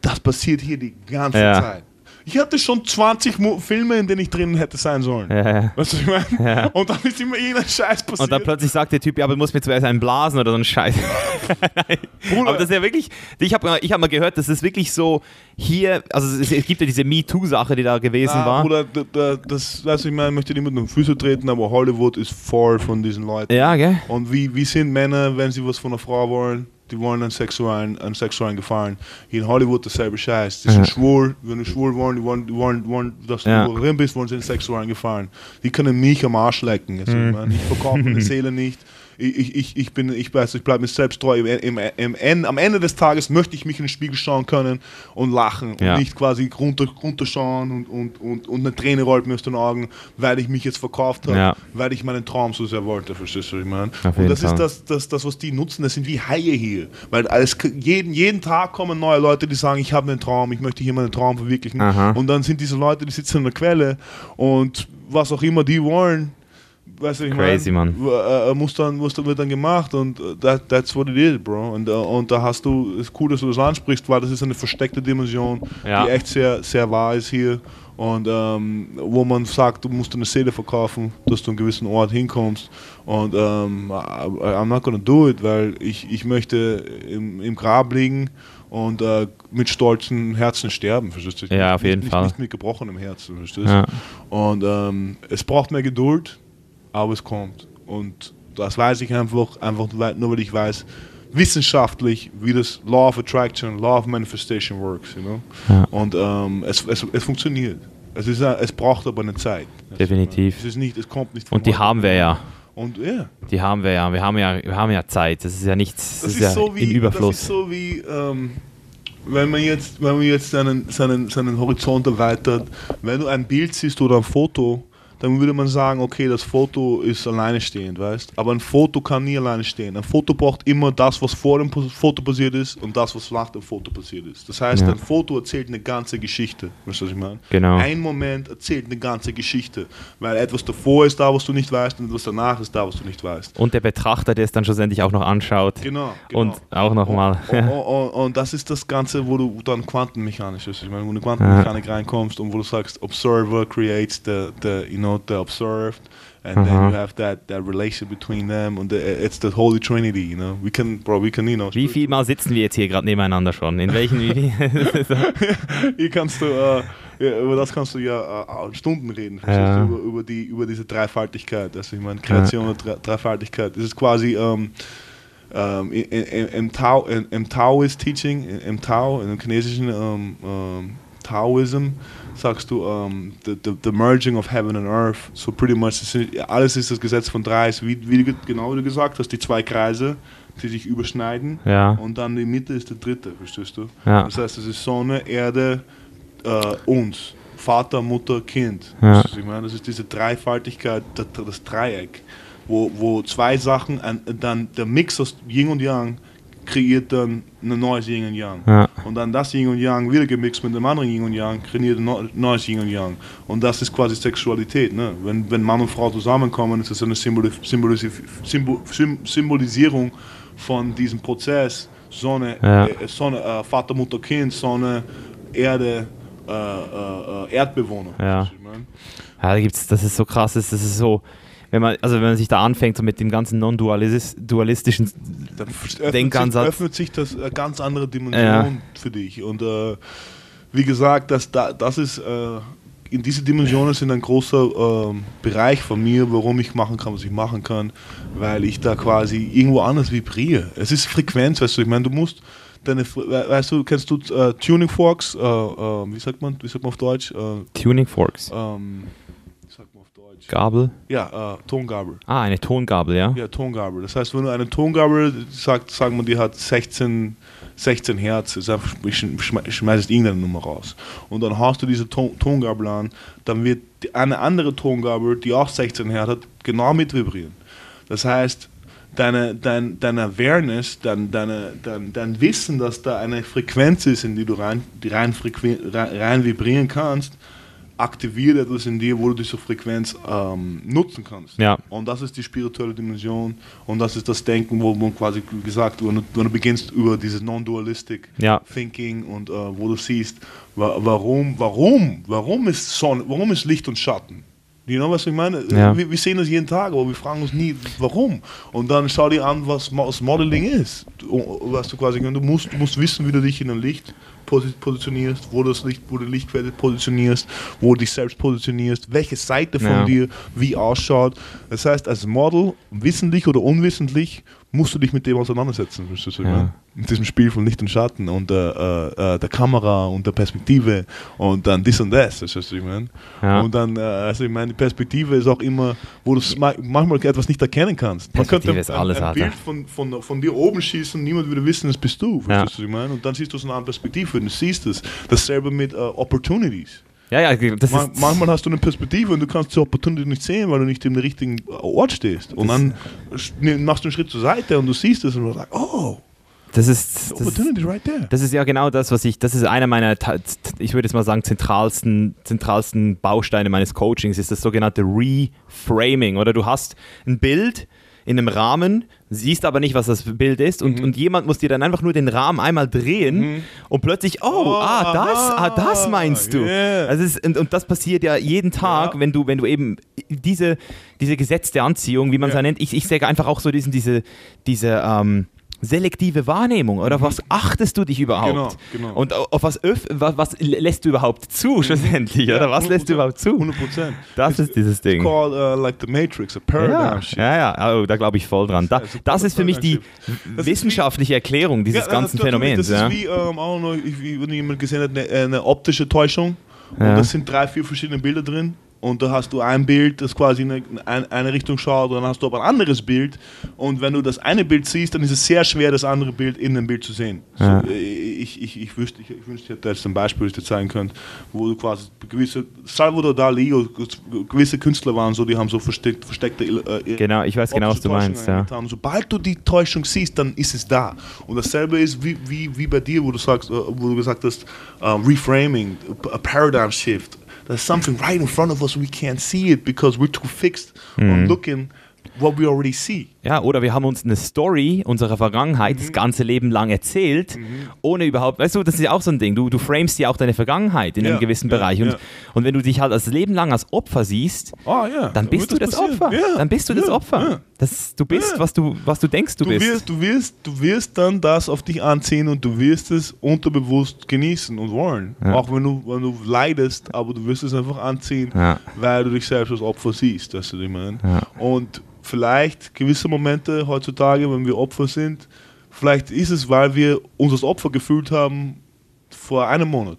das passiert hier die ganze Ja. Zeit. Ich hatte schon 20 Mo Filme, in denen ich drin hätte sein sollen. Ja, ja. Weißt du, was ich meine? Ja. Und dann ist immer irgendein Scheiß passiert. Und dann plötzlich sagt der Typ, ja, aber du musst mir zuerst einen blasen oder so ein Scheiß. Bruder, aber das ist ja wirklich, ich habe ich hab mal gehört, das ist wirklich so hier, also es, es gibt ja diese MeToo-Sache, die da gewesen Ah, war. Bruder, da, da, das, weißt du, ich meine, ich möchte niemandem auf die Füße treten, aber Hollywood ist voll von diesen Leuten. Ja, gell? Und wie, wie sind Männer, wenn sie was von einer Frau wollen? Die wollen einen sexuellen, einen sexuellen Gefallen. Hier in Hollywood dasselbe Scheiß. Die sind Ja. schwul, wenn du schwul wollen, die wollen, die wollen, die wollen dass Ja. du drin bist, wollen sie einen sexuellen Gefallen. Die können mich am Arsch lecken. Also, Mhm. ich verkaufe meine Seele nicht. Ich, ich, ich, bin, ich weiß, ich bleibe mir selbst treu. Im, im, im, am Ende des Tages möchte ich mich in den Spiegel schauen können und lachen Ja. und nicht quasi runter, runterschauen und, und, und, und eine Träne rollt mir aus den Augen, weil ich mich jetzt verkauft habe, Ja. weil ich meinen Traum so sehr wollte. Verstehst du, was ich meine? Und das Fall. ist das, das, das, was die nutzen, das sind wie Haie hier. Weil alles, jeden, jeden Tag kommen neue Leute, die sagen, ich habe einen Traum, ich möchte hier meinen Traum verwirklichen. Aha. Und dann sind diese Leute, die sitzen in der Quelle und was auch immer die wollen, weißt du, ich Crazy, mein, Mann. w- äh, muss dann, muss dann, wird dann gemacht und äh, that, that's what it is, bro. Und, äh, und da hast du, es ist cool, dass du das ansprichst, weil das ist eine versteckte Dimension, Ja. die echt sehr, sehr wahr ist hier. Und ähm, wo man sagt, du musst deine Seele verkaufen, dass du an einen gewissen Ort hinkommst. Und ähm, I'm not gonna do it, weil ich, ich möchte im, im Grab liegen und äh, mit stolzen Herzen sterben, verstehst du? Ja, auf Nicht- jeden nicht, Fall. Nicht mit gebrochenem Herzen, verstehst du? Ja. Und ähm, es braucht mehr Geduld, aber es kommt. Und das weiß ich einfach, einfach nur weil ich weiß, wissenschaftlich, wie das Law of Attraction, Law of Manifestation works. You know? Ja. Und ähm, es, es, es funktioniert. Es, ist, es braucht aber eine Zeit. Definitiv. Es, ist nicht, es kommt nicht Und die haben wir ja. Und ja, Die haben wir ja. Wir haben ja, wir haben ja Zeit. Das ist ja nichts, das, das ist, ist, ja so wie, im Überfluss. Das ist so wie, ähm, wenn man jetzt, wenn man jetzt seinen, seinen, seinen Horizont erweitert, wenn du ein Bild siehst oder ein Foto, dann würde man sagen, okay, das Foto ist alleine stehend, weißt? Aber ein Foto kann nie alleine stehen. Ein Foto braucht immer das, was vor dem Foto passiert ist und das, was nach dem Foto passiert ist. Das heißt, Ja. ein Foto erzählt eine ganze Geschichte. Weißt du, was ich meine? Genau. Ein Moment erzählt eine ganze Geschichte, weil etwas davor ist da, was du nicht weißt und etwas danach ist da, was du nicht weißt. Und der Betrachter, der es dann schlussendlich auch noch anschaut. Genau. genau. Und auch nochmal. Und, und, und, und das ist das Ganze, wo du dann quantenmechanisch ist. Ich meine, wo du in die Quantenmechanik reinkommst und wo du sagst, Observer creates the, the you know, the observed. And then Aha. you have that, that relation between them and the, it's the Holy Trinity, you know. We can, bro, we can, you know. Wie viel Mal sitzen wir jetzt hier gerade nebeneinander schon? In welchen? Hier kannst du, äh, ja, über das kannst du ja äh, Stunden reden, Ja. Über, über, die, über diese Dreifaltigkeit. Also ich meine, Kreation und Dre- Dreifaltigkeit. Das ist quasi ähm, ähm, in- in- im, Tao, in, im Taoist Teaching, in- im Tao, in dem chinesischen ähm, ähm, Taoism, sagst du ähm, the, the, the merging of heaven and earth. So pretty much, alles ist das Gesetz von drei. Wie, wie genau wie du gesagt hast, die zwei Kreise. die sich überschneiden Ja. und dann die Mitte ist der dritte, verstehst du? Ja. Das heißt, es ist Sonne, Erde, äh, uns. Vater, Mutter, Kind. Ja. Das, ist, ich meine, das ist diese Dreifaltigkeit, das, das Dreieck, wo, wo zwei Sachen, ein, dann der Mix aus Yin und Yang kreiert dann ein neues Yin und Yang. Ja. Und dann das Yin und Yang wieder gemixt mit dem anderen Yin und Yang, kreiert ein neu- neues Yin und Yang. Und das ist quasi Sexualität. Ne? Wenn, wenn Mann und Frau zusammenkommen, ist das eine Symbolisi Symbol Sym Symbolisierung von diesem Prozess. Sonne, Ja. äh, Sonne äh, Vater, Mutter, Kind, Sonne, Erde, äh, äh, äh, Erdbewohner. Ja. Ich mein? Ja, da gibt's, das ist so krass, das ist so, wenn man, also wenn man sich da anfängt, so mit dem ganzen non-dualistischen Dann öffnet Denkansatz. sich, öffnet sich das eine ganz andere Dimension Ja. für dich. Und äh, wie gesagt, das, da, das ist, äh, in diese Dimensionen sind ein großer ähm, Bereich von mir, warum ich machen kann, was ich machen kann, weil ich da quasi irgendwo anders vibriere. Es ist Frequenz, weißt du, ich meine, du musst deine, weißt du, kennst du äh, Tuning Forks, äh, äh, wie sagt man, wie sagt man auf Deutsch? Äh, Tuning Forks. ähm, wie sagt man auf Deutsch? Gabel. Ja, äh, Tongabel. Ah, eine Tongabel, ja? Ja, Tongabel. Das heißt, wenn du eine Tongabel sagt, sagen wir, die hat 16, 16 Hertz, ist einfach, schmeißt irgendeine Nummer raus. Und dann haust du diese Ton Tongabel an, dann wird eine andere Tongabel, die auch 16 Hertz hat, genau mit vibrieren. Das heißt, deine, dein, deine Awareness, dein, deine, dein, dein Wissen, dass da eine Frequenz ist, in die du rein, rein, rein vibrieren kannst, aktiviert etwas in dir, wo du diese Frequenz ähm, nutzen kannst. Ja. Und das ist die spirituelle Dimension und das ist das Denken, wo man quasi gesagt, wenn du, wenn du beginnst über dieses Non-Dualistic Ja. Thinking und äh, wo du siehst, wa warum, warum, warum ist Sonne, warum ist Licht und Schatten? You know, was ich meine? Ja. Wir, wir sehen das jeden Tag, aber wir fragen uns nie, warum. Und dann schau dir an, was, was Modeling ist. Du, was du quasi, du musst, du musst wissen, wie du dich in ein Licht posi- positionierst, wo das Licht, wo du die Lichtquelle positionierst, wo du dich selbst positionierst, welche Seite von Ja. dir wie ausschaut. Das heißt, als Model, wissentlich oder unwissentlich, musst du dich mit dem auseinandersetzen. Verstehst du, ich Ja. meine? Mit diesem Spiel von Licht und Schatten und äh, äh, äh, der Kamera und der Perspektive und dann dies und das. Das heißt, ich meine. Ja. Und dann, äh, also ich meine, die Perspektive ist auch immer, wo du ma- manchmal etwas nicht erkennen kannst. Man könnte ist ein, alles, ein. Bild von, von, von dir oben schießen, niemand würde wissen, das bist du. Ja. Verstehst du, was ich meine? Und dann siehst du es in einer anderen Perspektive und du siehst es. Dasselbe mit äh, Opportunities. Ja, ja, das Ma ist. manchmal hast du eine Perspektive und du kannst die Opportunity nicht sehen, weil du nicht im richtigen Ort stehst. Und dann ne- machst du einen Schritt zur Seite und du siehst es und du sagst, oh, Das ist, das right there. das ist ja genau das, was ich, das ist einer meiner, ich würde jetzt mal sagen, zentralsten, zentralsten Bausteine meines Coachings, ist das sogenannte Reframing. Oder du hast ein Bild in einem Rahmen, siehst aber nicht, was das Bild ist und, und jemand muss dir dann einfach nur den Rahmen einmal drehen und plötzlich, oh, Oh, ah, das, ah, das meinst du. yeah. Also ist, und, und das passiert ja jeden Tag, Ja. wenn du, wenn du eben diese, diese gesetzte Anziehung, wie man es ja nennt, ich, ich sage einfach auch so diesen, diese, diese ähm, selektive Wahrnehmung oder auf was achtest du dich überhaupt? Genau, genau. Und au- auf was, öff, was, was lässt du überhaupt zu schlussendlich, oder? Was lässt du überhaupt zu? 100 Prozent. Das ist dieses Ding. called uh, like the Matrix, a paradigm Ja, shift. ja, ja, oh, da glaube ich voll dran. Da, Das ist- für mich die wissenschaftliche Erklärung dieses Ja, ganzen Phänomens. Das Ja. ist wie, ähm, ich- wie wenn jemand gesehen hat, eine, eine optische Täuschung. Und Ja. das sind drei, vier verschiedene Bilder drin. Und da hast du ein Bild, das quasi in eine, eine Richtung schaut, und dann hast du aber ein anderes Bild. Und wenn du das eine Bild siehst, dann ist es sehr schwer, das andere Bild in dem Bild zu sehen. Ja. So, äh, ich, ich, ich, wüsste, ich, ich wünschte, ich hätte jetzt ein Beispiel, das ich dir zeigen könnte, wo du quasi gewisse, Salvador Dali, gewisse Künstler waren so, die haben so versteckt, versteckte äh, Genau, ich weiß genau, was du Täuschung meinst. Ja. Sobald du die Täuschung siehst, dann ist es da. Und dasselbe ist wie, wie, wie bei dir, wo du sagst, äh, wo du gesagt hast, uh, Reframing, a paradigm shift. There's something right in front of us, we can't see it because we're too fixed Mhm. on looking what we already see. Ja, oder wir haben uns eine Story unserer Vergangenheit Mhm. das ganze Leben lang erzählt, ohne überhaupt, weißt du, das ist ja auch so ein Ding, du, du framest ja auch deine Vergangenheit in Ja, einem gewissen ja, Bereich und, ja. und wenn du dich halt das Leben lang als Opfer siehst, ja. dann bist das passieren. Opfer. Dann bist du das Opfer. Das, du bist, was, du, was du denkst, du, Du bist. wirst, du, wirst, du wirst dann das auf dich anziehen und du wirst es unterbewusst genießen und wollen. Auch wenn du, wenn du leidest, aber du wirst es einfach anziehen, weil du dich selbst als Opfer siehst. Weißt du, ich meine? Und vielleicht gewisse Momente heutzutage, wenn wir Opfer sind, vielleicht ist es, weil wir uns als Opfer gefühlt haben vor einem Monat.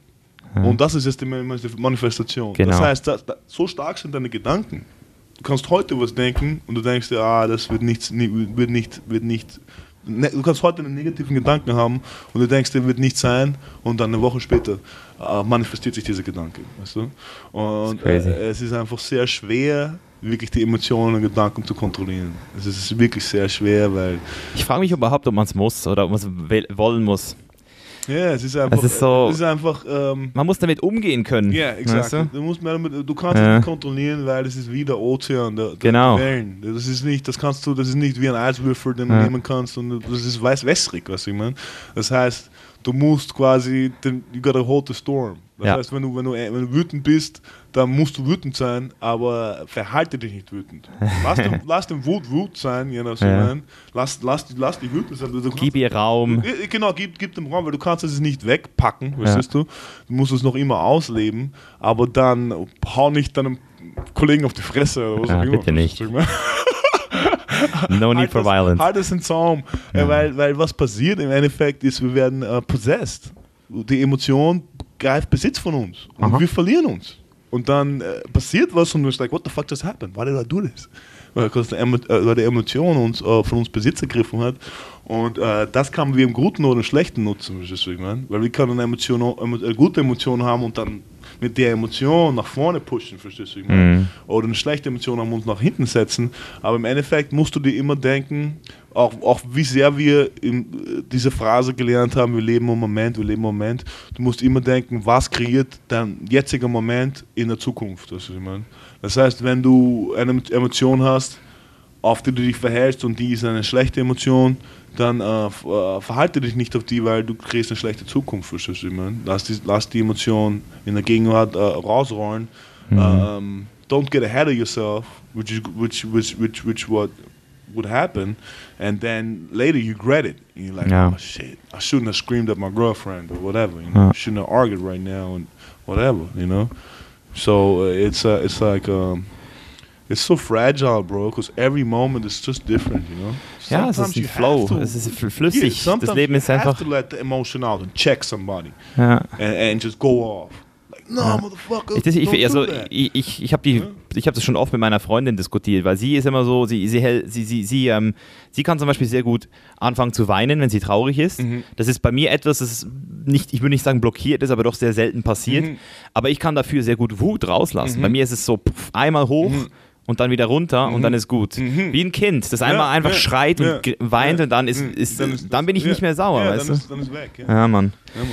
Und das ist jetzt die Manifestation. Genau. Das heißt, das, das, so stark sind deine Gedanken. Du kannst heute was denken und du denkst dir, ah, das wird, nichts, wird, nicht, wird nicht ne, du kannst heute einen negativen Gedanken haben und du denkst, der wird nicht sein und dann eine Woche später äh, manifestiert sich dieser Gedanke. Weißt du? Und äh, es ist einfach sehr schwer, wirklich die Emotionen und Gedanken zu kontrollieren. Es ist wirklich sehr schwer, weil. Ich frage mich überhaupt, ob man es muss oder ob man es wollen muss. Ja, es ist einfach. Es ist so, es ist einfach ähm, man muss damit umgehen können. Ja, exakt. Weißt du? Du, musst damit, du kannst ja. es nicht kontrollieren, weil es ist wie der Ozean, der, der genau. Wellen. Das ist nicht, das kannst du, das ist nicht wie ein Eiswürfel, den ja. du nehmen kannst und das ist weiß wässrig, was ich meine. Das heißt, du musst quasi, den, you gotta hold the storm. Das ja. heißt, wenn du, wenn, du, wenn du wütend bist, dann musst du wütend sein, aber verhalte dich nicht wütend. Lass, den, lass den Wut Wut sein, know, so ja. lass, lass, lass die wütend sein. Du gib ihr Raum. Du, genau, gib, gib dem Raum, weil du kannst es nicht wegpacken, ja. weißt du? Du musst es noch immer ausleben, aber dann hau nicht deinem Kollegen auf die Fresse oder was ja, auch immer. Bitte nicht. no need for violence. Halt es in Zaum, ja. weil, weil was passiert im Endeffekt ist, wir werden uh, possessed. Die Emotion greift Besitz von uns und Aha. wir verlieren uns. Und dann äh, passiert was und du bist like, what the fuck just happened? Why did I do this? Weil, äh, die Emotion uns, äh, von uns Besitz ergriffen hat. Und äh, das kann wir im Guten oder im Schlechten nutzen, weil wir können eine, Emotion, eine gute Emotion haben und dann mit der Emotion nach vorne pushen, verstehst du? Mhm. Oder eine schlechte Emotion haben uns nach hinten setzen. Aber im Endeffekt musst du dir immer denken, auch, auch wie sehr wir in, diese Phrase gelernt haben, wir leben im Moment, wir leben im Moment. Du musst immer denken, was kreiert dein jetziger Moment in der Zukunft. Das, das heißt, wenn du eine Emotion hast, auf die du dich verhältst und die ist eine schlechte Emotion, dann äh, äh, verhalte dich nicht auf die, weil du kriegst eine schlechte Zukunft. Verstehst du? Man? Lass, die, lass die Emotion in der Gegenwart äh, rausrollen. Mhm. Um, ähm, don't get ahead of yourself, which is which which which which what would happen, and then later you regret it. You're like, yeah. oh shit, I shouldn't have screamed at my girlfriend or whatever. You know, yeah. shouldn't have argued right now and whatever. You know, so uh, it's uh, it's like. Um, it's so fragile, bro, because every moment is just different, you know. Ja, es ist ein Flow, es ist flüssig. Yeah, das Leben ist einfach. You have to let the emotion out and check somebody. Ja. And, and just go off. No, ja. motherfucker. Ich, ich, also, ich, ich, ich habe die, ich habe das schon oft mit meiner Freundin diskutiert, weil sie ist immer so, sie, sie, sie, sie, sie, ähm, sie kann zum Beispiel sehr gut anfangen zu weinen, wenn sie traurig ist. Mhm. Das ist bei mir etwas, das nicht, ich würde nicht sagen blockiert ist, aber doch sehr selten passiert. Mhm. Aber ich kann dafür sehr gut Wut rauslassen. Mhm. Bei mir ist es so pff, einmal hoch mhm und dann wieder runter mhm. und dann ist gut. Mhm. Wie ein Kind, das einmal ja, einfach ja, schreit und ja, weint und dann ist, mhm. ist, dann, ist dann, bin ich nicht mehr sauer, weißt dann du? Ist, dann ist weg. Ja, ja Mann. Ja, Mann.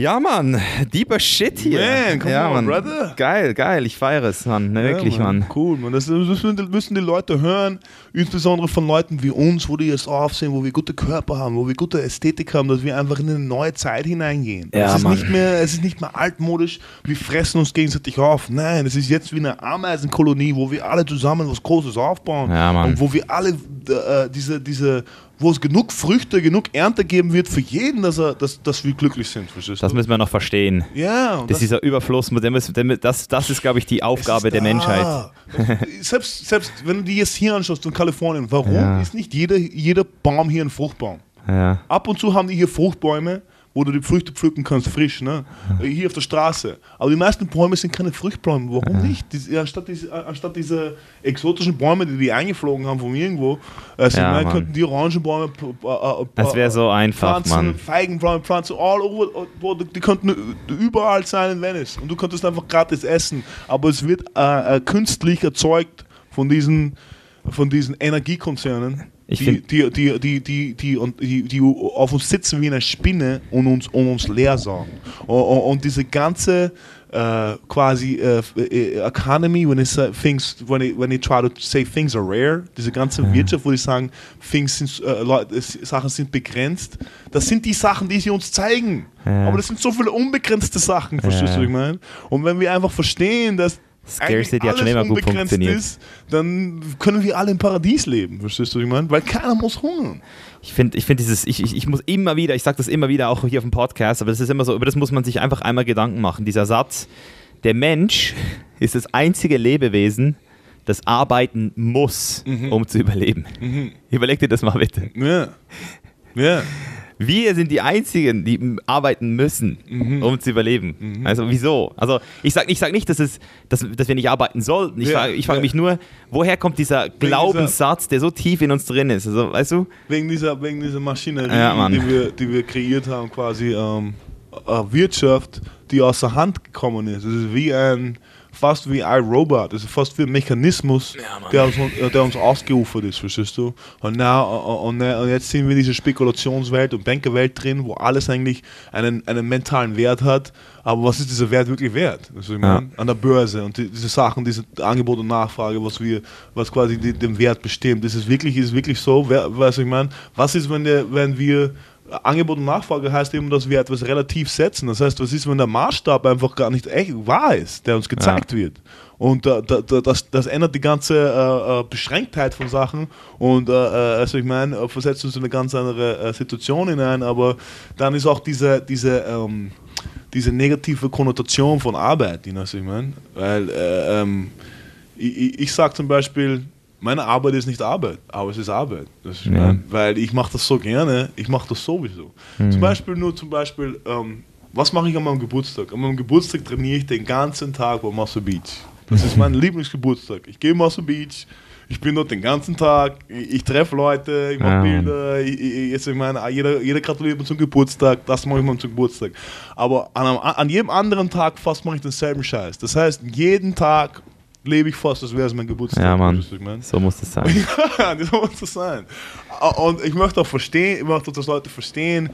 Ja, Mann, deeper Shit hier. Man, come ja, on, Mann. brother. Geil, geil, ich feiere es, Mann. Ne, ja, wirklich, Mann. Mann. Cool, Mann. Das müssen, müssen die Leute hören, insbesondere von Leuten wie uns, wo die jetzt aufsehen, wo wir gute Körper haben, wo wir gute Ästhetik haben, dass wir einfach in eine neue Zeit hineingehen. Ja, es, ist Mann. Nicht mehr, es ist nicht mehr altmodisch, wir fressen uns gegenseitig auf. Nein, es ist jetzt wie eine Ameisenkolonie, wo wir alle zusammen was Großes aufbauen. Ja, Mann. Und wo wir alle äh, diese, diese wo es genug Früchte, genug Ernte geben wird für jeden, dass, er, dass, dass wir glücklich sind. Verstehst das müssen wir noch verstehen. Ja. Das, das ist dieser Überfluss, das, das ist, glaube ich, die Aufgabe der Menschheit. selbst, selbst wenn du dir jetzt hier anschaust in Kalifornien, warum ja. ist nicht jeder, jeder Baum hier ein Fruchtbaum? Ja. Ab und zu haben die hier Fruchtbäume, wo du die Früchte pflücken kannst, frisch, ne? hier auf der Straße. Aber die meisten Bäume sind keine Fruchtbäume. Warum ja. nicht? Die, anstatt, diese, anstatt diese exotischen Bäume, die die eingeflogen haben von irgendwo, äh, ja, könnten die Orangenbäume äh, äh, Das wäre so einfach, pflanzen, Mann. Feigenbäume pflanzen, all over, die könnten überall sein in Venice. Und du könntest einfach gratis essen. Aber es wird äh, äh künstlich erzeugt von diesen, von diesen Energiekonzernen die, die, die, die, die, die, die, auf uns sitzen wie eine Spinne und uns, und uns leer saugen. Und, und diese ganze uh, quasi uh, economy, when, it things, when, it, when they try to say things are rare, diese ganze ja. Wirtschaft, wo die sagen, things sind, uh, Sachen sind begrenzt, das sind die Sachen, die sie uns zeigen. Ja. Aber das sind so viele unbegrenzte Sachen, verstehst du, was ich meine? Und wenn wir einfach verstehen, dass Scarcity hat schon immer gut funktioniert. Ist, dann können wir alle im Paradies leben, verstehst du, was ich meine? Weil keiner muss hungern. Ich finde ich find dieses, ich, ich, ich muss immer wieder, ich sage das immer wieder auch hier auf dem Podcast, aber das ist immer so, über das muss man sich einfach einmal Gedanken machen. Dieser Satz, der Mensch ist das einzige Lebewesen, das arbeiten muss, mhm. um zu überleben. Mhm. Überleg dir das mal bitte. Ja. Ja. Wir sind die Einzigen, die arbeiten müssen, mhm. um zu überleben. Mhm. Also wieso? Also ich sage ich sag nicht, dass, es, dass, dass wir nicht arbeiten sollten. Ich ja, frage, ich frage ja. mich nur, woher kommt dieser wegen Glaubenssatz, dieser, der so tief in uns drin ist? Also, weißt du? Wegen dieser, wegen dieser Maschinerie, ja, die, wir, die wir kreiert haben, quasi ähm, Wirtschaft, die aus der Hand gekommen ist. Es ist wie ein fast wie iRobot. Das ist fast wie ein Mechanismus, ja, der, uns, der uns ausgeufert ist, verstehst du? Und, na, und, und, jetzt sind wir in dieser Spekulationswelt und Bankerwelt drin, wo alles eigentlich einen, einen mentalen Wert hat. Aber was ist dieser Wert wirklich wert? Also ich mein, ja. An der Börse und die, diese Sachen, diese Angebot und Nachfrage, was wir, was quasi die, den Wert bestimmt. Ist es wirklich, ist es wirklich so? Wer, weiß ich meine, was ist, wenn, der, wenn wir Angebot und Nachfrage heißt eben, dass wir etwas relativ setzen. Das heißt, was ist, wenn der Maßstab einfach gar nicht echt wahr ist, der uns gezeigt ja. wird? Und äh, da, da, das, das ändert die ganze äh, äh Beschränktheit von Sachen. Und äh, äh also ich meine, äh, versetzt uns in eine ganz andere Situation hinein, aber dann ist auch diese, diese, ähm, diese negative Konnotation von Arbeit, know, was ich meine? Weil ähm, ich, ich sage zum Beispiel, meine Arbeit ist nicht Arbeit, aber es ist Arbeit. Ist ja. weil ich mache das so gerne, ich mache das sowieso. Mhm. Zum Beispiel nur zum Beispiel, ähm, was mache ich an meinem Geburtstag? An meinem Geburtstag trainiere ich den ganzen Tag bei Muscle Beach. Das ist mein Lieblingsgeburtstag. Ich gehe Muscle Beach, ich bin dort den ganzen Tag, ich, ich treffe Leute, ich mache ja. Bilder, ich, ich, ich meine, jeder, jeder gratuliert mir zum Geburtstag, das mache ich mir zum Geburtstag. Aber an, an jedem anderen Tag fast mache ich denselben Scheiß. Das heißt, jeden Tag lebe ich fast, als wäre es mein Geburtstag. Ja, Mann. So muss das sein. ja, so muss das sein. Und ich möchte auch verstehen, ich möchte, dass Leute verstehen,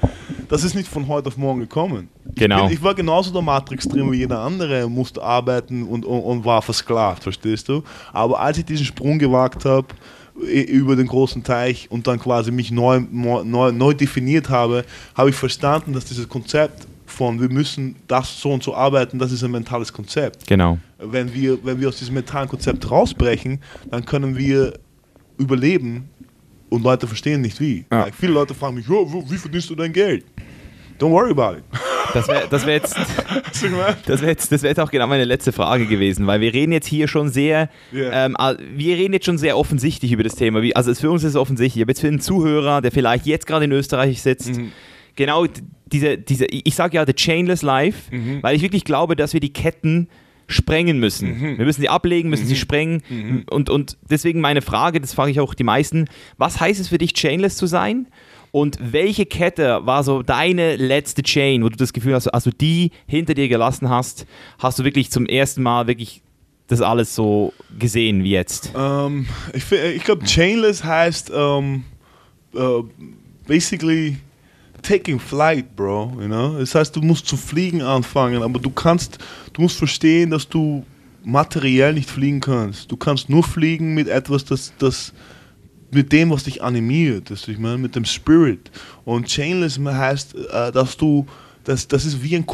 das ist nicht von heute auf morgen gekommen. Genau. Ich, bin, ich war genauso der Matrix drin wie jeder andere, musste arbeiten und, und, und war versklavt, verstehst du? Aber als ich diesen Sprung gewagt habe, über den großen Teich und dann quasi mich neu, neu, neu definiert habe, habe ich verstanden, dass dieses Konzept von wir müssen das so und so arbeiten, das ist ein mentales Konzept. Genau. Wenn wir, wenn wir aus diesem mentalen Konzept rausbrechen, dann können wir überleben und Leute verstehen nicht wie. Ja. Like, viele Leute fragen mich, oh, wie verdienst du dein Geld? Don't worry about it. Das wäre das wär jetzt, das wär jetzt, das wär jetzt auch genau meine letzte Frage gewesen, weil wir reden jetzt hier schon sehr, yeah. ähm, wir reden jetzt schon sehr offensichtlich über das Thema. Also für uns ist es offensichtlich, aber jetzt für einen Zuhörer, der vielleicht jetzt gerade in Österreich sitzt, mhm genau diese, diese ich sage ja The Chainless Life, mhm. weil ich wirklich glaube, dass wir die Ketten sprengen müssen. Mhm. Wir müssen sie ablegen, müssen mhm. sie sprengen. Mhm. Und, und deswegen meine Frage, das frage ich auch die meisten, was heißt es für dich, chainless zu sein? Und welche Kette war so deine letzte Chain, wo du das Gefühl hast, als du die hinter dir gelassen hast, hast du wirklich zum ersten Mal wirklich das alles so gesehen wie jetzt? Um, ähm, ich ich glaube, chainless heißt um, uh, basically taking flight, bro. You know? Das heißt, du musst zu fliegen anfangen, aber du kannst, du musst verstehen, dass du materiell nicht fliegen kannst. Du kannst nur fliegen mit etwas, das, das mit dem, was dich animiert, das ich meine, mit dem Spirit. Und Chainless heißt, äh, dass du das, das ist wie ein,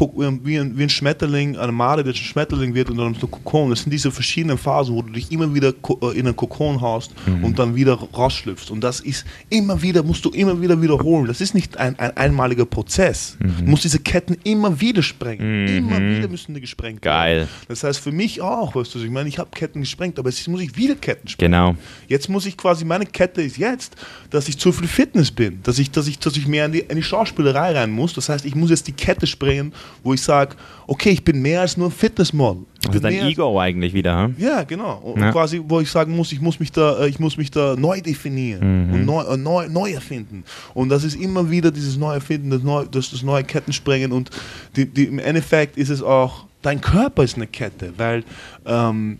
wie, ein, wie ein Schmetterling, eine Made, der ein Schmetterling wird und dann so Kokon. Das sind diese verschiedenen Phasen, wo du dich immer wieder äh, in einen Kokon haust mhm. und dann wieder rausschlüpfst. Und das ist immer wieder, musst du immer wieder wiederholen. Das ist nicht ein, ein einmaliger Prozess. Mhm. Du musst diese Ketten immer wieder sprengen. Mhm. Immer wieder müssen die gesprengt Geil. werden. Das heißt für mich auch, weißt du, ich meine, ich habe Ketten gesprengt, aber jetzt muss ich wieder Ketten sprengen. Genau. Jetzt muss ich quasi, meine Kette ist jetzt, dass ich zu viel Fitness bin, dass ich, dass ich, dass ich mehr in die, in die Schauspielerei rein muss. Das heißt, ich muss jetzt die Kette springen, wo ich sage, okay, ich bin mehr als nur ein Fitnessmodel. Das ist dein Ego eigentlich wieder, hm? Ja, genau. Und ja. quasi, wo ich sagen muss, ich muss mich da, äh, ich muss mich da neu definieren mhm. und neu, äh, neu, neu erfinden. Und das ist immer wieder dieses Neuerfinden, das, neu, das, das neue Kettenspringen. Und die, die, im Endeffekt ist es auch, dein Körper ist eine Kette, weil ähm,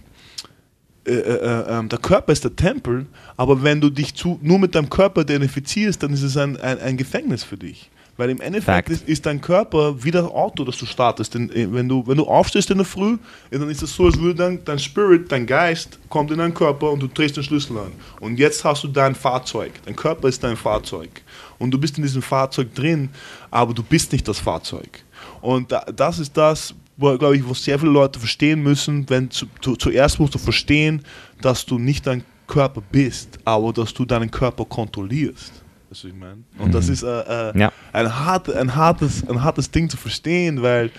äh, äh, äh, ähm, der Körper ist der Tempel, aber wenn du dich zu, nur mit deinem Körper identifizierst, dann ist es ein, ein, ein Gefängnis für dich. Weil im Endeffekt ist, ist, dein Körper wie das Auto, das du startest. Denn, äh, wenn, du, wenn du aufstehst in der Früh, dann ist es so, als würde dein, dein Spirit, dein Geist, kommt in deinen Körper und du drehst den Schlüssel an. Und jetzt hast du dein Fahrzeug. Dein Körper ist dein Fahrzeug. Und du bist in diesem Fahrzeug drin, aber du bist nicht das Fahrzeug. Und da, das ist das, wo, glaube ich, wo sehr viele Leute verstehen müssen. Wenn zu, zu, zuerst musst du verstehen, dass du nicht dein Körper bist, aber dass du deinen Körper kontrollierst. Weißt du, ich meine? Und mhm. das ist äh, äh, ja. ein, hart, ein, hartes, ein hartes Ding zu verstehen, weil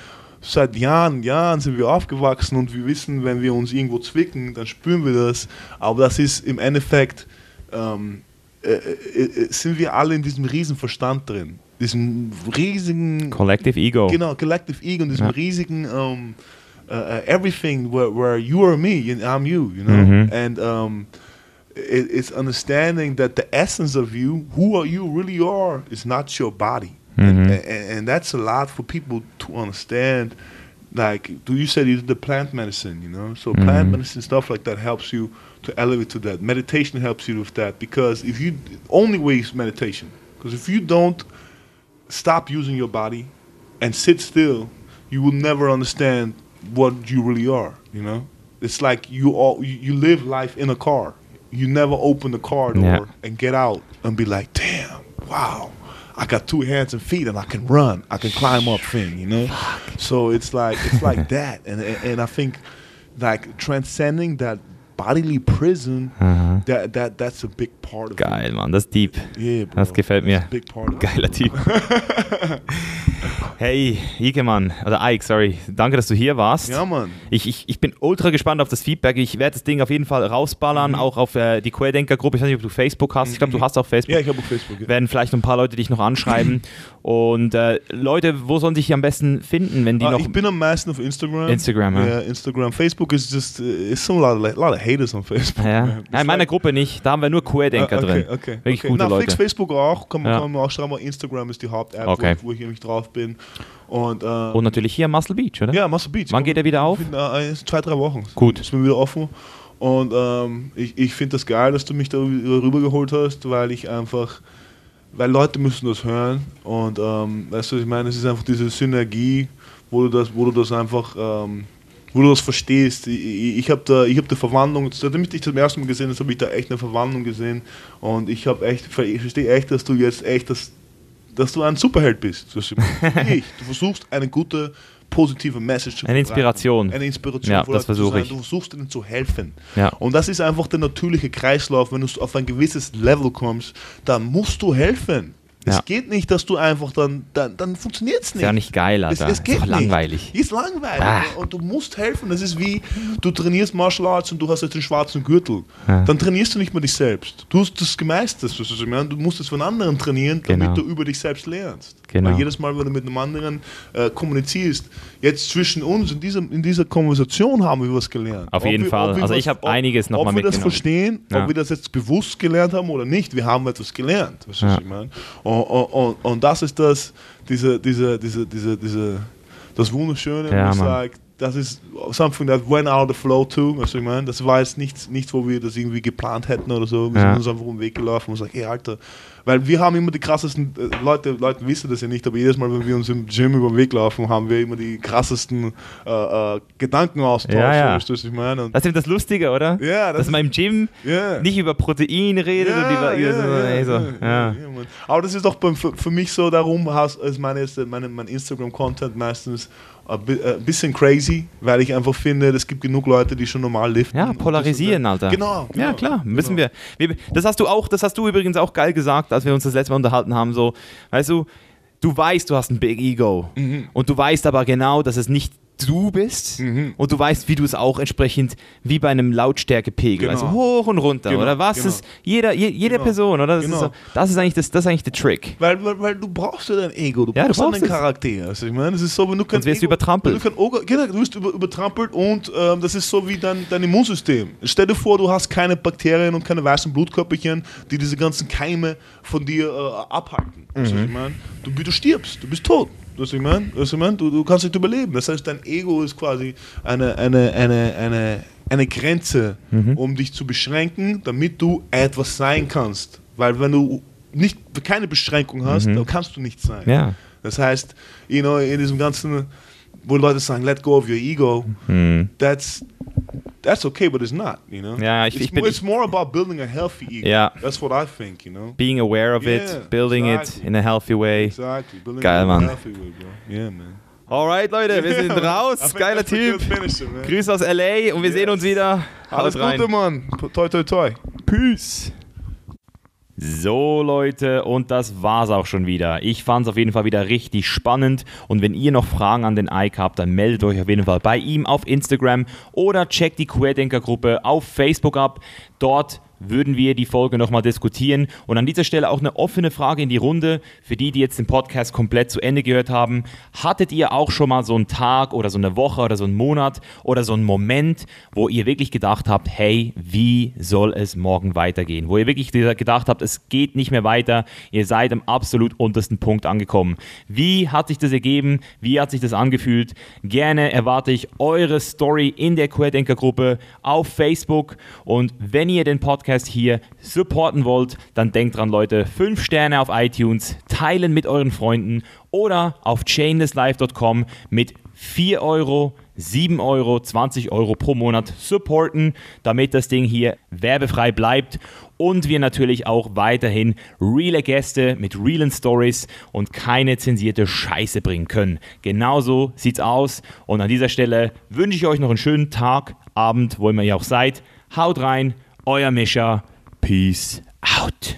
seit Jahren, Jahren sind wir aufgewachsen und wir wissen, wenn wir uns irgendwo zwicken, dann spüren wir das. Aber das ist im Endeffekt, ähm, äh, äh, äh sind wir alle in diesem riesen Verstand drin. diesem riesigen Collective Ego. Genau, Collective Ego und diesem ja. riesigen um, uh, uh, everything where, where you are me and I'm you, you know? Mhm. And um, it, it's understanding that the essence of you, who are you really are, is not your body. Mm-hmm. And, and, that's a lot for people to understand. Like, do you said you did the plant medicine, you know? So mm-hmm. plant medicine stuff like that helps you to elevate to that. Meditation helps you with that because if you only way is meditation. Because if you don't stop using your body and sit still, you will never understand what you really are. You know, it's like you all you live life in a car. You never open the car door yeah. and get out and be like, damn, wow I got two hands and feet and I can run. I can climb up thing, you know? So it's like it's like that. And, and I think like transcending that bodily prison, Aha. that, that, that's a big part of Geil, it. Mann, das ist deep. Yeah. Das gefällt mir. Geiler Typ. Hey, Ike, Mann, oder Ike, sorry. Danke, dass du hier warst. Ja, Mann. Ich, ich, ich bin ultra gespannt auf das Feedback. Ich werde das Ding auf jeden Fall rausballern, mhm. auch auf äh, die Querdenker-Gruppe. Ich weiß nicht, ob du Facebook hast. Ich glaube, du mhm. hast auch Facebook. Ja, ich habe auch Facebook. Ja. Werden vielleicht noch ein paar Leute dich noch anschreiben. Und äh, Leute, wo sollen sich am besten finden, wenn die ah, noch. Ich bin am meisten auf Instagram. Instagram, ja. Yeah, Instagram. Facebook ist just, uh, it's so lot, of, lot of haters on Facebook. Ja. Nein, in meiner like, Gruppe nicht. Da haben wir nur Querdenker uh, okay, drin. Okay, Wirklich okay. gute Na, Leute. Facebook auch, kann man, ja. kann man auch schreiben. Instagram ist die Haupt-App, okay. wo, wo ich nämlich drauf bin. Und, äh, und natürlich hier Muscle Beach, oder? Ja, Muscle Beach. Wann geht er wieder auf? In, äh, zwei, drei Wochen. Gut. Ist mir wieder offen. Und ähm, ich, ich finde das geil, dass du mich da rübergeholt hast, weil ich einfach, weil Leute müssen das hören. Und ähm, weißt du, ich meine, es ist einfach diese Synergie, wo du das, wo du das einfach, ähm, wo du das verstehst. Ich, ich habe da, ich habe die Verwandlung, seitdem ich dich zum ersten Mal gesehen habe, habe ich da echt eine Verwandlung gesehen. Und ich habe echt, ich verstehe echt, dass du jetzt echt das dass du ein Superheld bist. ich. Du versuchst eine gute, positive Message zu Eine Inspiration. Eine Inspiration. Ja, das versuche ich. Du versuchst ihnen zu helfen. Ja. Und das ist einfach der natürliche Kreislauf. Wenn du auf ein gewisses Level kommst, dann musst du helfen. Ja. Es geht nicht, dass du einfach dann, dann, dann funktioniert es nicht. Ist ja nicht geil, Alter. Es, es geht ist langweilig. Ist langweilig. Ah. Und du musst helfen. Das ist wie, du trainierst Martial Arts und du hast jetzt den schwarzen Gürtel. Ja. Dann trainierst du nicht mehr dich selbst. Du hast das gemeistert. Du musst es von anderen trainieren, damit genau. du über dich selbst lernst. Genau. Weil jedes Mal, wenn du mit einem anderen äh, kommunizierst, jetzt zwischen uns in dieser, in dieser Konversation haben wir was gelernt. Auf ob jeden wir, Fall. Also ich habe einiges nochmal mitgenommen. Ob wir das verstehen, ja. ob wir das jetzt bewusst gelernt haben oder nicht, wir haben etwas gelernt. Weißt ja. ich meine? Und, und, und, das ist das, diese, diese, diese, diese, diese, das Wunderschöne, ja, ich sage, das ist something that went out of the flow too. Also ich meine, das war jetzt nichts, nichts, wo wir das irgendwie geplant hätten oder so. Wir ja. sind uns einfach um den Weg gelaufen und sagen, hey Alter, weil wir haben immer die krassesten, äh, Leute, Leute wissen das ja nicht, aber jedes Mal, wenn wir uns im Gym über den Weg laufen, haben wir immer die krassesten äh, äh, Gedanken austauschen. Ja, ja. Das, ich meine? das ist das Lustige, oder? Ja, das Dass man im Gym yeah. nicht über Protein redet ja, und über, ja, ja, so. ja. Aber das ist doch für, für mich so darum, ist meine, meine, mein Instagram-Content meistens ein bisschen crazy, weil ich einfach finde, es gibt genug Leute, die schon normal liften. Ja, polarisieren, Alter. Genau, genau. Ja, klar, müssen genau. wir. Das hast du auch, das hast du übrigens auch geil gesagt, als wir uns das letzte Mal unterhalten haben. So, weißt du, du weißt, du hast ein Big Ego. Mhm. Und du weißt aber genau, dass es nicht du bist mhm. und du weißt, wie du es auch entsprechend wie bei einem Lautstärkepegel, genau. also hoch und runter genau. oder was genau. ist jeder je, jede genau. Person oder das, ist, so, genau. das ist eigentlich das, das ist eigentlich der Trick. Weil, weil, weil du brauchst ja dein Ego, du ja, brauchst, du brauchst deinen Charakter. Also ich meine, das ist so, wenn du kein Sonst wirst Ego, du übertrampelt. Du kein, genau, du wirst über, übertrampelt und ähm, das ist so wie dein, dein Immunsystem. Stell dir vor, du hast keine Bakterien und keine weißen Blutkörperchen, die diese ganzen Keime von dir äh, abhalten. Mhm. Also ich meine, du, du stirbst, du bist tot. Das ich meine? Das ich mein? du, du kannst nicht überleben. Das heißt, dein Ego ist quasi eine, eine, eine, eine, eine Grenze, mhm. um dich zu beschränken, damit du etwas sein kannst. Weil wenn du nicht, keine Beschränkung hast, mhm. dann kannst du nicht sein. Ja. Das heißt, you know, in diesem ganzen, wo Leute sagen, let go of your ego, mhm. that's that's okay, but it's not, you know. Ich, it's, ich bin, it's more about building a healthy ego. Ja. That's what I think, you know. Being aware of yeah, it, building exactly. it in a healthy way. Exactly. Building Geil, Mann. Healthy way, bro. Yeah, man. Alright, Leute, wir sind raus. Geiler Typ. Grüße aus LA und wir yes. sehen uns wieder. Alles rein. Gute, Mann. Toi, toi, toi. Peace. So Leute, und das war's auch schon wieder. Ich fand's auf jeden Fall wieder richtig spannend und wenn ihr noch Fragen an den Ike habt, dann meldet euch auf jeden Fall bei ihm auf Instagram oder checkt die Querdenker Gruppe auf Facebook ab. Dort würden wir die Folge nochmal diskutieren. Und an dieser Stelle auch eine offene Frage in die Runde für die, die jetzt den Podcast komplett zu Ende gehört haben. Hattet ihr auch schon mal so einen Tag oder so eine Woche oder so einen Monat oder so einen Moment, wo ihr wirklich gedacht habt, hey, wie soll es morgen weitergehen? Wo ihr wirklich gedacht habt, es geht nicht mehr weiter, ihr seid am absolut untersten Punkt angekommen. Wie hat sich das ergeben? Wie hat sich das angefühlt? Gerne erwarte ich eure Story in der Querdenker-Gruppe auf Facebook. Und wenn ihr den Podcast hier supporten wollt, dann denkt dran, Leute, 5 Sterne auf iTunes, teilen mit euren Freunden oder auf chainlesslife.com mit 4 Euro, 7 Euro, 20 Euro pro Monat supporten, damit das Ding hier werbefrei bleibt und wir natürlich auch weiterhin reale Gäste mit realen Stories und keine zensierte Scheiße bringen können. Genauso sieht's aus und an dieser Stelle wünsche ich euch noch einen schönen Tag, Abend, wo immer ihr auch seid. Haut rein, euer Mischa. Peace out.